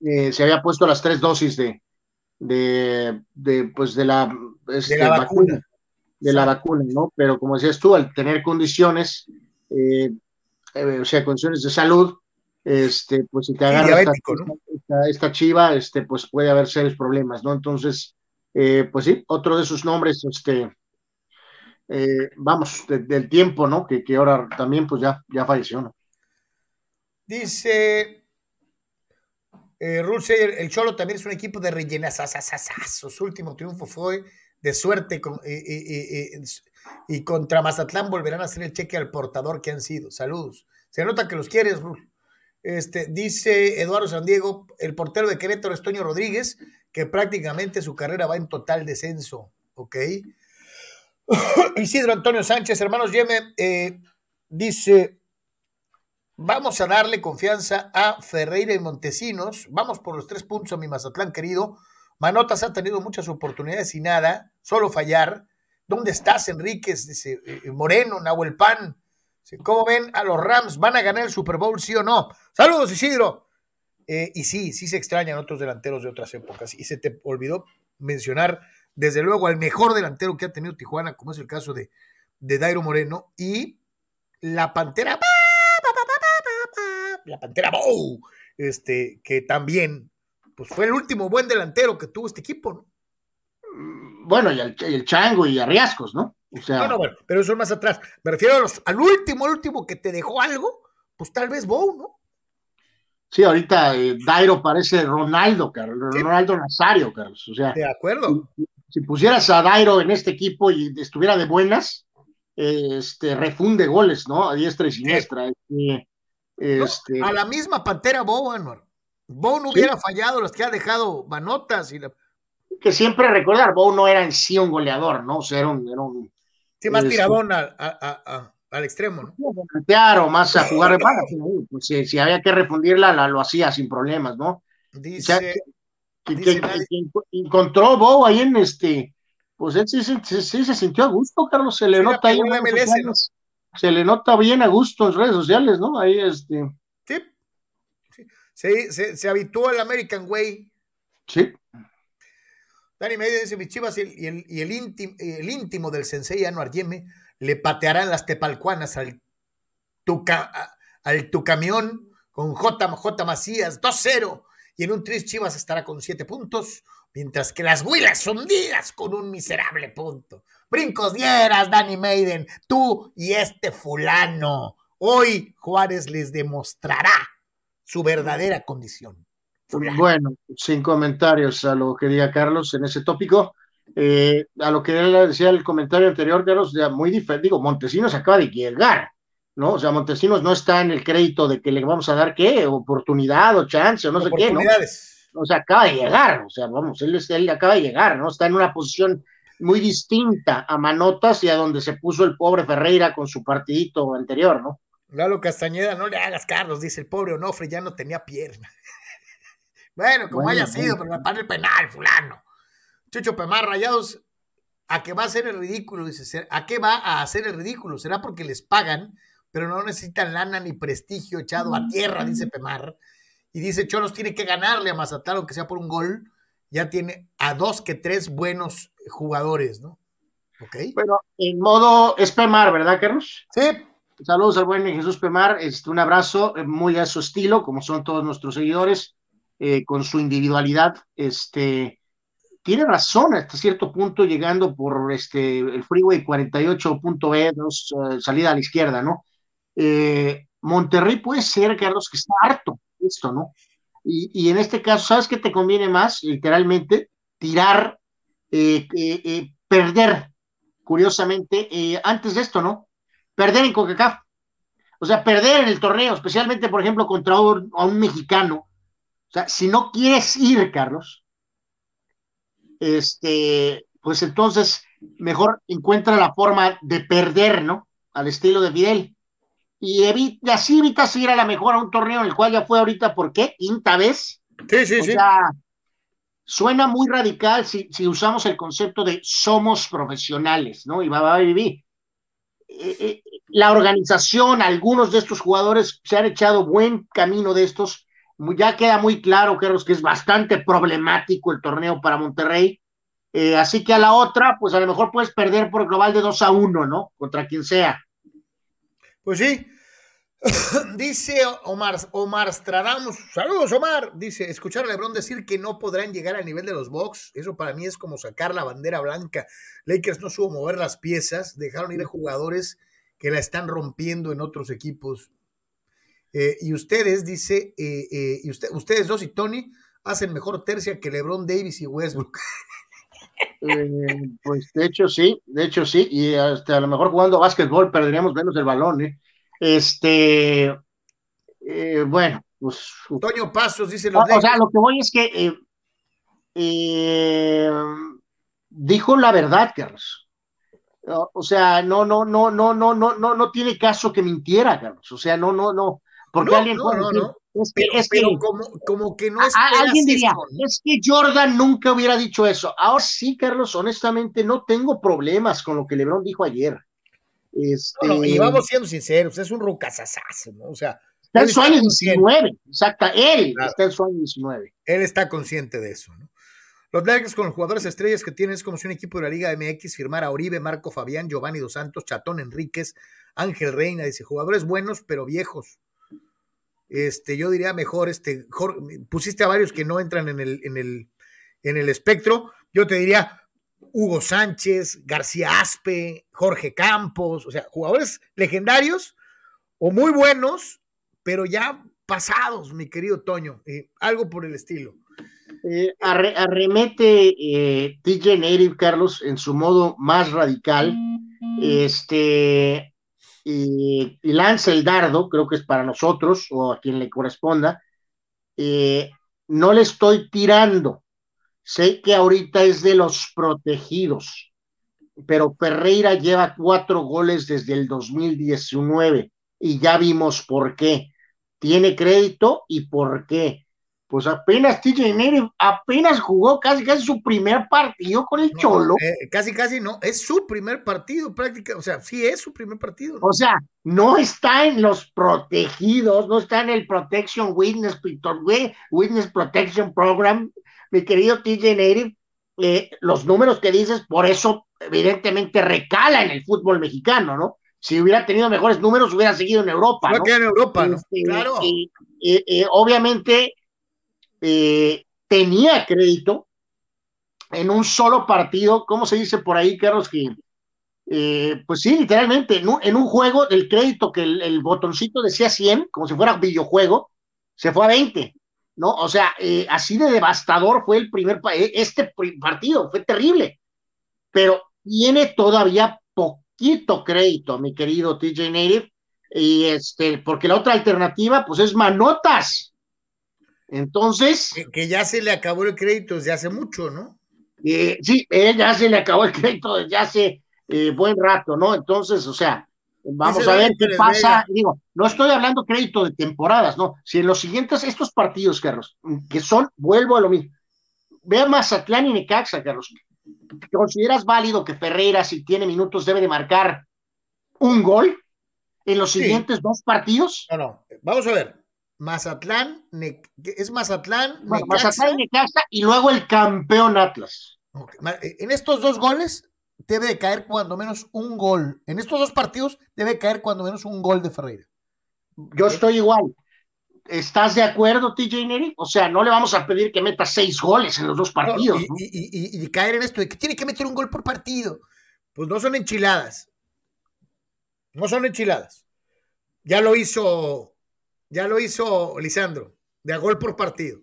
eh, se había puesto las tres dosis de, de, de pues, de la, este, la vacuna. De la vacuna, ¿no? Pero como decías tú, al tener condiciones, o sea, condiciones de salud, este, pues si te agarra esta, chiva, este, pues puede haber serios problemas, ¿no? Entonces, pues sí, otro de sus nombres, este, eh, vamos, del tiempo, ¿no? Que, que, ahora también pues ya, ya falleció, ¿no? Dice eh, el Cholo también es un equipo de rellenas. Su último triunfo fue de suerte y contra Mazatlán volverán a hacer el cheque al portador que han sido. Saludos. Se nota que los quieres, Rul. Este, dice Eduardo San Diego, el portero de Querétaro es Toño Rodríguez, que prácticamente su carrera va en total descenso. ¿Ok? Isidro Antonio Sánchez, hermanos Yeme, dice, vamos a darle confianza a Ferreira y Montesinos, vamos por los tres puntos a mi Mazatlán querido. Manotas ha tenido muchas oportunidades y nada, solo fallar. ¿Dónde estás, Enríquez? Dice eh, Moreno, Nahuel Pan. ¿Cómo ven a los Rams? ¿Van a ganar el Super Bowl, sí o no? Saludos, Isidro. Eh, y sí, sí se extrañan otros delanteros de otras épocas. Y se te olvidó mencionar desde luego al mejor delantero que ha tenido Tijuana, como es el caso de, de Dairo Moreno, y la Pantera, la Pantera Bow, este, que también pues fue el último buen delantero que tuvo este equipo, ¿no? Mm, bueno, y el, Chango y Arriascos, ¿no? O sea... No, bueno, pero eso es más atrás. Me refiero a los, al último, el último que te dejó algo, pues tal vez Bow, ¿no? Sí, ahorita eh, Dairo parece Ronaldo, Carlos, Ronaldo Nazario, Carlos. O sea, de acuerdo si pusieras a Dairo en este equipo y estuviera de buenas, este, refunde goles, ¿no? A diestra y siniestra. Este, a la misma Pantera Bow, Anwar. Bow no hubiera fallado las que ha dejado Manotas y Que siempre recordar, Bow no era en sí un goleador, ¿no? O sea, era un... Era sí, más este, tiradón al extremo, ¿no? O más a jugar de pues, si, había que refundirla, la, lo hacía sin problemas, ¿no? Dice que, encontró Bow ahí en este, pues él sí, se sintió a gusto, Carlos, se le nota ahí se le nota bien a gusto en redes sociales, ¿no? Ahí este. Sí, se, se, habituó al American Way. Sí. Dani Medio dice, mis chivas y el, y el, íntimo, el íntimo del sensei Anuar Yeme le patearán las tepalcuanas al tu, al tu camión con JJ Macías, 2-0 y en un Tris Chivas estará con siete puntos, mientras que las Huilas hundidas con un miserable punto. Brincos dieras, Danny Maiden, tú y este fulano. Hoy Juárez les demostrará su verdadera condición. Bueno, sin comentarios a lo que diga Carlos en ese tópico. Eh, a lo que él decía el comentario anterior, Carlos, ya muy diferente. Digo, Montesinos acaba de llegar. ¿no? O sea, Montesinos no está en el crédito de que le vamos a dar qué, oportunidad o chance o no sé qué, ¿no? O sea, acaba de llegar, o sea, vamos, él, él acaba de llegar, ¿no? Está en una posición muy distinta a Manotas y a donde se puso el pobre Ferreira con su partidito anterior, ¿no? Lalo Castañeda, no le hagas Carlos, dice el pobre Onofre, ya no tenía pierna. bueno, como haya sido, pero para el penal, fulano. Chucho Pemar, rayados, ¿a qué va a hacer el ridículo? Dice, ¿a qué va a hacer el ridículo? ¿Será porque les pagan pero no necesitan lana ni prestigio echado a tierra, dice Pemar. Y dice Cholos tiene que ganarle a Mazatlán, aunque sea por un gol. Ya tiene a dos que tres buenos jugadores, ¿no? Ok. Bueno, en modo es Pemar, ¿verdad, Carlos? Sí. Saludos al buen Jesús Pemar. Este, un abrazo eh, muy a su estilo, como son todos nuestros seguidores, eh, con su individualidad. Este, tiene razón hasta cierto punto, llegando por este, el freeway 48.e, eh, salida a la izquierda, ¿no? Eh, Monterrey puede ser, Carlos, que está harto de esto, ¿no? Y, en este caso, ¿sabes qué te conviene más? Literalmente, tirar, eh, eh, perder, curiosamente, antes de esto, ¿no? Perder en CONCACAF. O sea, perder en el torneo, especialmente, por ejemplo, contra un, a un mexicano. O sea, si no quieres ir, Carlos, este, pues entonces mejor encuentra la forma de perder, ¿no? Al estilo de Fidel. Y, evita, así evita seguir a la mejor a un torneo en el cual ya fue ahorita, ¿por qué? Quinta vez. Sí, sí, o sí. Sea, suena muy radical si, si, usamos el concepto de somos profesionales, ¿no? Y va, va a vivir. Eh, eh, la organización, algunos de estos jugadores se han echado buen camino de estos. Ya queda muy claro, Carlos, que es bastante problemático el torneo para Monterrey. Eh, así que a la otra, pues a lo mejor puedes perder por global de 2 a 1, ¿no? Contra quien sea. Pues sí. dice Omar, Omar Stradamus, saludos Omar, dice, escuchar a Lebron decir que no podrán llegar al nivel de los Bucks, eso para mí es como sacar la bandera blanca. Lakers no supo mover las piezas, dejaron ir a jugadores que la están rompiendo en otros equipos. Eh, y ustedes, dice, eh, eh, y usted, ustedes dos y Tony hacen mejor tercia que LeBron Davis y Westbrook. Eh, pues de hecho sí, de hecho sí, y hasta a lo mejor jugando básquetbol perderíamos menos el balón, ¿eh? Este, eh, bueno, pues. Toño Pasos dice los. O, sea, lo que voy es que dijo la verdad, Carlos. O sea, no, no, no, no, no, no, no, no tiene caso que mintiera, Carlos. O sea, no, no, no. Porque no, alguien no, puede no, decir, no. Es que, Pero, es que como, como que no esperas alguien diría, es que Jordan nunca hubiera dicho eso. Ahora sí, Carlos, honestamente no tengo problemas con lo que LeBron dijo ayer. Este, No, no, y vamos siendo sinceros, es un rucasasazo, ¿no? O sea, está en su año consciente. 19, exacta, él Claro. está en su año 19. él está consciente de eso, ¿no? Los Lakers con los jugadores estrellas que tienen es como si un equipo de la Liga MX firmara a Oribe, Marco Fabián, Giovanni Dos Santos, Chatón Enríquez, Ángel Reina, dice, jugadores buenos pero viejos. Este, yo diría mejor, este, Jor- pusiste a varios que no entran en el, en el, en el espectro. Yo te diría Hugo Sánchez, García Aspe, Jorge Campos, o sea, jugadores legendarios o muy buenos, pero ya pasados, mi querido Toño, eh, algo por el estilo. Eh, arre- arremete eh, TJ Native, Carlos, en su modo más radical. Este, y, y lanza el dardo, creo que es para nosotros o a quien le corresponda. Eh, no le estoy tirando. Sé que ahorita es de los protegidos, pero Ferreira lleva cuatro goles desde el 2019 y ya vimos por qué. Tiene crédito y por qué. Pues apenas TJ Native apenas jugó casi casi su primer partido con el No, Cholo. eh, casi, casi no. Es su primer partido, prácticamente. O sea, sí es su primer partido. ¿no? O sea, no está en los protegidos, no está en el Protection Witness, Witness Protection Program, mi querido TJ Native. Eh, los números que dices, por eso evidentemente recala en el fútbol mexicano, ¿no? Si hubiera tenido mejores números, hubiera seguido en Europa, ¿no? en Europa, ¿no? Este, Claro. y- y- y obviamente eh, tenía crédito en un solo partido, ¿cómo se dice por ahí, Carlos? Que, eh, pues sí, literalmente, en un, un juego, el crédito que el, el botoncito decía 100, como si fuera videojuego, se fue a 20, ¿no? O sea, eh, así de devastador fue el primer, eh, este partido, fue terrible, pero tiene todavía poquito crédito, mi querido TJ Native, y este, porque la otra alternativa, pues es manotas. Entonces, Que, que ya se le acabó el crédito desde hace mucho, ¿no? eh, sí, él ya se le acabó el crédito desde hace eh, buen rato, ¿no? Entonces, o sea, vamos a ver qué pasa. Digo, no estoy hablando crédito de temporadas, ¿no? Si en los siguientes, estos partidos, Carlos, que son, vuelvo a lo mismo, ve a Mazatlán y Necaxa, Carlos. ¿Consideras válido que Ferreira, si tiene minutos, debe de marcar un gol en los Sí. siguientes dos partidos? No, no. Vamos a ver. Mazatlán, Ne- es Mazatlán, Necaxa. Mazatlán y Necaxa y luego el campeón Atlas. Eh, En estos dos goles debe de caer cuando menos un gol. En estos dos partidos debe caer cuando menos un gol de Ferreira. Yo estoy igual. ¿Estás de acuerdo, TJ Neri? O sea, no le vamos a pedir que meta seis goles en los dos partidos. y, ¿no? y- y- y caer en esto de que tiene que meter un gol por partido. Pues no son enchiladas. No son enchiladas. Ya lo hizo, ya lo hizo Lisandro, de a gol por partido.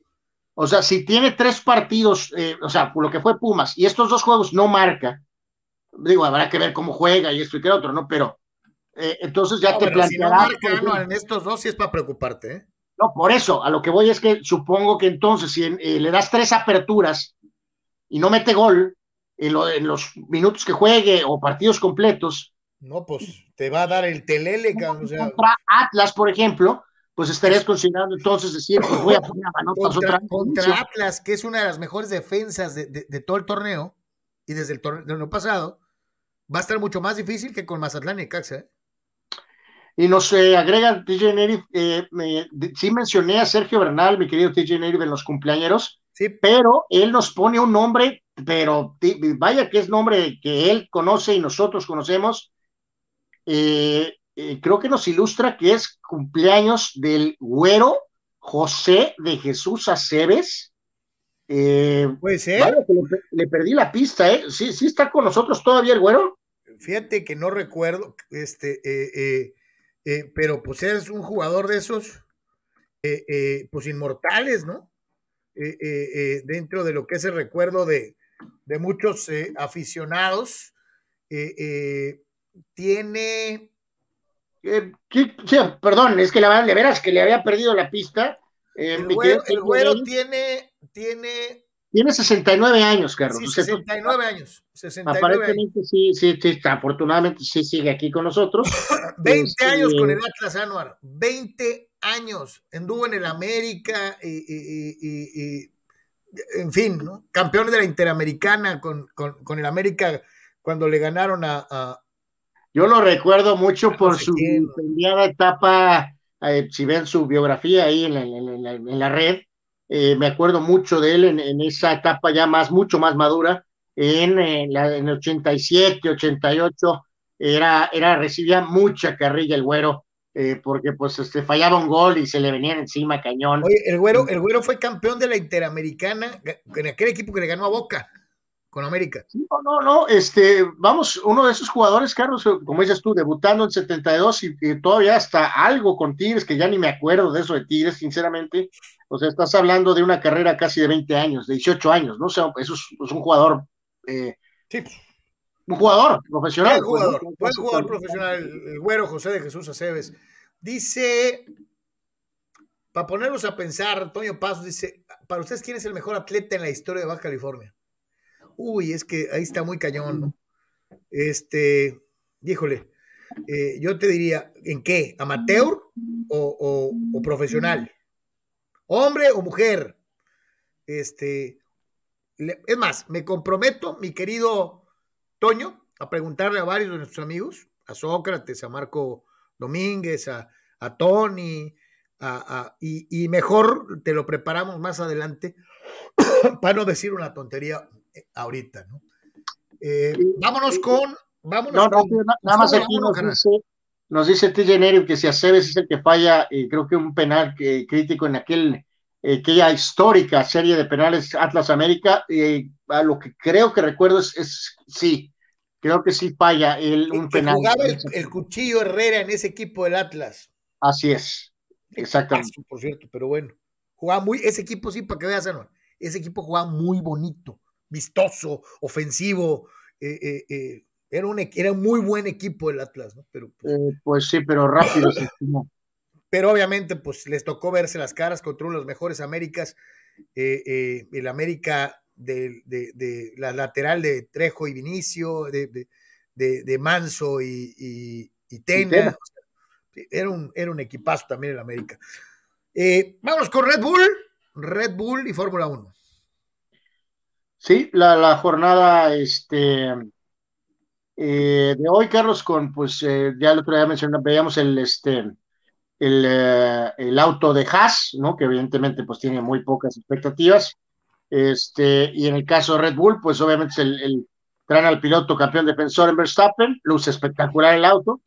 O sea, si tiene tres partidos, eh, o sea, por lo que fue Pumas, y estos dos juegos no marca, digo, habrá que ver cómo juega y esto y que otro, ¿no? Pero eh, entonces ya No, te pero si no plantearás. marca, no, en estos dos sí es para preocuparte, ¿eh? No, por eso, a lo que voy es que supongo que entonces, si eh, le das tres aperturas y no mete gol, en, los minutos que juegue o partidos completos. No, pues te va a dar el telele, o sea. Contra Atlas, por ejemplo, pues estarías considerando entonces decir, pues voy a poner a contra, contra Atlas, que es una de las mejores defensas de, de, todo el torneo, y desde el torneo pasado, va a estar mucho más difícil que con Mazatlán y Caxa. ¿eh? Y nos eh, agrega TJ Neri, eh, sí mencioné a Sergio Bernal, mi querido TJ Neri, en los cumpleaños, sí. pero él nos pone un nombre, pero vaya que es nombre que él conoce y nosotros conocemos. Eh, creo que nos ilustra que es cumpleaños del güero José de Jesús Aceves. Puede ser. le, perdí la pista, ¿eh? Sí, sí está con nosotros todavía el güero. Fíjate que no recuerdo, este, eh, eh, pero pues es un jugador de esos, eh, eh, pues inmortales, ¿no? dentro de lo que es el recuerdo de, de muchos aficionados. tiene... perdón, es que la verdad, de veras que le había perdido la pista. el güero, tiene, tiene tiene 69 años, Carlos. Sí, 69 años. 69 Aparentemente sí, sí, sí, afortunadamente sí sigue aquí con nosotros. 20 este, años con el Atlas Anuar, 20 años. Anduvo en el América y, en fin, ¿no? Campeón de la Interamericana con, con, el América cuando le ganaron a... Yo lo recuerdo mucho por su etapa, eh, si ven su biografía ahí en en la red, eh, me acuerdo mucho de él en, esa etapa ya más, mucho más madura, en, en, la, en el 87, 88, era, era, recibía mucha carrilla el güero, eh, porque pues este, fallaba un gol y se le venían encima cañón. Oye, el güero, el güero fue campeón de la Interamericana en aquel equipo que le ganó a Boca con América. No, no, no, este, vamos, uno de esos jugadores, Carlos, como dices tú, debutando en 72 y, y todavía hasta algo con Tigres, que ya ni me acuerdo de eso de Tigres, sinceramente, o sea, estás hablando de una carrera casi de 20 años, de 18 años, ¿no? O sea, eso es, un jugador. Eh, sí. Un jugador profesional. Buen jugador, buen jugador profesional, el, güero José de Jesús Aceves. Dice, para ponerlos a pensar, Antonio Pasos dice, para ustedes, ¿quién es el mejor atleta en la historia de Baja California? Uy, es que ahí está muy cañón. Este, híjole, eh, yo te diría, ¿en qué? ¿Amateur o, profesional? hombre o mujer. Este, es más, me comprometo, mi querido Toño, a preguntarle a varios de nuestros amigos, a Sócrates, a Marco Domínguez, a, Tony, y, mejor te lo preparamos más adelante para no decir una tontería ahorita, ¿no? Eh, vámonos con. Vámonos con, nada más aquí nos dice TJ Neri que si Aceves es el que falla, eh, creo que un penal que, crítico en aquel, eh, aquella histórica serie de penales Atlas América, eh, a lo que creo que recuerdo es, sí, creo que sí falla el, un penal. Jugaba el, cuchillo Herrera en ese equipo del Atlas. Así es, exactamente. Por cierto, pero bueno, jugaba muy, ese equipo sí, para que veas, ese equipo jugaba muy bonito, vistoso, ofensivo, eh, eh, eh era un, era muy buen equipo el Atlas, ¿no? Pero, pues, eh, pues sí, pero rápido. pero obviamente, pues les tocó verse las caras contra uno de los mejores Américas, eh, eh, el América de, la lateral de Trejo y Vinicio, de, Manso y, Tena. era, un, era un equipazo también el América. Vamos con Red Bull, Red Bull y Fórmula 1. Sí, la, la jornada, este eh, de hoy, Carlos, con pues eh, ya el otro día mencionamos, veíamos el este el, eh, el, auto de Haas, ¿no? Que evidentemente pues tiene muy pocas expectativas. Este, y en el caso de Red Bull, pues obviamente el, el traen al piloto campeón defensor en Verstappen, luce espectacular el auto.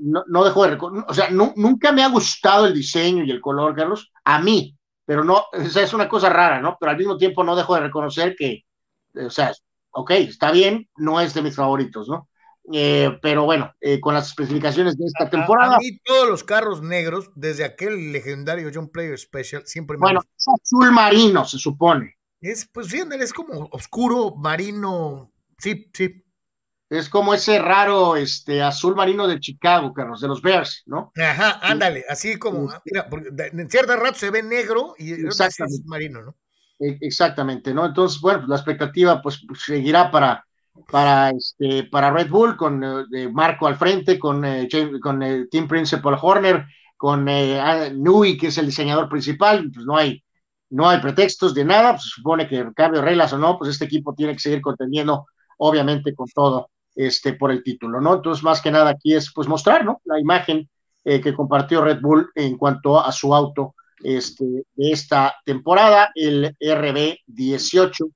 no, no dejó de o sea, nunca me ha gustado el diseño y el color, Carlos, a mí, pero no, o sea, es una cosa rara, ¿no? Pero al mismo tiempo no dejo de reconocer que, o sea, ok, está bien, no es de mis favoritos, ¿no? Eh, pero bueno, eh, con las especificaciones de esta temporada. A, mí todos los carros negros, desde aquel legendario John Player Special, siempre me Bueno, es azul marino, se supone. Es, pues sí, es como oscuro, marino, sí, sí. Es como ese raro este, azul marino de Chicago, Carlos, de los Bears, ¿no? Ajá, ándale, así como, mira, porque en cierta rato se ve negro y es marino, ¿no? E, exactamente, ¿no? Entonces, bueno, la expectativa pues seguirá para, para, este, para Red Bull con eh, Marco al frente, con, eh, con el eh, Team Principal Horner, con Nui, que es el diseñador principal, pues no hay, no hay pretextos de nada, pues se supone que cambio reglas o no, pues este equipo tiene que seguir contendiendo, obviamente, con todo este, por el título, ¿no? Entonces, más que nada aquí es pues mostrar, ¿no? La imagen que compartió Red Bull en cuanto a su auto este, de esta temporada, el RB18,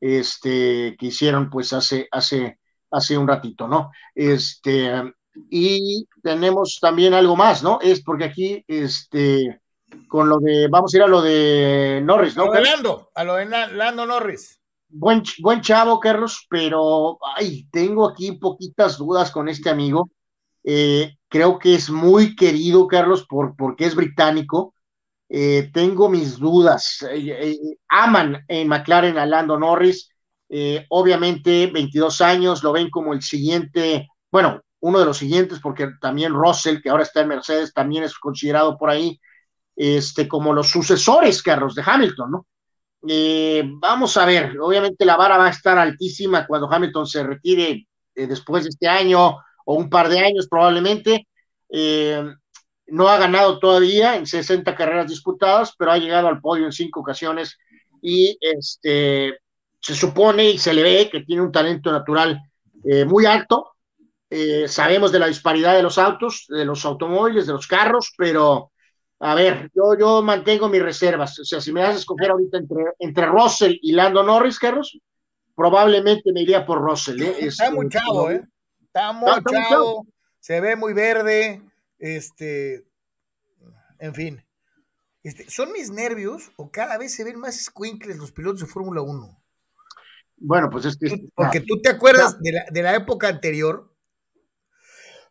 este, que hicieron pues hace, hace, hace un ratito, ¿no? Este, y tenemos también algo más, ¿no? Es porque aquí, este, con lo de, vamos a ir a lo de Norris, ¿no? Lando, a lo de Lando Norris. Buen, chavo, Carlos, pero ay, tengo aquí poquitas dudas con este amigo. Eh, creo que es muy querido, Carlos, por, porque es británico. Eh, tengo mis dudas. Eh, eh, aman en McLaren a Lando Norris. obviamente, 22 años, lo ven como el siguiente, bueno, uno de los siguientes, porque también Russell, que ahora está en Mercedes, también es considerado por ahí este, como los sucesores, Carlos, de Hamilton, ¿no? Vamos a ver, obviamente la vara va a estar altísima cuando Hamilton se retire después de este año o un par de años probablemente no ha ganado todavía en 60 carreras disputadas, pero ha llegado al podio en cinco ocasiones y este, se supone y se le ve que tiene un talento natural eh, muy alto. Eh, sabemos de la disparidad de los autos, de los automóviles, de los carros, pero a ver, yo, yo mantengo mis reservas. O sea, si me das a escoger ahorita entre, entre Russell y Lando Norris, Carlos, probablemente me iría por Russell. ¿eh? Está este, muy chavo, ¿eh? Está muy chavo, se ve muy verde este, en fin. Este, ¿Son mis nervios o cada vez se ven más squinkles los pilotos de Fórmula 1? Bueno, pues es que... Porque tú te acuerdas de, la, de la época anterior,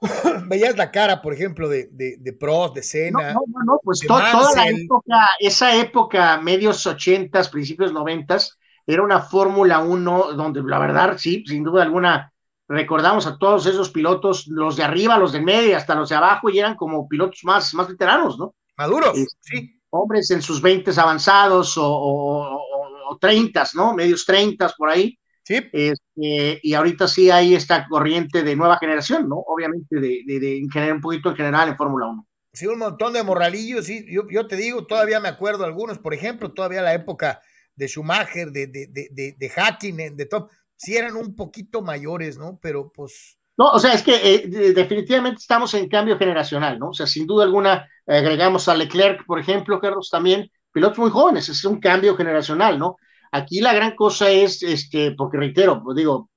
veías la cara, por ejemplo, de, de, de Prost, de Senna. No, no, no, pues toda la época, esa época, medios ochentas, principios noventas, era una Fórmula 1 donde la verdad, sí, sin duda alguna, recordamos a todos esos pilotos, los de arriba, los de media, hasta los de abajo, y eran como pilotos más, más veteranos, ¿no? Maduros, sí. Hombres en sus 20 avanzados o, o, 30, ¿no? Medios 30 por ahí. Sí. Este, y ahorita sí hay esta corriente de nueva generación, ¿no? Obviamente de, de, un poquito en general en Fórmula 1. Sí, un montón de morralillos, sí. Yo, yo, te digo, todavía me acuerdo algunos, por ejemplo, todavía la época de Schumacher, de, de, de, de Hacking, de top sí eran un poquito mayores, ¿no? Pero pues... No, o sea, es que eh, definitivamente estamos en cambio generacional, ¿no? O sea, sin duda alguna, agregamos a Leclerc, por ejemplo, Carlos, también, pilotos muy jóvenes, es un cambio generacional, ¿no? Aquí la gran cosa es, este, porque reitero, digo,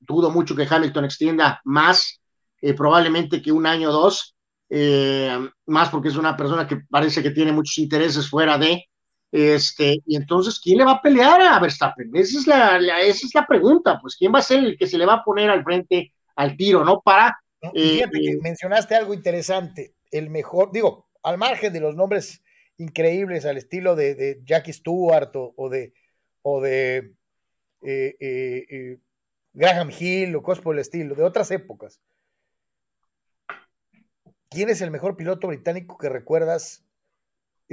dudo mucho que Hamilton extienda más, eh, probablemente que un año o dos, eh, más porque es una persona que parece que tiene muchos intereses fuera de, este, y entonces, ¿quién le va a pelear a Verstappen? Esa es la, esa es la pregunta, pues, ¿quién va a ser el que se le va a poner al frente al tiro, ¿no? Para... Eh, eh, mencionaste algo interesante, el mejor, digo, al margen de los nombres increíbles al estilo de, Jackie Stewart o, de, o de eh, Graham Hill o cosas por el estilo, de otras épocas. ¿Quién es el mejor piloto británico que recuerdas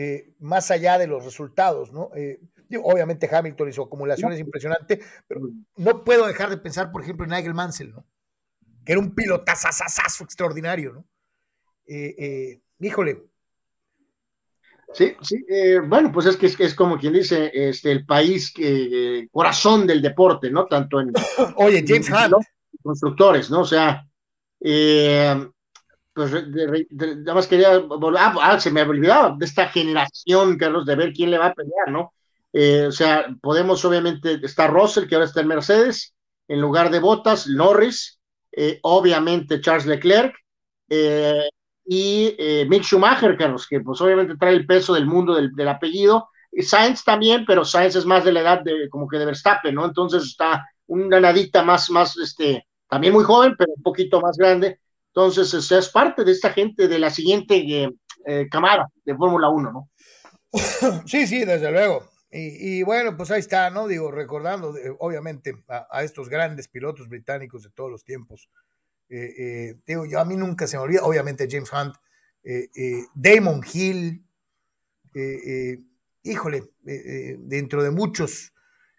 eh, más allá de los resultados, ¿no? Eh, obviamente Hamilton y su acumulación es impresionante, pero no puedo dejar de pensar, por ejemplo, en Nigel Mansell, ¿no? Que era un pilotazazazazo extraordinario, ¿no? Eh, híjole. Sí, sí, bueno, pues es que es, como quien dice, este, el país, que corazón del deporte, ¿no? Tanto en... Oye, James Hunt. Constructores, ¿no? O sea, pues nada más quería volver, ah, ah, se me olvidaba de esta generación, Carlos, de ver quién le va a pelear, ¿no? Eh, o sea, podemos obviamente, está Russell, que ahora está en Mercedes, en lugar de Bottas, Norris, eh, obviamente Charles Leclerc, eh, y Mick Schumacher, Carlos, que pues obviamente trae el peso del mundo del, del, apellido, y Sainz también, pero Sainz es más de la edad de, como que de Verstappen, ¿no? Entonces está una nadita más, más, este, también muy joven, pero un poquito más grande, entonces, es parte de esta gente de la siguiente eh, eh, camada de Fórmula 1, ¿no? Sí, sí, desde luego. Y, bueno, pues ahí está, ¿no? Digo, recordando, obviamente, a, estos grandes pilotos británicos de todos los tiempos. Eh, digo, yo a mí nunca se me olvida, obviamente, James Hunt, Damon Hill, híjole, dentro de muchos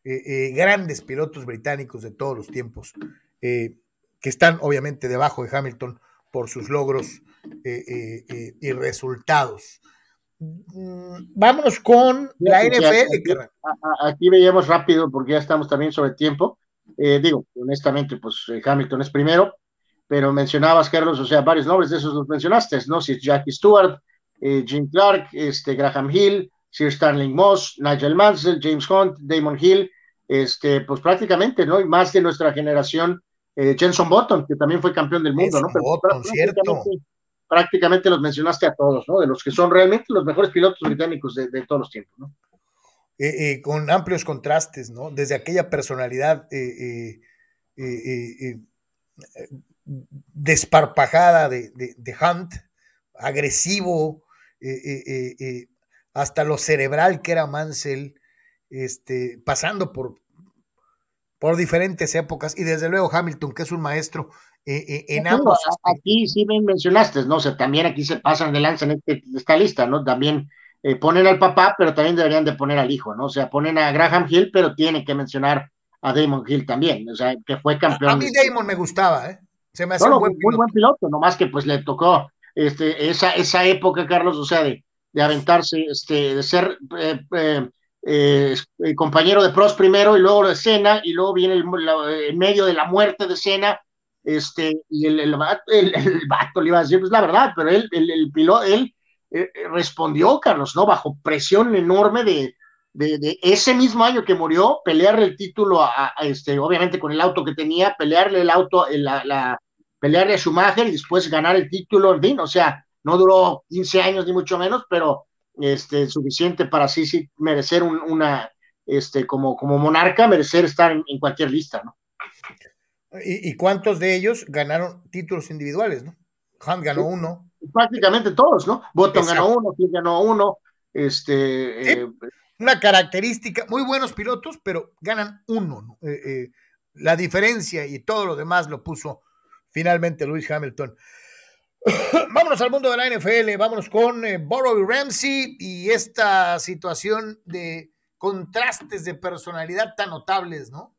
grandes pilotos británicos de todos los tiempos, que están obviamente debajo de Hamilton por sus logros y resultados. Mm, vámonos con la NFL. Aquí, veíamos rápido porque ya estamos también sobre tiempo. Eh, digo, honestamente, pues eh, Hamilton es primero, pero mencionabas, Carlos, o sea, varios nombres de esos los mencionaste, ¿no? Si Jackie Stewart, eh, Jim Clark, este, Graham Hill, Sir Starling Moss, Nigel Mansell, James Hunt, Damon Hill, este, pues prácticamente, ¿no? Y más de nuestra generación, Jenson Button, que también fue campeón del mundo, ¿no? Pero, Button, cierto prácticamente los mencionaste a todos, ¿no? De los que son realmente los mejores pilotos británicos de, todos los tiempos, ¿no? Eh, eh, con amplios contrastes, ¿no? Desde aquella personalidad eh, desparpajada de, Hunt, agresivo, hasta lo cerebral que era Mansell, este, pasando por, por diferentes épocas, y desde luego Hamilton, que es un maestro eh, eh, en ambos. Aquí sí me mencionaste, ¿no? O sea, también aquí se pasan de lanza en este, esta lista, ¿no? También eh, ponen al papá, pero también deberían de poner al hijo, ¿no? O sea, ponen a Graham Hill, pero tienen que mencionar a Damon Hill también, o sea, que fue campeón. A, mí Damon me gustaba, ¿eh? Se me hace un buen piloto. Muy buen piloto, nomás que pues le tocó este, esa, esa época, Carlos, o sea, de, de aventarse, este, de ser compañero de pros primero y luego de Cena, y luego viene el, en medio de la muerte de Cena, este, y el, el, el, vato le iba a decir, pues la verdad, pero él, el, piloto, él eh, eh, respondió, Carlos, ¿no? Bajo presión enorme de, de, ese mismo año que murió, pelearle el título a, este, obviamente con el auto que tenía, pelearle el auto, la, la, pelearle a Schumacher y después ganar el título, en fin, o sea, no duró 15 años ni mucho menos, pero este, suficiente para sí, sí merecer un, una, este, como, como monarca, merecer estar en cualquier lista, ¿no? ¿Y, cuántos de ellos ganaron títulos individuales, no? Hunt ganó uno. Prácticamente todos, ¿no? Button ganó uno, Phil ganó uno. Este, eh, Una característica, muy buenos pilotos, pero ganan uno. Eh, eh, la diferencia y todo lo demás lo puso finalmente Lewis Hamilton. vámonos al mundo de la NFL, vámonos con Burrow y Ramsey y esta situación de contrastes de personalidad tan notables, ¿no?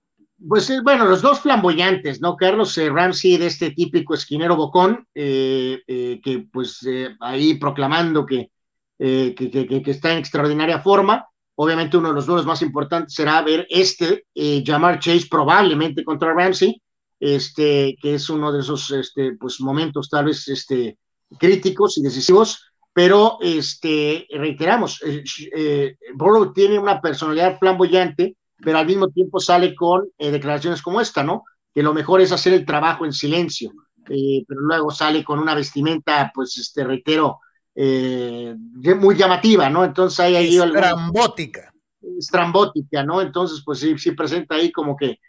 Pues eh, bueno, los dos flamboyantes, ¿no? Carlos eh, Ramsey de este típico esquinero bocón, eh, que pues ahí proclamando que, que, está en extraordinaria forma. Obviamente uno de los duelos más importantes será ver este, llamar Chase probablemente contra Ramsey, este, que es uno de esos este, pues, momentos tal vez este, críticos y decisivos, pero este, reiteramos, Burrow tiene una personalidad flamboyante, pero al mismo tiempo sale con eh, declaraciones como esta, ¿no? Que lo mejor es hacer el trabajo en silencio, eh, pero luego sale con una vestimenta, pues, este, reitero, eh, muy llamativa, ¿no? Entonces hay ahí... Estrambótica. Estrambótica, ¿no? Entonces, pues sí, sí presenta ahí como que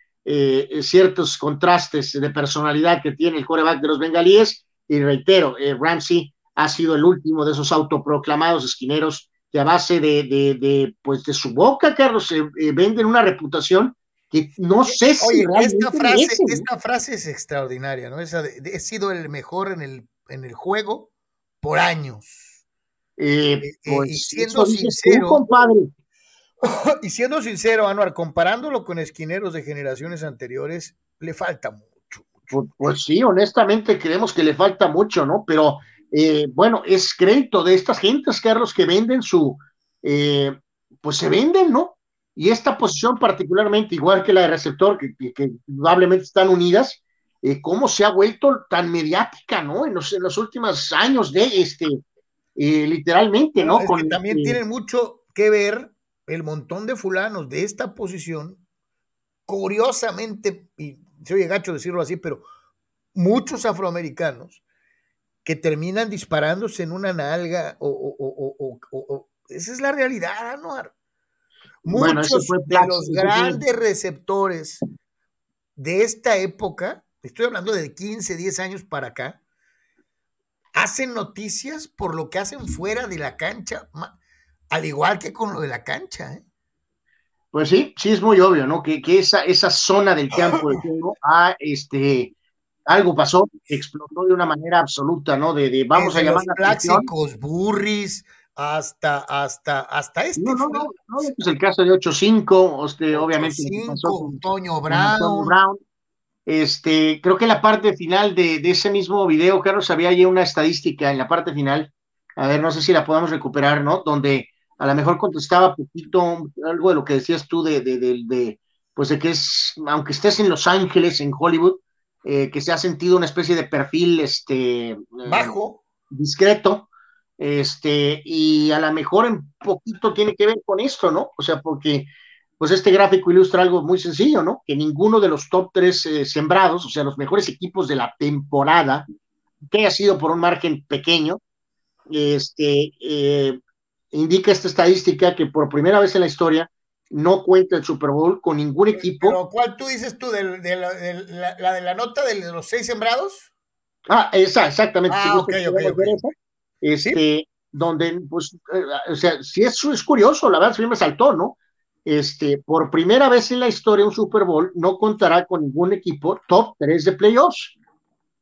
ciertos contrastes de personalidad que tiene el coreback de los bengalíes, y reitero, Ramsey ha sido el último de esos autoproclamados esquineros que a base de, de, pues de su boca, Carlos, eh, venden una reputación que no sé si Oye, esta frase, esta frase es extraordinaria, ¿no? Esa he sido el mejor en el, en el juego por años. Eh, eh, pues, y siendo sincero, compadre. y siendo sincero, Anuar, comparándolo con esquineros de generaciones anteriores, le falta mucho. Pues, pues, sí, honestamente creemos que le falta mucho, ¿no? Pero eh, bueno, es crédito de estas gentes, Carlos, que venden su, eh, pues se venden, ¿no? Y esta posición particularmente, igual que la de receptor, que, que, indudablemente están unidas, eh, cómo se ha vuelto tan mediática, ¿no? En los, en los últimos años de este, literalmente, ¿no? Con, también tiene mucho que ver el montón de fulanos de esta posición, curiosamente, y se oye gacho decirlo así, pero muchos afroamericanos que terminan disparándose en una nalga o, esa es la realidad, Anuar. Muchos de los grandes receptores de esta época, estoy hablando de 15, 10 años para acá, hacen noticias por lo que hacen fuera de la cancha, al igual que con lo de la cancha. ¿eh? Pues sí, sí es muy obvio, ¿no? Que, esa, esa zona del campo de juego ha este, algo pasó, explotó de una manera absoluta, ¿no? De, vamos a llamar clásicos, burris, hasta, hasta, hasta este. No, no, no, no, es el caso de 8-5, este, obviamente. Antonio Brown. Brown. Este, creo que en la parte final de, de, ese mismo video, Carlos, había ahí una estadística en la parte final. A ver, no sé si la podemos recuperar, ¿no? Donde a lo mejor contestaba poquito algo de lo que decías tú de, de, de, pues de que es, aunque estés en Los Ángeles, en Hollywood, eh, que se ha sentido una especie de perfil, este, bajo, discreto, este, y a lo mejor en poquito tiene que ver con esto, ¿no? O sea, porque pues este gráfico ilustra algo muy sencillo, ¿no? Que ninguno de los top tres eh, sembrados, o sea, los mejores equipos de la temporada, que haya sido por un margen pequeño, este, eh, indica esta estadística que por primera vez en la historia no cuenta el Super Bowl con ningún equipo. ¿Pero cuál tú dices tú? ¿De, la, de la, nota de los seis sembrados? Ah, esa, exactamente. Ah, Este, donde, pues, eh, o sea, sí es, es curioso, la verdad, sí me saltó, ¿no? Este, por primera vez en la historia un Super Bowl no contará con ningún equipo top 3 de playoffs.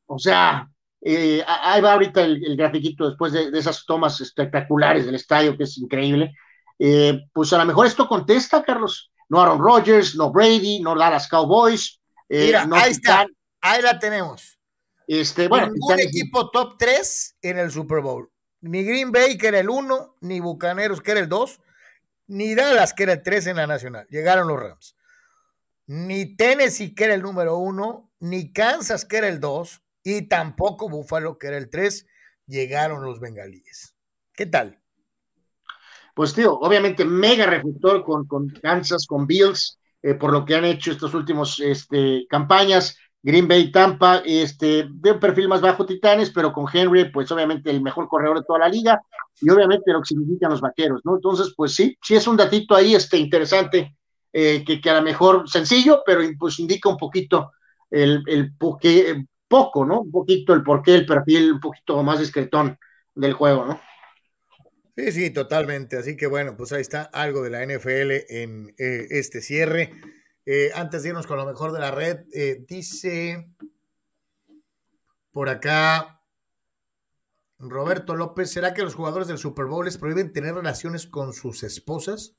O sea, eh, ahí va ahorita el, el grafiquito después de, de, esas tomas espectaculares del estadio, que es increíble. Eh, pues a lo mejor esto contesta, Carlos. No Aaron Rodgers, no Brady, no Dallas Cowboys. Eh, Mira, no ahí está, ahí la tenemos. Este, bueno, Ningún equipo top 3 en el Super Bowl. Ni Green Bay, que era el 1, ni Bucaneros, que era el 2, ni Dallas, que era el 3 en la nacional. Llegaron los Rams. Ni Tennessee, que era el número 1, ni Kansas, que era el 2, y tampoco Buffalo, que era el 3. Llegaron los bengalíes. ¿Qué tal? pues tío, obviamente mega reflector con, con Kansas, con Bills, eh, por lo que han hecho estos últimos este, campañas, Green Bay, Tampa, este, de un perfil más bajo Titanes, pero con Henry, pues obviamente el mejor corredor de toda la liga, y obviamente lo que significan los vaqueros, ¿no? Entonces, pues sí, sí es un datito ahí este, interesante, eh, que, que, a lo mejor sencillo, pero pues indica un poquito el, el porque, poco, ¿no? Un poquito el porqué, el perfil un poquito más discretón del juego, ¿no? Sí, sí, totalmente. Así que bueno, pues ahí está algo de la NFL en eh, este cierre. Eh, antes de irnos con lo mejor de la red, eh, dice por acá Roberto López, ¿será que los jugadores del Super Bowl les prohíben tener relaciones con sus esposas?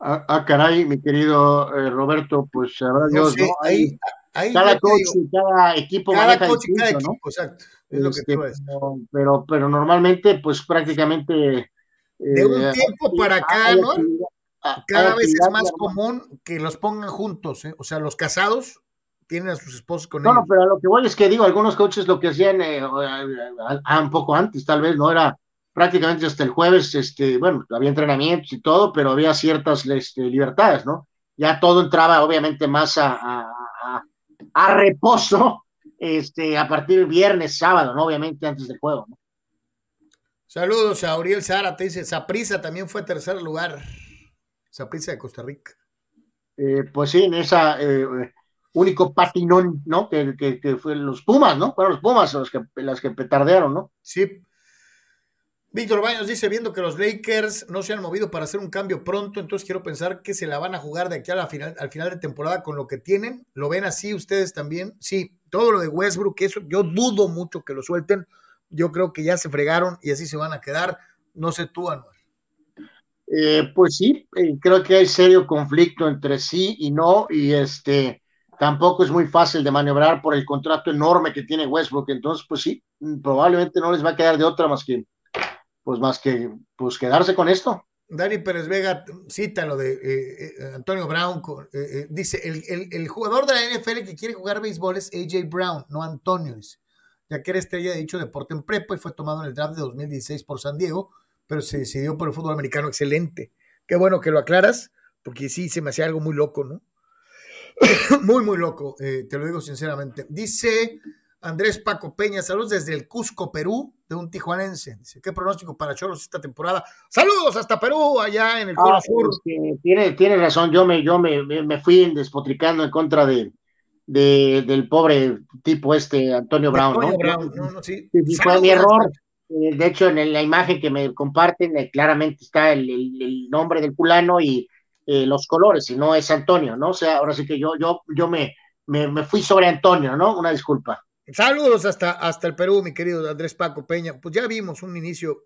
Ah, ah caray, mi querido Roberto, pues sabrá Dios, ¿no? Ahí, cada coach y cada equipo cada coach y cada equipo, exacto. Es lo que este, pero, pero, pero, normalmente, pues prácticamente. De un eh, tiempo para acá, ¿no? Cada vez es más común que los pongan juntos, ¿eh? O sea, los casados tienen a sus esposos con no, ellos. No, pero lo que voy es que digo, algunos coaches lo que hacían eh, un poco antes, tal vez, no era prácticamente hasta el jueves, este, bueno, había entrenamientos y todo, pero había ciertas este, libertades, ¿no? Ya todo entraba obviamente más a, a, a reposo este, a partir del viernes, sábado, ¿no? Obviamente antes del juego, ¿no? Saludos a Auriel Sara, te dice, Saprisa también fue tercer lugar. Saprisa de Costa Rica. Eh, pues sí, en esa eh, único patinón, ¿no? Que, que, que, fue los Pumas, ¿no? Fueron los Pumas los que, las que petardearon, ¿no? Sí. Víctor Baños dice, viendo que los Lakers no se han movido para hacer un cambio pronto, entonces quiero pensar que se la van a jugar de aquí a la final, al final de temporada con lo que tienen. ¿Lo ven así ustedes también? Sí, todo lo de Westbrook, eso yo dudo mucho que lo suelten. Yo creo que ya se fregaron y así se van a quedar. No sé tú, Anuel. Eh, pues sí, eh, creo que hay serio conflicto entre sí y no, y este tampoco es muy fácil de maniobrar por el contrato enorme que tiene Westbrook. Entonces, pues sí, probablemente no les va a quedar de otra más que pues más que pues quedarse con esto. Dani Pérez Vega cita lo de eh, eh, Antonio Brown, dice, el, el, jugador de la NFL que quiere jugar béisbol es AJ Brown, no Antonio, dice, ya que era estrella de dicho deporte en prepa y fue tomado en el draft de 2016 por San Diego, pero se decidió por el fútbol americano, excelente. Qué bueno que lo aclaras, porque sí, se me hacía algo muy loco, ¿no? muy, muy loco, te lo digo sinceramente. Dice Andrés Paco Peña, saludos desde el Cusco, Perú, de un tijuanense. Dice, ¿qué pronóstico para Cholos esta temporada? Saludos hasta Perú, allá en el ah, Sur. tiene, tiene razón, yo me, yo me, me fui despotricando en contra de, de, del pobre tipo este, Antonio Brown, Antonio ¿no? Brown, no, no sí. fue mi error. Eh, de hecho, en la imagen que me comparten, eh, claramente está el, nombre del fulano y eh, los colores, y no es Antonio, ¿no? O sea, ahora sí que yo, yo, yo me, me, me fui sobre Antonio, ¿no? Una disculpa. Saludos hasta, hasta el Perú, mi querido Andrés Paco Peña. Pues ya vimos un inicio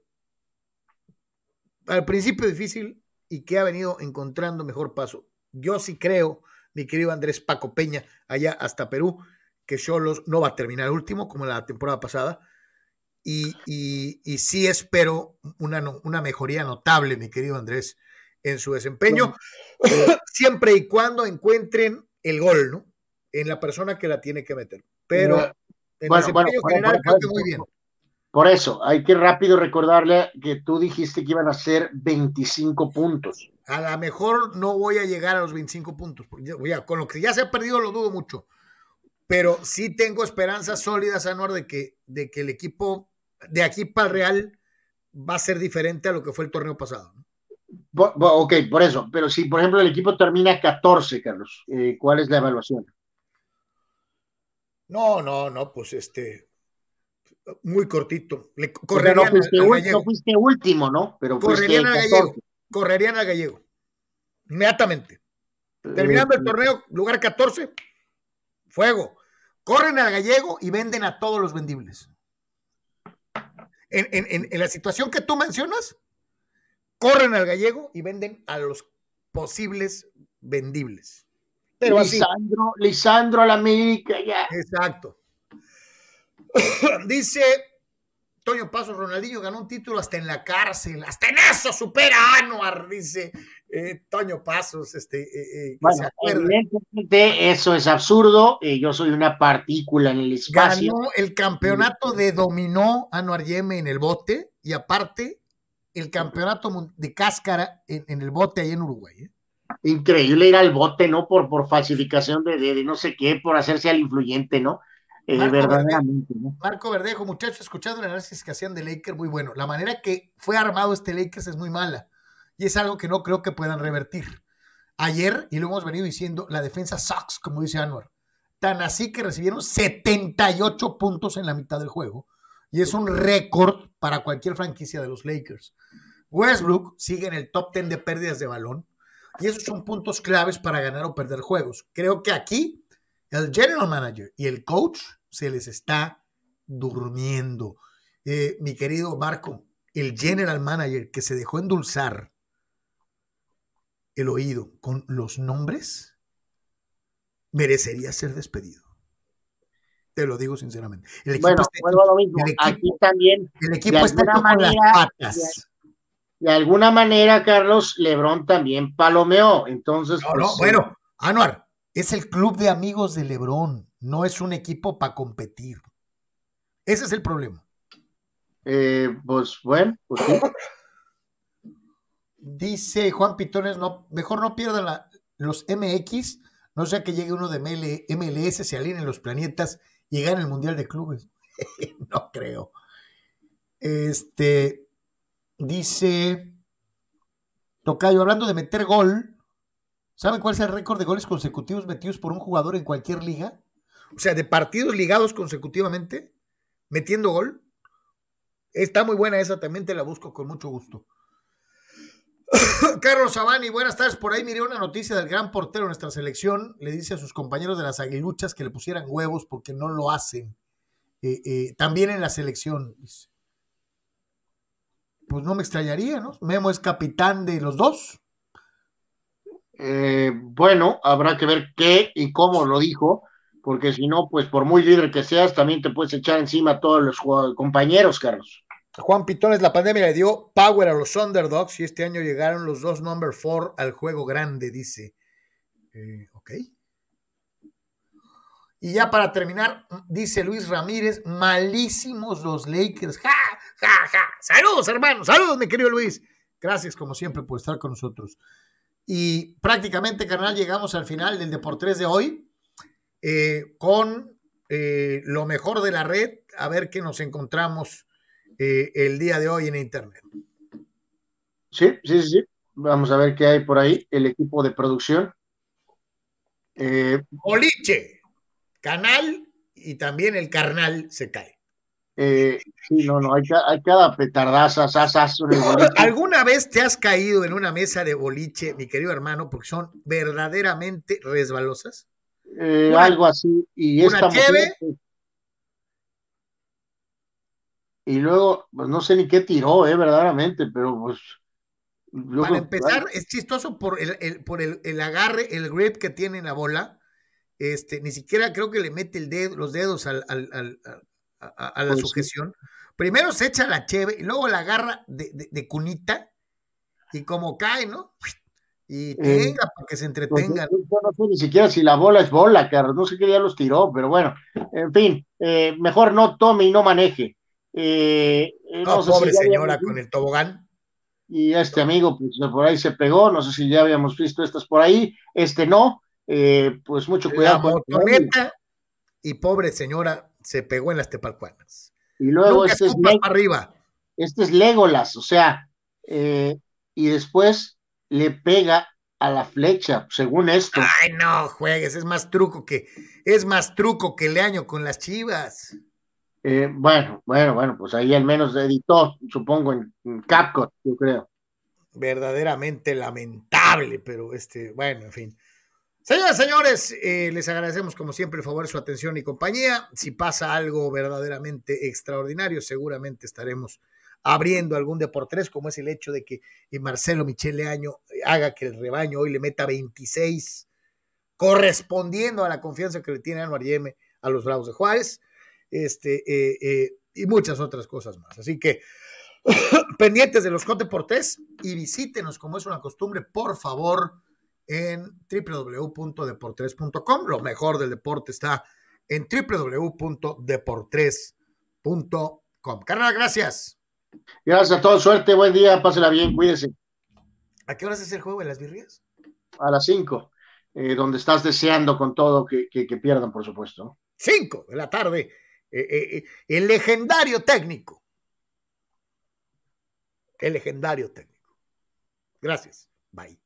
al principio difícil y que ha venido encontrando mejor paso. Yo sí creo, mi querido Andrés Paco Peña, allá hasta Perú, que Cholos no va a terminar último como la temporada pasada. Y, y, sí espero una, una, mejoría notable, mi querido Andrés, en su desempeño, siempre y cuando encuentren el gol, ¿no? En la persona que la tiene que meter. Pero en bueno, desempeño general creo que muy bien. Por eso, hay que rápido recordarle que tú dijiste que iban a ser 25 puntos. A lo mejor no voy a llegar a los 25 puntos, porque ya, con lo que ya se ha perdido lo dudo mucho, pero sí tengo esperanzas sólidas, Anuar, de que, de que el equipo de aquí para el Real va a ser diferente a lo que fue el torneo pasado. ok, por eso, pero si por ejemplo el equipo termina 14, Carlos, eh, ¿cuál es la evaluación? No, no, no, pues este, muy cortito. Le correrían no, fuiste, último, ¿no? Pero correrían al gallego. Correrían al gallego. Inmediatamente. Terminando el torneo, lugar 14, fuego. Corren al gallego y venden a todos los vendibles. En, la situación que tú mencionas, corren al gallego y venden a los posibles vendibles. Pero Lisandro, Lisandro a la América ya. Exacto. Dice Toño Paso, Ronaldinho ganó un título hasta en la cárcel, hasta en eso supera a Anuar, dice eh, Toño Pasos, este, eh, eh eso es absurdo, eh, yo soy una partícula en el espacio. Ganó el campeonato de dominó Anuar Yeme en el bote y aparte el campeonato de cáscara en, el bote ahí en Uruguay. Increíble ir al bote, ¿no? Por, por falsificación de, de no sé qué, por hacerse al influyente, ¿no? Marco verdaderamente. Verdejo, Marco Verdejo, muchachos, escuchando el análisis que hacían de Lakers, muy bueno. La manera que fue armado este Lakers es muy mala y es algo que no creo que puedan revertir. Ayer, y lo hemos venido diciendo, la defensa sucks, como dice Anwar. Tan así que recibieron 78 puntos en la mitad del juego y es un récord para cualquier franquicia de los Lakers. Westbrook sigue en el top 10 de pérdidas de balón y esos son puntos claves para ganar o perder juegos. Creo que aquí el general manager y el coach se les está durmiendo. Eh, mi querido Marco, el general manager que se dejó endulzar el oído con los nombres, merecería ser despedido. Te lo digo sinceramente. El equipo bueno, está, lo mismo. Aquí también. El equipo está con las patas. De, alguna manera, Carlos Lebrón también palomeó. Entonces, no, no, pues, bueno, Anuar, es el club de amigos de Lebrón, no es un equipo para competir. Ese es el problema. Eh, pues bueno, pues sí. Dice Juan Pitones, no, mejor no pierdan los MX, no sea que llegue uno de MLS, se alineen los planetas y gane el Mundial de Clubes. no creo. Este, dice Tocayo, hablando de meter gol, ¿Saben cuál es el récord de goles consecutivos metidos por un jugador en cualquier liga? O sea, de partidos ligados consecutivamente, metiendo gol. Está muy buena esa, también te la busco con mucho gusto. Carlos Sabani, buenas tardes. Por ahí miré una noticia del gran portero de nuestra selección. Le dice a sus compañeros de las aguiluchas que le pusieran huevos porque no lo hacen. Eh, eh, también en la selección. Pues no me extrañaría, ¿no? Memo es capitán de los dos. Eh, bueno, habrá que ver qué y cómo lo dijo, porque si no, pues por muy líder que seas, también te puedes echar encima a todos los compañeros, Carlos. Juan Pitones, la pandemia le dio power a los underdogs y este año llegaron los dos number four al juego grande, dice. Eh, ok. Y ya para terminar, dice Luis Ramírez, malísimos los Lakers. Ja, ja, ja. Saludos, hermanos. Saludos, mi querido Luis. Gracias, como siempre, por estar con nosotros. Y prácticamente, carnal, llegamos al final del Deportes de hoy eh, con eh, lo mejor de la red, a ver qué nos encontramos eh, el día de hoy en Internet. Sí, sí, sí. Vamos a ver qué hay por ahí, el equipo de producción. Boliche, canal y también el carnal se cae. Eh, sí, no, no, hay, cada petardaza, ¿Alguna vez te has caído en una mesa de boliche, mi querido hermano, porque son verdaderamente resbalosas? Eh, algo así. Y esta mujer, y luego, pues no sé ni qué tiró, eh, verdaderamente, pero pues. Para empezar, es chistoso por el, por el, agarre, el grip que tiene en la bola. Este, ni siquiera creo que le mete el dedo, los dedos al, al, a, la pues sujeción. Primero se echa la cheve y luego la agarra de, de, cunita y como cae, ¿no? Y tenga eh, para que se pues, entretengan. no sé ni siquiera si la bola es bola, Carlos. No sé qué día los tiró, pero bueno, en fin, eh, mejor no tome y no maneje. Eh, no, pobre señora con el tobogán. Y este amigo, pues por ahí se pegó. No sé si ya habíamos visto estas por ahí. Este no. pues mucho cuidado. La y pobre señora se pegó en las tepalcuanas. Y luego este es, arriba. este es Legolas, o sea, y después le pega a la flecha, según esto. Ay, no juegues, es más truco que, es más truco que Leaño con las chivas. Eh, bueno, bueno, bueno, pues ahí al menos editó, supongo, en, Capcom, yo creo. Verdaderamente lamentable, pero este, bueno, en fin. Señoras, señores, eh, les agradecemos como siempre el favor, su atención y compañía. Si pasa algo verdaderamente extraordinario, seguramente estaremos abriendo algún deportes, como es el hecho de que Marcelo Michele Año haga que el rebaño hoy le meta 26, correspondiendo a la confianza que le tiene Anuar Yeme a los Bravos de Juárez, este, eh, eh, y muchas otras cosas más. Así que pendientes de los Cote por y visítenos, como es una costumbre, por favor, en www.deportres.com. Lo mejor del deporte está en www.deportres.com. Carnal, gracias. Gracias a todos, suerte, buen día, pásela bien, cuídese. ¿A qué horas es el juego de las birrias? A las 5, eh, donde estás deseando con todo que, pierdan, por supuesto. 5 de la tarde, eh, el legendario técnico. El legendario técnico. Gracias. Bye.